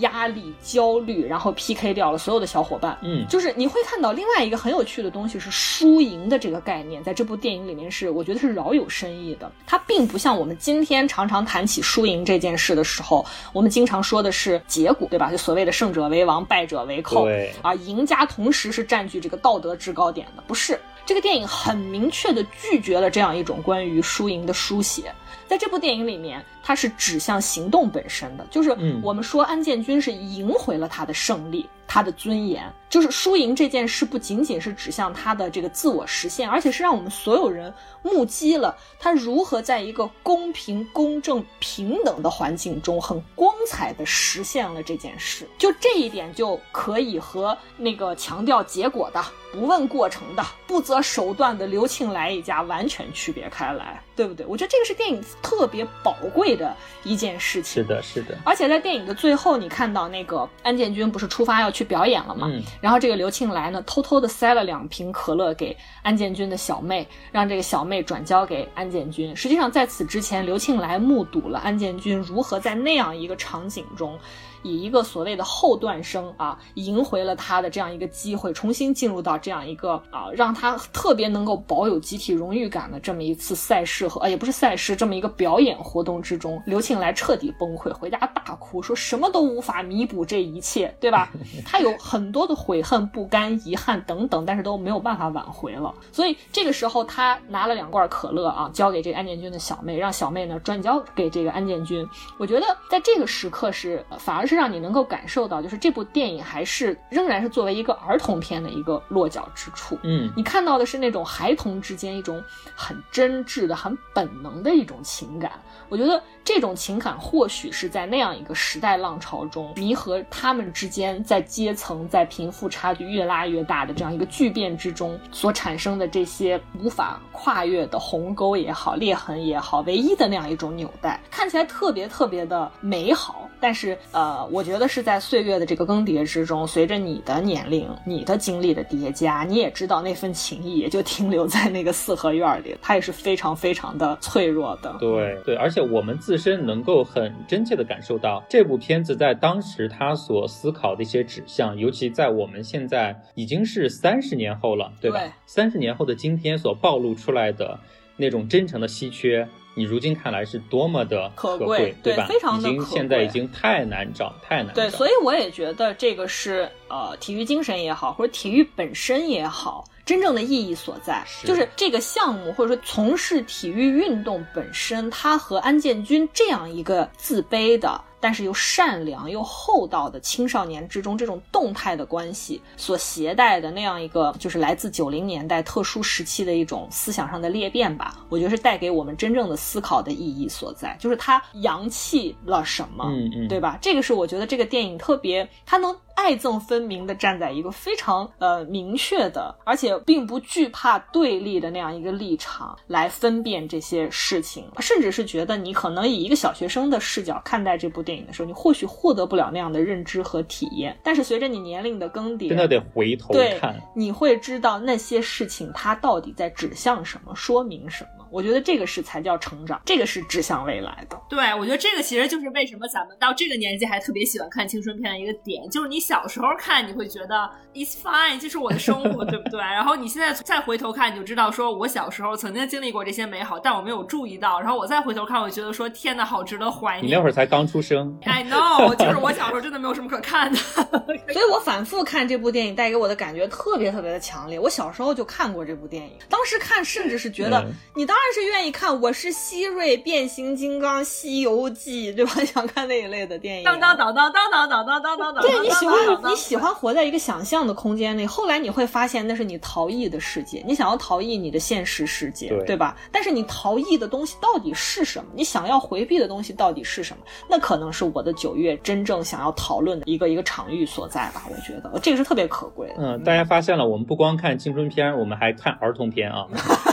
Speaker 4: 压力、焦虑，然后 PK 掉了所有的小伙伴。
Speaker 2: 嗯，
Speaker 4: 就是你会看到另外一个很有趣的东西是输赢的这个概念，在这部电影里面是我觉得是饶有深意的。它并不像我们今天常常谈起输赢这件事的时候，我们经常说的是结果，对吧？就所谓的胜者为王，败者为寇。
Speaker 2: 对
Speaker 4: 啊，赢家同时是占据这个道德制高点的，不是？这个电影很明确的拒绝了这样一种关于输赢的书写。在这部电影里面，它是指向行动本身的，就是
Speaker 2: 嗯
Speaker 4: 我们说安建军是赢回了他的胜利，他的尊严。就是输赢这件事不仅仅是指向他的这个自我实现，而且是让我们所有人目击了他如何在一个公平、公正、平等的环境中，很光彩的实现了这件事。就这一点，就可以和那个强调结果的、不问过程的、不择手段的刘庆来一家完全区别开来，对不对？我觉得这个是电影特别宝贵的一件事情。
Speaker 2: 是的，是的。
Speaker 4: 而且在电影的最后，你看到那个安建军不是出发要去表演了嘛？
Speaker 2: 嗯。
Speaker 4: 然后这个刘庆来呢，偷偷的塞了两瓶可乐给安建军的小妹，让这个小妹转交给安建军。实际上在此之前，刘庆来目睹了安建军如何在那样一个场景中。以一个所谓的后段生啊，赢回了他的这样一个机会，重新进入到这样一个啊，让他特别能够保有集体荣誉感的这么一次赛事和，呃，也不是赛事，这么一个表演活动之中，刘庆来彻底崩溃，回家大哭，说什么都无法弥补这一切，对吧？他有很多的悔恨、不甘、遗憾等等，但是都没有办法挽回了。所以这个时候，他拿了两罐可乐啊，交给这个安建军的小妹，让小妹呢转交给这个安建军。我觉得在这个时刻是反而是。让你能够感受到，就是这部电影还是仍然是作为一个儿童片的一个落脚之处。
Speaker 2: 嗯，
Speaker 4: 你看到的是那种孩童之间一种很真挚的、很本能的一种情感。我觉得这种情感或许是在那样一个时代浪潮中，弥合他们之间在阶层、在贫富差距越拉越大的这样一个巨变之中所产生的这些无法跨越的鸿沟也好、裂痕也好，唯一的那样一种纽带，看起来特别特别的美好。但是，呃，我觉得是在岁月的这个更迭之中，随着你的年龄、你的经历的叠加，你也知道那份情谊也就停留在那个四合院里，它也是非常非常的脆弱的。
Speaker 2: 对对，而且我们自身能够很真切的感受到这部片子在当时他所思考的一些指向，尤其在我们现在已经是三十年后了，对吧？三十年后的今天所暴露出来的那种真诚的稀缺。你如今看来是多么的可贵，
Speaker 4: 对
Speaker 2: 吧？
Speaker 4: 非常的
Speaker 2: 可贵，现在已经太难找，太难找。
Speaker 4: 对，所以我也觉得这个是呃，体育精神也好，或者体育本身也好，真正的意义所在，就是这个项目或者说从事体育运动本身，它和安建军这样一个自卑的。但是又善良又厚道的青少年之中，这种动态的关系所携带的那样一个，就是来自九零年代特殊时期的一种思想上的裂变吧。我觉得是带给我们真正的思考的意义所在，就是它扬弃了什么，
Speaker 2: 嗯嗯，
Speaker 4: 对吧？这个是我觉得这个电影特别，它能。爱憎分明的站在一个非常呃明确的，而且并不惧怕对立的那样一个立场来分辨这些事情，甚至是觉得你可能以一个小学生的视角看待这部电影的时候，你或许获得不了那样的认知和体验。但是随着你年龄的更迭，
Speaker 2: 真的得回头看，
Speaker 4: 你会知道那些事情它到底在指向什么，说明什么。我觉得这个是才叫成长，这个是指向未来的。
Speaker 3: 对，我觉得这个其实就是为什么咱们到这个年纪还特别喜欢看青春片的一个点，就是你小时候看你会觉得 it's fine，这是我的生活，对不对？然后你现在再回头看，你就知道说我小时候曾经经历过这些美好，但我没有注意到。然后我再回头看，我就觉得说天呐，好值得怀念。
Speaker 2: 你那会儿才刚出生，
Speaker 3: I know，就是我小时候真的没有什么可看的，
Speaker 4: 所以我反复看这部电影，带给我的感觉特别特别的强烈。我小时候就看过这部电影，当时看甚至是觉得你当。当然是愿意看，我是希瑞、变形金刚、西游记，对吧？想看那一类的电影。
Speaker 3: 当当当当当当当当当当。
Speaker 4: 对你喜欢，你喜欢活在一个想象的空间里。后来你会发现，那是你逃逸的世界，你想要逃逸你的现实世界，对吧？但是你逃逸的东西到底是什么？你想要回避的东西到底是什么？那可能是我的九月真正想要讨论的一个一个场域所在吧。我觉得这个是特别可贵。
Speaker 2: 嗯，大家发现了，我们不光看青春片，我们还看儿童片啊，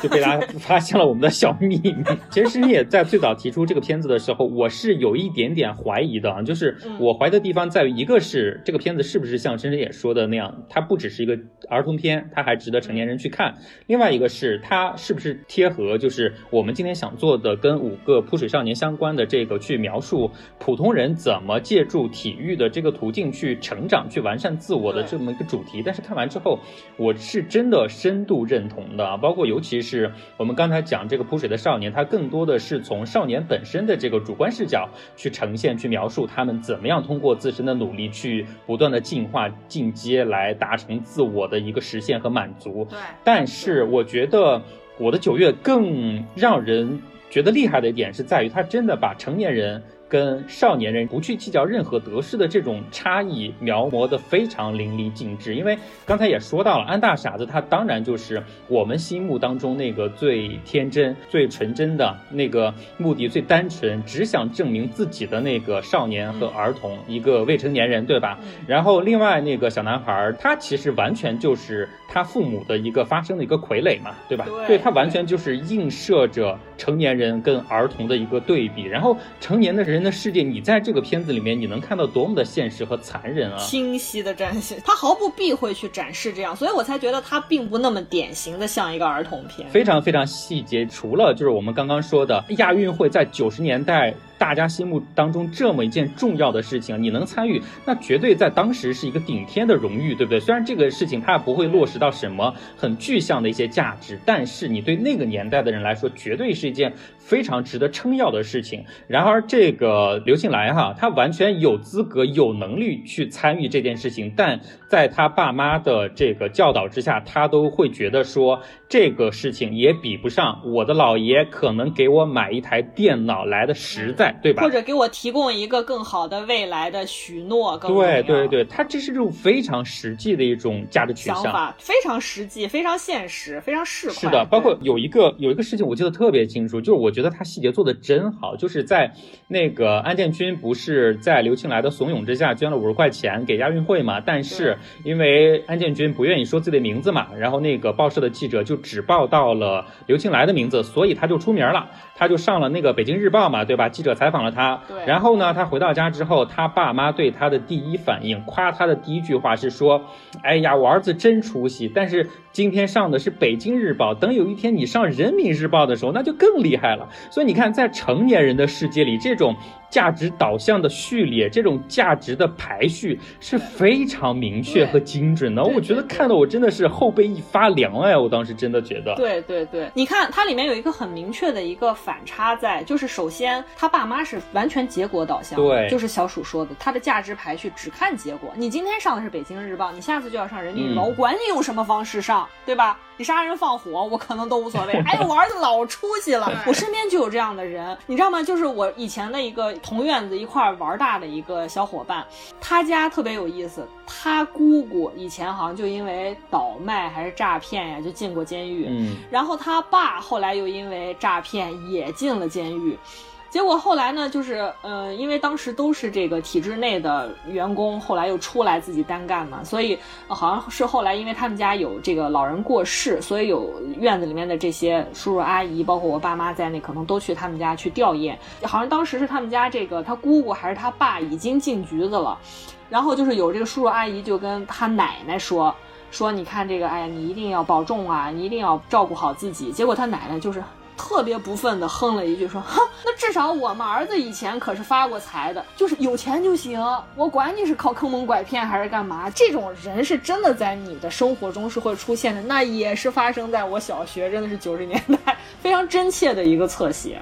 Speaker 2: 就被大家发现了我。我们的小秘密，其实你也在最早提出这个片子的时候，我是有一点点怀疑的啊，就是我怀疑的地方在于，一个是这个片子是不是像深深也说的那样，它不只是一个儿童片，它还值得成年人去看；另外一个是它是不是贴合，就是我们今天想做的跟五个扑水少年相关的这个去描述普通人怎么借助体育的这个途径去成长、去完善自我的这么一个主题。但是看完之后，我是真的深度认同的，包括尤其是我们刚才讲。这个扑水的少年，他更多的是从少年本身的这个主观视角去呈现、去描述他们怎么样通过自身的努力去不断的进化、进阶，来达成自我的一个实现和满足。
Speaker 3: 对。
Speaker 2: 但是我觉得我的九月更让人觉得厉害的一点是在于，他真的把成年人。跟少年人不去计较任何得失的这种差异描摹的非常淋漓尽致。因为刚才也说到了，安大傻子他当然就是我们心目当中那个最天真、最纯真的那个目的最单纯，只想证明自己的那个少年和儿童，一个未成年人，对吧？然后另外那个小男孩，他其实完全就是他父母的一个发生的一个傀儡嘛，对吧？
Speaker 4: 对
Speaker 2: 他完全就是映射着成年人跟儿童的一个对比。然后成年的人的世界，你在这个片子里面，你能看到多么的现实和残忍啊！
Speaker 4: 清晰的展现，他毫不避讳去展示这样，所以我才觉得他并不那么典型的像一个儿童片。
Speaker 2: 非常非常细节。除了就是我们刚刚说的亚运会，在九十年代大家心目当中这么一件重要的事情，你能参与，那绝对在当时是一个顶天的荣誉，对不对？虽然这个事情它也不会落实到什么很具象的一些价值，但是你对那个年代的人来说，绝对是一件非常值得称耀的事情。然而，这个刘庆来哈，他完全有资格、有能力去参与这件事情，但在他爸妈的这个教导之下，他都会觉得说这个事情也比不上我的姥爷可能给我买一台电脑来的实在，对吧？
Speaker 4: 或者给我提供一个更好的未来的许诺，更
Speaker 2: 对对对，他这是这种非常实际的一种价值取向，
Speaker 4: 想法非常实际、非常现实、非常市侩。
Speaker 2: 是的，包括有一个有一个事情我记得特别清楚，就是我觉得他细节做的真好，就是在那个安建军不是在刘庆来的怂恿之下捐了五十块钱给亚运会嘛，但是因为安建军不愿意说自己的名字嘛，然后那个报社的记者就只报到了刘庆来的名字，所以他就出名了，他就上了那个北京日报嘛，对吧？记者采访了他，然后呢，他回到家之后，他爸妈对他的第一反应，夸他的第一句话是说：“哎呀，我儿子真出息。”但是今天上的是北京日报，等有一天你上人民日报的时候，那就更厉害了。所以你看，在成年人的世界里，这种价值导向的序列，这种价值的排序是非常明确和精准的。我觉得看得我真的是后背一发凉哎，我当时真的觉得。
Speaker 4: 对对对，你看它里面有一个很明确的一个反差在，就是首先他爸妈是完全结果导向，
Speaker 2: 对
Speaker 4: 就是小鼠说的，他的价值排序只看结果。你今天上的是北京日报，你下次就要上人民日报，
Speaker 2: 嗯
Speaker 4: 我管你用什么方式上，对吧？你杀人放火，我可能都无所谓。哎，我儿子老出息了，我身边就有这样的人，你知道吗？就是我以前的一个同院子一块儿玩大的一个小伙伴，他家特别有意思，他姑姑以前好像就因为倒卖还是诈骗呀，就进过监狱。
Speaker 2: 嗯，
Speaker 4: 然后他爸后来又因为诈骗也进了监狱。结果后来呢，就是呃，因为当时都是这个体制内的员工，后来又出来自己单干嘛，所以、好像是后来因为他们家有这个老人过世，所以有院子里面的这些叔叔阿姨，包括我爸妈在内，可能都去他们家去吊唁。好像当时是他们家这个他姑姑还是他爸已经进局子了，然后就是有这个叔叔阿姨就跟他奶奶说。说你看这个，哎呀，你一定要保重啊，你一定要照顾好自己。结果他奶奶就是特别不忿的哼了一句，说：“ 哼，那至少我们儿子以前可是发过财的，就是有钱就行，我管你是靠坑蒙拐骗还是干嘛。这种人是真的在你的生活中是会出现的，那也是发生在我小学，真的是九十年代 非常真切的一个侧写。”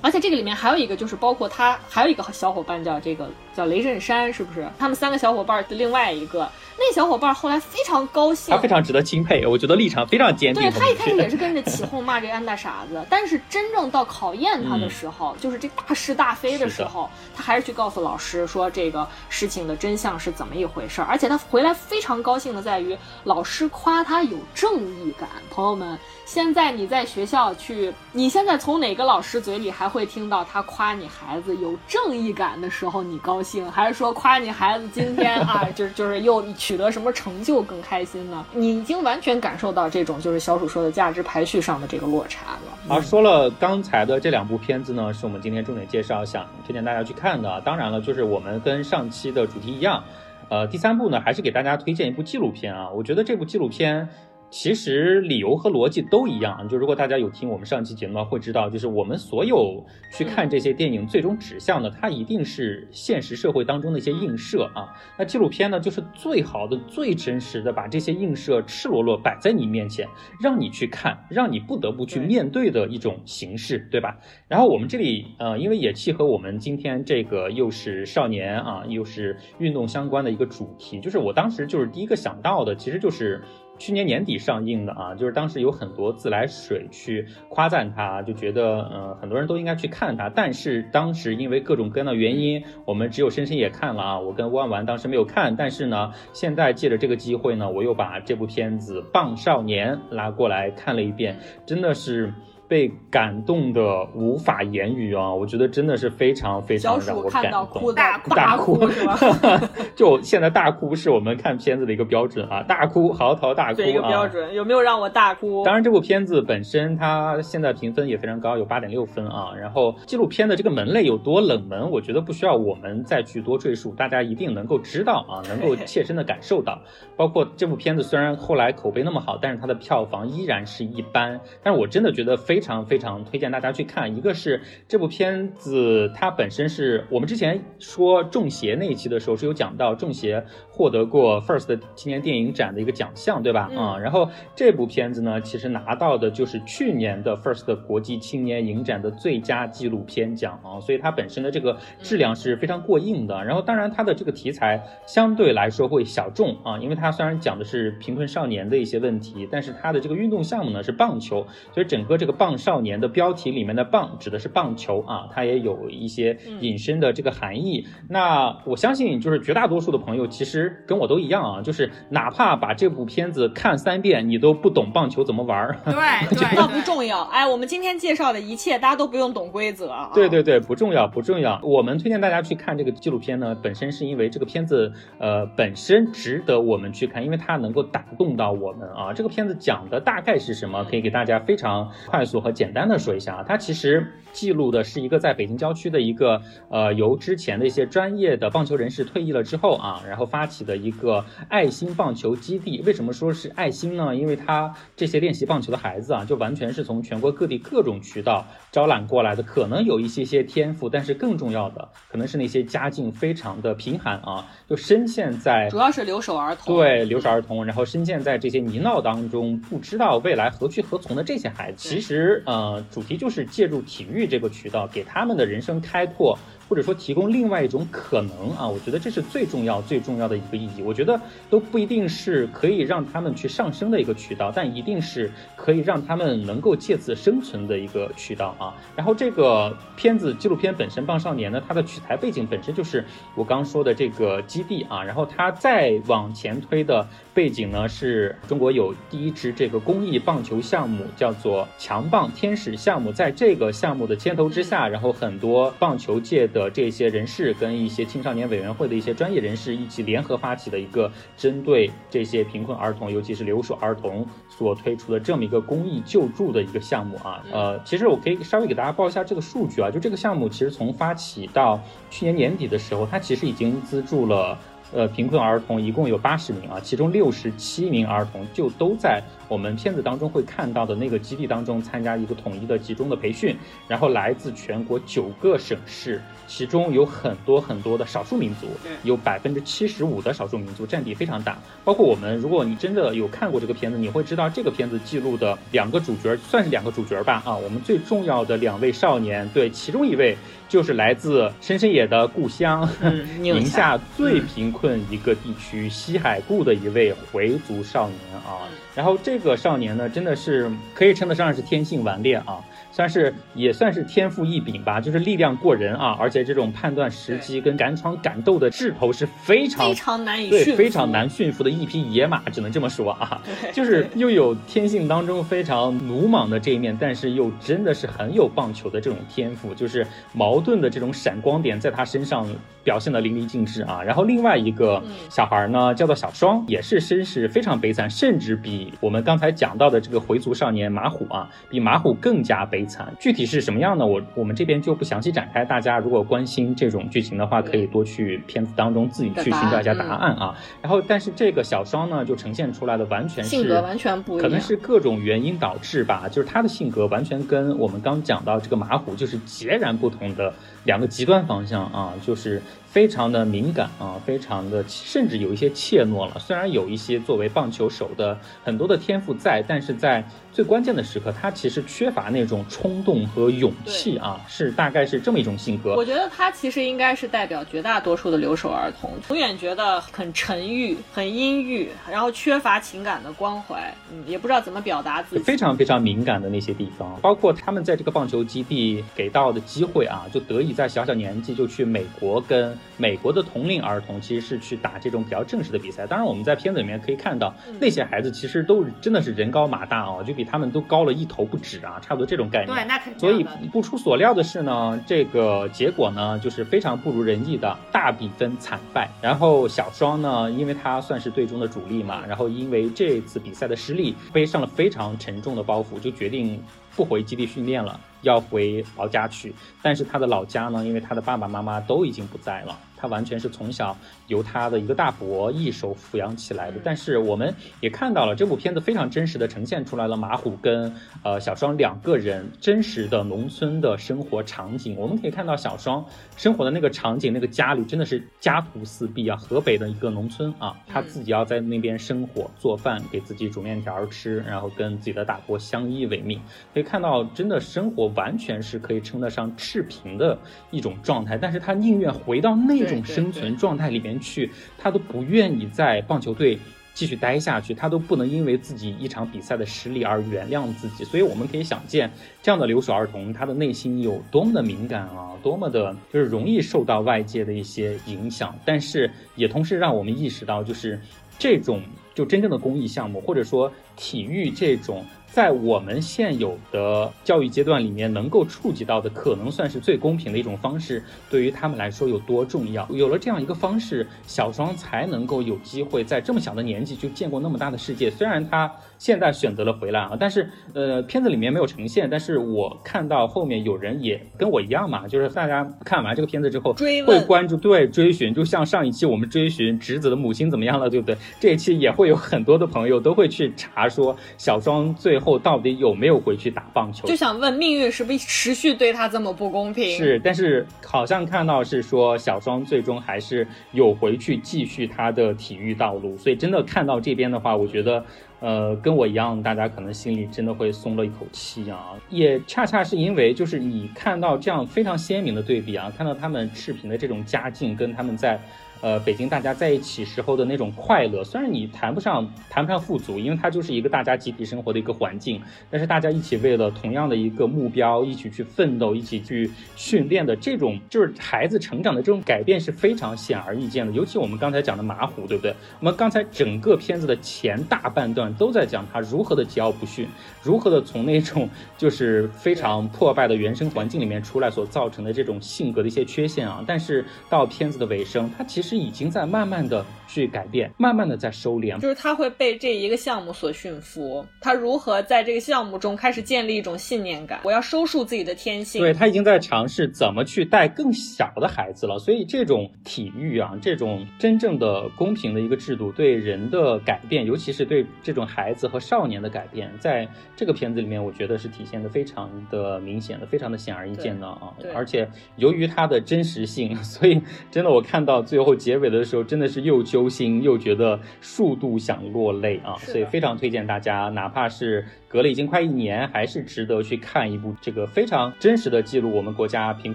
Speaker 4: 而且这个里面还有一个，就是包括他还有一个小伙伴叫这个叫雷震山，是不是？他们三个小伙伴的另外一个，那小伙伴后来非常高兴，
Speaker 2: 他非常值得钦佩，我觉得立场非常坚定
Speaker 4: 对他一。开始也是跟着起哄骂这安大傻子，但是真正到考验他的时候，就是这大是大非的时候，他还是去告诉老师说这个事情的真相是怎么一回事儿。而且他回来非常高兴的在于，老师夸他有正义感。朋友们，现在你在学校去，你现在从哪个老师嘴里还会听到他夸你孩子有正义感的时候你高兴，还是说夸你孩子今天啊，就是就是又取得什么成就更开心呢？你已经完全感受到这种就是小鼠说的价值排序上的这个落差了。
Speaker 2: 而说了刚才的这两部片子呢，是我们今天重点介绍，想推荐大家去看的。当然了，就是我们跟上期的主题一样，呃，第三部呢还是给大家推荐一部纪录片啊。我觉得这部纪录片。其实理由和逻辑都一样，就如果大家有听我们上期节目的话，会知道，就是我们所有去看这些电影，最终指向的，它一定是现实社会当中的一些映射啊。那纪录片呢，就是最好的、最真实的把这些映射赤裸裸摆在你面前，让你去看，让你不得不去面对的一种形式，对吧？然后我们这里呃，因为也契合我们今天这个又是少年啊，又是运动相关的一个主题，就是我当时就是第一个想到的，其实就是。去年年底上映的啊，就是当时有很多自来水去夸赞他，就觉得呃很多人都应该去看他。但是当时因为各种各样的原因，我们只有深深也看了啊，我跟万万当时没有看。但是呢，现在借着这个机会呢，我又把这部片子《棒少年》拉过来看了一遍，真的是。被感动的无法言语啊！我觉得真的是非常非常让我感动，
Speaker 4: 大
Speaker 2: 大
Speaker 4: 哭是吧？
Speaker 2: 就现在大哭是我们看片子的一个标准啊，大哭嚎啕大哭啊！
Speaker 4: 一个标准有没有让我大哭？
Speaker 2: 当然，这部片子本身它现在评分也非常高，有八点六分啊。然后纪录片的这个门类有多冷门，我觉得不需要我们再去多赘述，大家一定能够知道啊，能够切身的感受到。包括这部片子虽然后来口碑那么好，但是它的票房依然是一般。但是我真的觉得非。非常非常推荐大家去看，一个是这部片子，它本身是我们之前说《中邪》那一期的时候是有讲到，《中邪》获得过 First 青年电影展的一个奖项，对吧？啊，然后这部片子呢，其实拿到的就是去年的 First 国际青年影展的最佳纪录片奖啊，所以它本身的这个质量是非常过硬的。然后，当然它的这个题材相对来说会小众啊，因为它虽然讲的是贫困少年的一些问题，但是它的这个运动项目呢是棒球，所以整个这个棒。棒少年的标题里面的“棒”指的是棒球啊，它也有一些引申的这个含义。那我相信，就是绝大多数的朋友其实跟我都一样啊，就是哪怕把这部片子看三遍，你都不懂棒球怎么玩儿。
Speaker 3: 对，对，
Speaker 4: 那不重要。哎，我们今天介绍的一切，大家都不用懂规则啊。
Speaker 2: 对对对，不重要，不重要。我们推荐大家去看这个纪录片呢，本身是因为这个片子呃本身值得我们去看，因为它能够打动到我们啊。这个片子讲的大概是什么？可以给大家非常快速。和简单的说一下啊，它其实记录的是一个在北京郊区的一个呃，由之前的一些专业的棒球人士退役了之后啊，然后发起的一个爱心棒球基地。为什么说是爱心呢？因为他这些练习棒球的孩子啊，就完全是从全国各地各种渠道招揽过来的，可能有一些些天赋，但是更重要的可能是那些家境非常的贫寒啊，就深陷在
Speaker 4: 主要是留守儿童，
Speaker 2: 对留守儿童，然后深陷在这些泥淖当中，不知道未来何去何从的这些孩子，其实。呃，主题就是借助体育这个渠道，给他们的人生开拓。或者说提供另外一种可能啊，我觉得这是最重要、最重要的一个意义。我觉得都不一定是可以让他们去上升的一个渠道，但一定是可以让他们能够借此生存的一个渠道啊。然后这个片子纪录片本身《棒少年》呢，它的取材背景本身就是我刚说的这个基地啊。然后它再往前推的背景呢，是中国有第一支这个公益棒球项目，叫做强棒天使项目。在这个项目的牵头之下，然后很多棒球界的的这些人士跟一些青少年委员会的一些专业人士一起联合发起的一个针对这些贫困儿童，尤其是留守儿童所推出的这么一个公益救助的一个项目啊。呃，其实我可以稍微给大家报一下这个数据啊，就这个项目其实从发起到去年年底的时候，它其实已经资助了呃贫困儿童一共有八十名啊，其中六十七名儿童就都在。我们片子当中会看到的那个基地当中参加一个统一的集中的培训，然后来自全国九个省市，其中有很多很多的少数民族，有百分之七十五的少数民族占比非常大。包括我们，如果你真的有看过这个片子，你会知道这个片子记录的两个主角算是两个主角吧？啊，我们最重要的两位少年，对，其中一位就是来自深深野的故乡，宁夏。最贫困一个地区西海固的一位回族少年啊。然后这个少年呢，真的是可以称得上是天性顽劣啊。算是也算是天赋异禀吧，就是力量过人啊，而且这种判断时机跟敢闯敢斗的势头是非常
Speaker 4: 非常难以
Speaker 2: 对非常难驯服的一匹野马，只能这么说啊。就是又有天性当中非常鲁莽的这一面，但是又真的是很有棒球的这种天赋，就是矛盾的这种闪光点在他身上表现的淋漓尽致啊。然后另外一个小孩呢，叫做小双，也是身世非常悲惨，甚至比我们刚才讲到的这个回族少年马虎啊，比马虎更加悲。惨，具体是什么样呢？我我们这边就不详细展开。大家如果关心这种剧情的话，可以多去片子当中自己去寻找一下答案啊。然后，但是这个小双呢，就呈现出来的完全是
Speaker 4: 性格完全不一样，
Speaker 2: 可能是各种原因导致吧。就是他的性格完全跟我们刚讲到这个马虎就是截然不同的两个极端方向啊。就是非常的敏感啊，非常的甚至有一些怯懦了。虽然有一些作为棒球手的很多的天赋在，但是在最关键的时刻，他其实缺乏那种冲动和勇气啊，是大概是这么一种性格。
Speaker 4: 我觉得他其实应该是代表绝大多数的留守儿童，永远觉得很沉郁、很阴郁，然后缺乏情感的关怀，嗯，也不知道怎么表达自己，
Speaker 2: 非常非常敏感的那些地方，包括他们在这个棒球基地给到的机会啊，就得以在小小年纪就去美国跟美国的同龄儿童，其实是去打这种比较正式的比赛。当然，我们在片子里面可以看到，那些孩子其实都真的是人高马大哦，就比。他们都高了一头不止啊，差不多这种概念。
Speaker 3: 对，那肯定。
Speaker 2: 所以不出所料的是呢，这个结果呢，就是非常不如人意的大比分惨败。然后小双呢，因为他算是队中的主力嘛，然后因为这次比赛的失利，背上了非常沉重的包袱，就决定不回基地训练了，要回老家去。但是他的老家呢，因为他的爸爸妈妈都已经不在了。他完全是从小由他的一个大伯一手抚养起来的，但是我们也看到了这部片子非常真实的呈现出来了马虎跟呃小双两个人真实的农村的生活场景。我们可以看到小双生活的那个场景，那个家里真的是家徒四壁啊，河北的一个农村啊，他自己要在那边生活做饭，给自己煮面条吃，然后跟自己的大伯相依为命。可以看到，真的生活完全是可以称得上赤贫的一种状态，但是他宁愿回到那。这种生存状态里面去，他都不愿意在棒球队继续待下去，他都不能因为自己一场比赛的失利而原谅自己。所以我们可以想见，这样的留守儿童，他的内心有多么的敏感啊，多么的就是容易受到外界的一些影响。但是也同时让我们意识到，就是这种就真正的公益项目，或者说体育这种。在我们现有的教育阶段里面，能够触及到的，可能算是最公平的一种方式，对于他们来说有多重要？有了这样一个方式，小双才能够有机会在这么小的年纪就见过那么大的世界。虽然他。现在选择了回来啊，但是呃，片子里面没有呈现，但是我看到后面有人也跟我一样嘛，就是大家看完这个片子之后会关注，对追寻，就像上一期我们追寻侄子的母亲怎么样了，对不对？这一期也会有很多的朋友都会去查说小庄最后到底有没有回去打棒球，
Speaker 4: 就想问命运是不是持续对他这么不公平？
Speaker 2: 是，但是好像看到是说小庄最终还是有回去继续他的体育道路，所以真的看到这边的话，我觉得。呃，跟我一样，大家可能心里真的会松了一口气啊！也恰恰是因为，就是你看到这样非常鲜明的对比啊，看到他们视频的这种家境，跟他们在。呃，北京大家在一起时候的那种快乐，虽然你谈不上谈不上富足，因为它就是一个大家集体生活的一个环境，但是大家一起为了同样的一个目标，一起去奋斗，一起去训练的这种，就是孩子成长的这种改变是非常显而易见的。尤其我们刚才讲的马虎，对不对？我们刚才整个片子的前大半段都在讲他如何的桀骜不驯，如何的从那种就是非常破败的原生环境里面出来所造成的这种性格的一些缺陷啊。但是到片子的尾声，他其实。是已经在慢慢的去改变，慢慢的在收敛，
Speaker 4: 就是他会被这一个项目所驯服，他如何在这个项目中开始建立一种信念感？我要收束自己的天性。
Speaker 2: 对他已经在尝试怎么去带更小的孩子了，所以这种体育啊，这种真正的公平的一个制度对人的改变，尤其是对这种孩子和少年的改变，在这个片子里面，我觉得是体现的非常的明显的，非常的显而易见的啊。而且由于它的真实性，所以真的我看到最后。结尾的时候真的是又揪心又觉得数度想落泪啊，所以非常推荐大家，哪怕是隔了已经快一年，还是值得去看一部这个非常真实的记录我们国家贫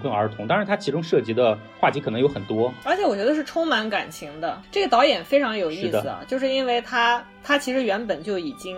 Speaker 2: 困儿童。当然，它其中涉及的话题可能有很多，
Speaker 4: 而且我觉得是充满感情的。这个导演非常有意思啊，就是因为他他其实原本就已经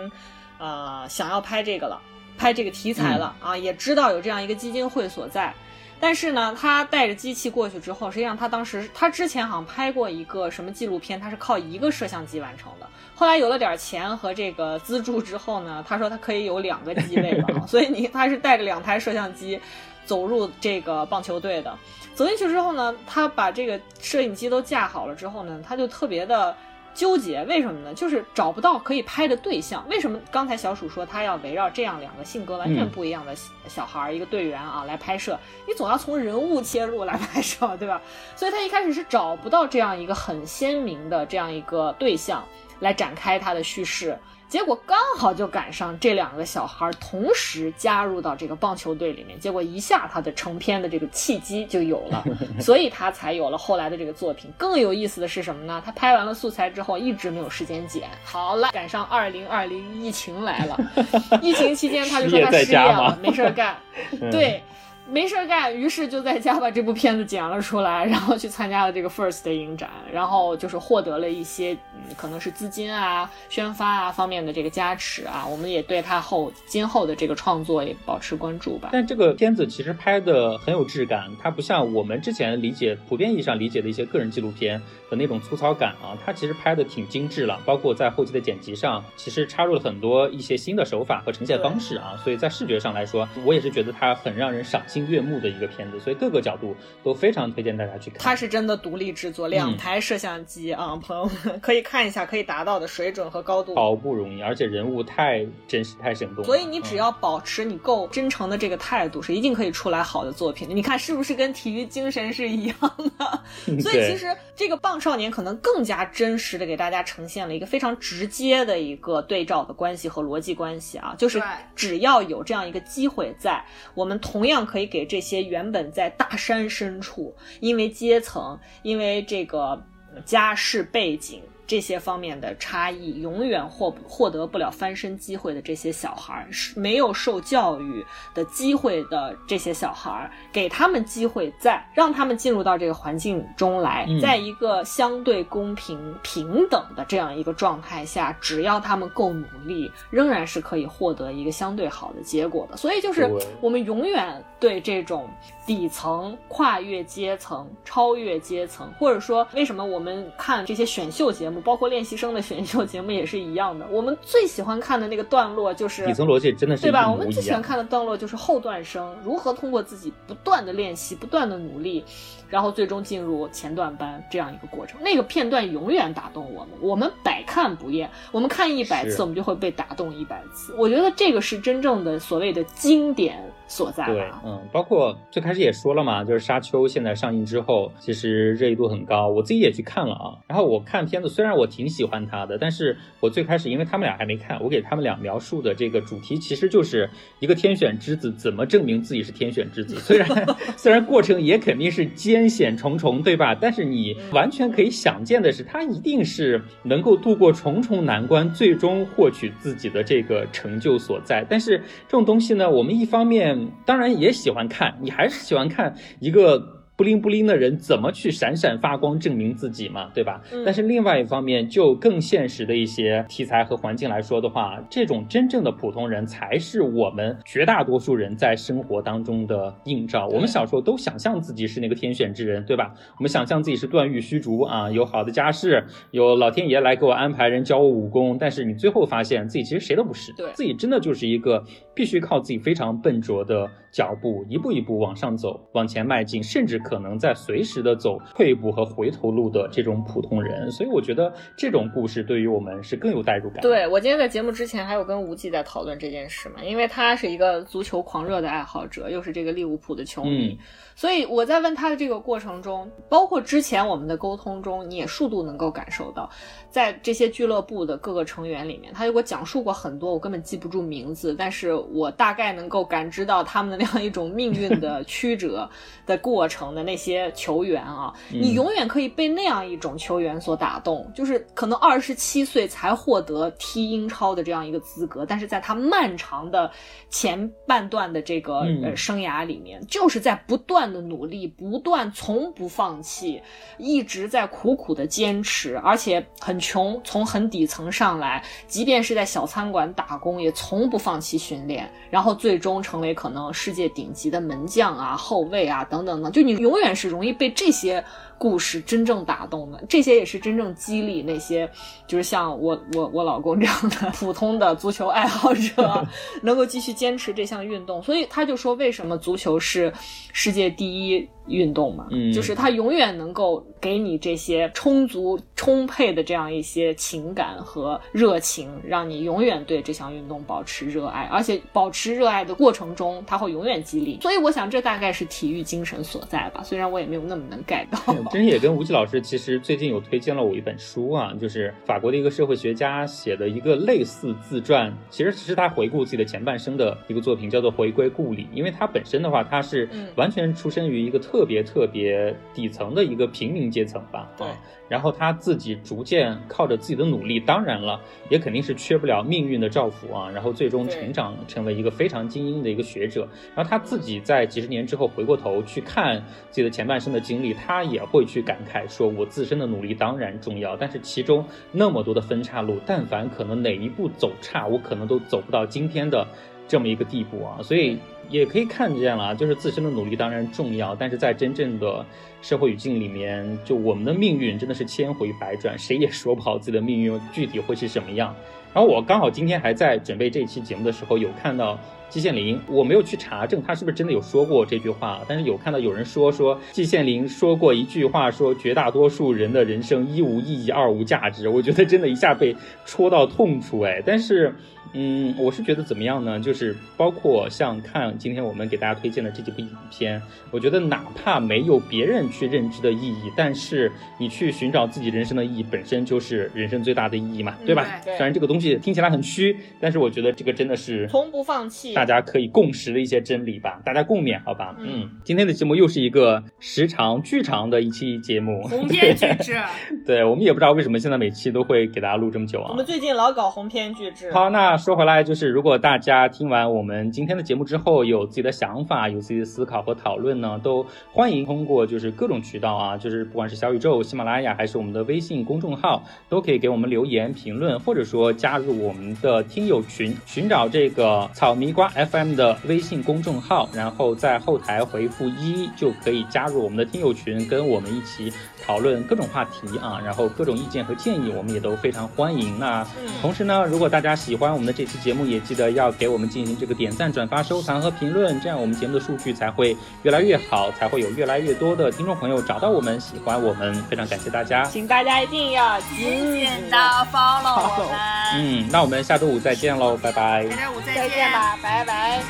Speaker 4: 呃想要拍这个了，拍这个题材了啊，也知道有这样一个基金会所在。但是呢，他带着机器过去之后，实际上他当时他之前好像拍过一个什么纪录片，他是靠一个摄像机完成的。后来有了点钱和这个资助之后呢，他说他可以有两个机位了，所以你他是带着两台摄像机走入这个棒球队的。走进去之后呢，他把这个摄影机都架好了之后呢，他就特别的。纠结为什么呢？就是找不到可以拍的对象。为什么刚才小鼠说他要围绕这样两个性格完全不一样的小孩儿，一个队员啊来拍摄？你总要从人物切入来拍摄，对吧？所以他一开始是找不到这样一个很鲜明的这样一个对象。来展开他的叙事。结果刚好就赶上这两个小孩同时加入到这个棒球队里面，结果一下他的成片的这个契机就有了，所以他才有了后来的这个作品。更有意思的是什么呢？他拍完了素材之后，一直没有时间剪。好了，赶上二零二零疫情来了，疫情期间他就说他失业了，没事干。对。没事干，于是就在家把这部片子剪了出来，然后去参加了这个 First 的影展，然后就是获得了一些，嗯，可能是资金啊、宣发啊方面的这个加持啊。我们也对他后今后的这个创作也保持关注吧。
Speaker 2: 但这个片子其实拍的很有质感，它不像我们之前理解、普遍意义上理解的一些个人纪录片的那种粗糙感啊，它其实拍的挺精致了，包括在后期的剪辑上，其实插入了很多一些新的手法和呈现方式啊。所以在视觉上来说，我也是觉得它很让人赏心。悦目的一个片子，所以各个角度都非常推荐大家去看。
Speaker 4: 它是真的独立制作，两台摄像机啊，朋友们可以看一下，可以达到的水准和高度，
Speaker 2: 好不容易，而且人物太真实、太生动。
Speaker 4: 所以你只要保持你够真诚的这个态度，是一定可以出来好的作品的。你看是不是跟体育精神是一样的？所以其实这个《棒少年》可能更加真实的给大家呈现了一个非常直接的一个对照的关系和逻辑关系啊，就是只要有这样一个机会在，我们同样可以。给这些原本在大山深处，因为阶层，因为这个家世背景。这些方面的差异，永远获获得不了翻身机会的这些小孩，是没有受教育的机会的这些小孩，给他们机会，在让他们进入到这个环境中来，在一个相对公平平等的这样一个状态下，只要他们够努力，仍然是可以获得一个相对好的结果的。所以，就是我们永远对这种底层跨越阶层、超越阶层，或者说，为什么我们看这些选秀节目？包括练习生的选秀节目也是一样的。我们最喜欢看的那个段落就是
Speaker 2: 底层逻辑，真的是
Speaker 4: 对吧？我们最喜欢看的段落就是后段生如何通过自己不断的练习、不断的努力。然后最终进入前段班这样一个过程，那个片段永远打动我们，我们百看不厌。我们看一百次，我们就会被打动一百次。我觉得这个是真正的所谓的经典所在。
Speaker 2: 对，嗯，包括最开始也说了嘛，就是《沙丘》现在上映之后，其实热议度很高，我自己也去看了啊。然后我看片子，虽然我挺喜欢他的，但是我最开始因为他们俩还没看，我给他们俩描述的这个主题其实就是一个天选之子怎么证明自己是天选之子。虽然 虽然过程也肯定是艰。艰险重重，对吧？但是你完全可以想见的是，他一定是能够度过重重难关，最终获取自己的这个成就所在。但是这种东西呢，我们一方面当然也喜欢看，你还是喜欢看一个。不灵不灵的人怎么去闪闪发光证明自己嘛，对吧？但是另外一方面，就更现实的一些题材和环境来说的话，这种真正的普通人才是我们绝大多数人在生活当中的映照。我们小时候都想象自己是那个天选之人，对吧？我们想象自己是段誉虚竹啊，有好的家世，有老天爷来给我安排人教我武功。但是你最后发现自己其实谁都不是，
Speaker 4: 对
Speaker 2: 自己真的就是一个必须靠自己非常笨拙的脚步，一步一步往上走，往前迈进，甚至。可能在随时的走退步和回头路的这种普通人，所以我觉得这种故事对于我们是更有代入感。
Speaker 4: 对我今天在节目之前还有跟吴忌在讨论这件事嘛，因为他是一个足球狂热的爱好者，又是这个利物浦的球迷。所以我在问他的这个过程中，包括之前我们的沟通中，你也数度能够感受到，在这些俱乐部的各个成员里面，他给我讲述过很多我根本记不住名字，但是我大概能够感知到他们的那样一种命运的 曲折的过程的那些球员啊，你永远可以被那样一种球员所打动，就是可能二十七岁才获得踢英超的这样一个资格，但是在他漫长的前半段的这个呃生涯里面，就是在不断。的努力，不断，从不放弃，一直在苦苦的坚持，而且很穷，从很底层上来，即便是在小餐馆打工，也从不放弃训练，然后最终成为可能世界顶级的门将啊、后卫啊等等等，就你永远是容易被这些。故事真正打动的，这些也是真正激励那些，就是像我我我老公这样的普通的足球爱好者，能够继续坚持这项运动。所以他就说，为什么足球是世界第一？运动嘛，嗯，就是它永远能够给你这些充足充沛的这样一些情感和热情，让你永远对这项运动保持热爱，而且保持热爱的过程中，它会永远激励。所以我想，这大概是体育精神所在吧。虽然我也没有那么能 get 到。好。
Speaker 2: 真也跟吴奇老师其实最近有推荐了我一本书啊，就是法国的一个社会学家写的一个类似自传，其实是他回顾自己的前半生的一个作品，叫做《回归故里》。因为他本身的话，他是
Speaker 4: 嗯
Speaker 2: 完全出身于一个特别特别底层的一个平民阶层吧，
Speaker 4: 对
Speaker 2: 啊。然后他自己逐渐靠着自己的努力，当然了，也肯定是缺不了命运的照拂啊。然后最终成长成为一个非常精英的一个学者。然后他自己在几十年之后回过头去看自己的前半生的经历，他也会去感慨说：“我自身的努力当然重要，但是其中那么多的分岔路，但凡可能哪一步走差，我可能都走不到今天的这么一个地步啊。”所以也可以看见了，就是自身的努力当然重要，但是在真正的社会语境里面，就我们的命运真的是千回百转，谁也说不好自己的命运具体会是什么样。然后我刚好今天还在准备这期节目的时候，有看到季羡林，我没有去查证他是不是真的有说过这句话，但是有看到有人说说季羡林说过一句话，说绝大多数人的人生一无意义，二无价值。我觉得真的一下被戳到痛处哎，但是。嗯，我是觉得怎么样呢？就是包括像看今天我们给大家推荐的这几部影片，我觉得哪怕没有别人去认知的意义，但是你去寻找自己人生的意义，本身就是人生最大的意义嘛，对吧？
Speaker 4: 对
Speaker 2: 虽然这个东西听起来很虚，但是我觉得这个真的是
Speaker 4: 从不放弃。
Speaker 2: 大家可以共识的一些真理吧，大家共勉，好吧？
Speaker 4: 嗯
Speaker 2: 嗯，今天的节目又是一个时长巨长的一期节目，
Speaker 3: 鸿篇巨制，
Speaker 2: 对我们也不知道为什么现在每期都会给大家录这么久啊
Speaker 4: 我。们最近老搞鸿篇巨制。
Speaker 2: 好，那说回来，就是如果大家听完我们今天的节目之后，有自己的想法，有自己的思考和讨论呢，都欢迎通过就是各种渠道啊，就是不管是小宇宙、喜马拉雅，还是我们的微信公众号，都可以给我们留言评论，或者说加入我们的听友群，寻找这个草泥瓜 FM 的微信公众号，然后在后台回复一就可以加入我们的听友群，跟我们一起讨论各种话题啊，然后各种意见和建议，我们也都非常欢迎。那
Speaker 4: 嗯
Speaker 2: 同时呢，如果大家喜欢我们的这期节目，也记得要给我们进行这个点赞、转发、收藏和评论，这样我们节目的数据才会越来越好，才会有越来越多的听众朋友找到我们，喜欢我们。非常感谢大家。
Speaker 4: 请大家一定要紧
Speaker 3: 紧的 follow 我们，
Speaker 2: 嗯，那我们下周五再见喽，拜拜
Speaker 3: 大。家五再
Speaker 4: 再见吧，拜拜。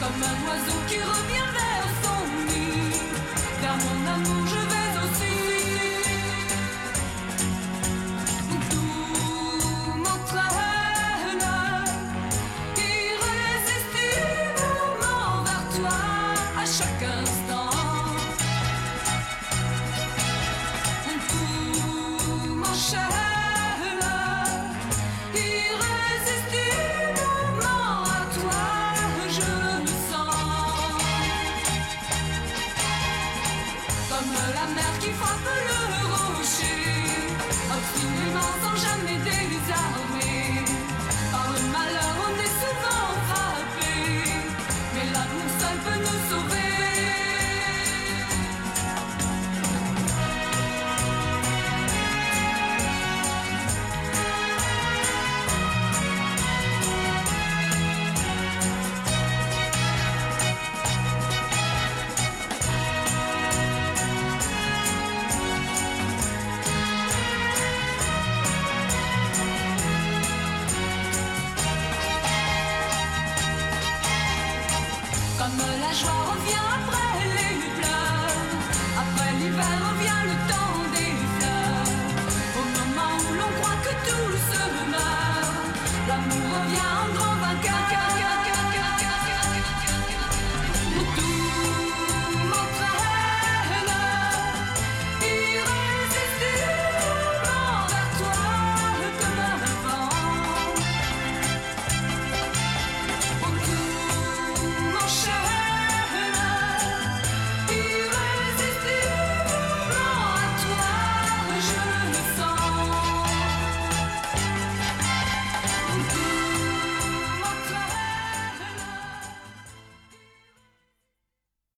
Speaker 1: Comme un oiseau qui revient vers Mon amour, je vais aussi. Tout mon cœur naît irrésistiblement vers toi à chaque instant. Mon fou, mon chagrin.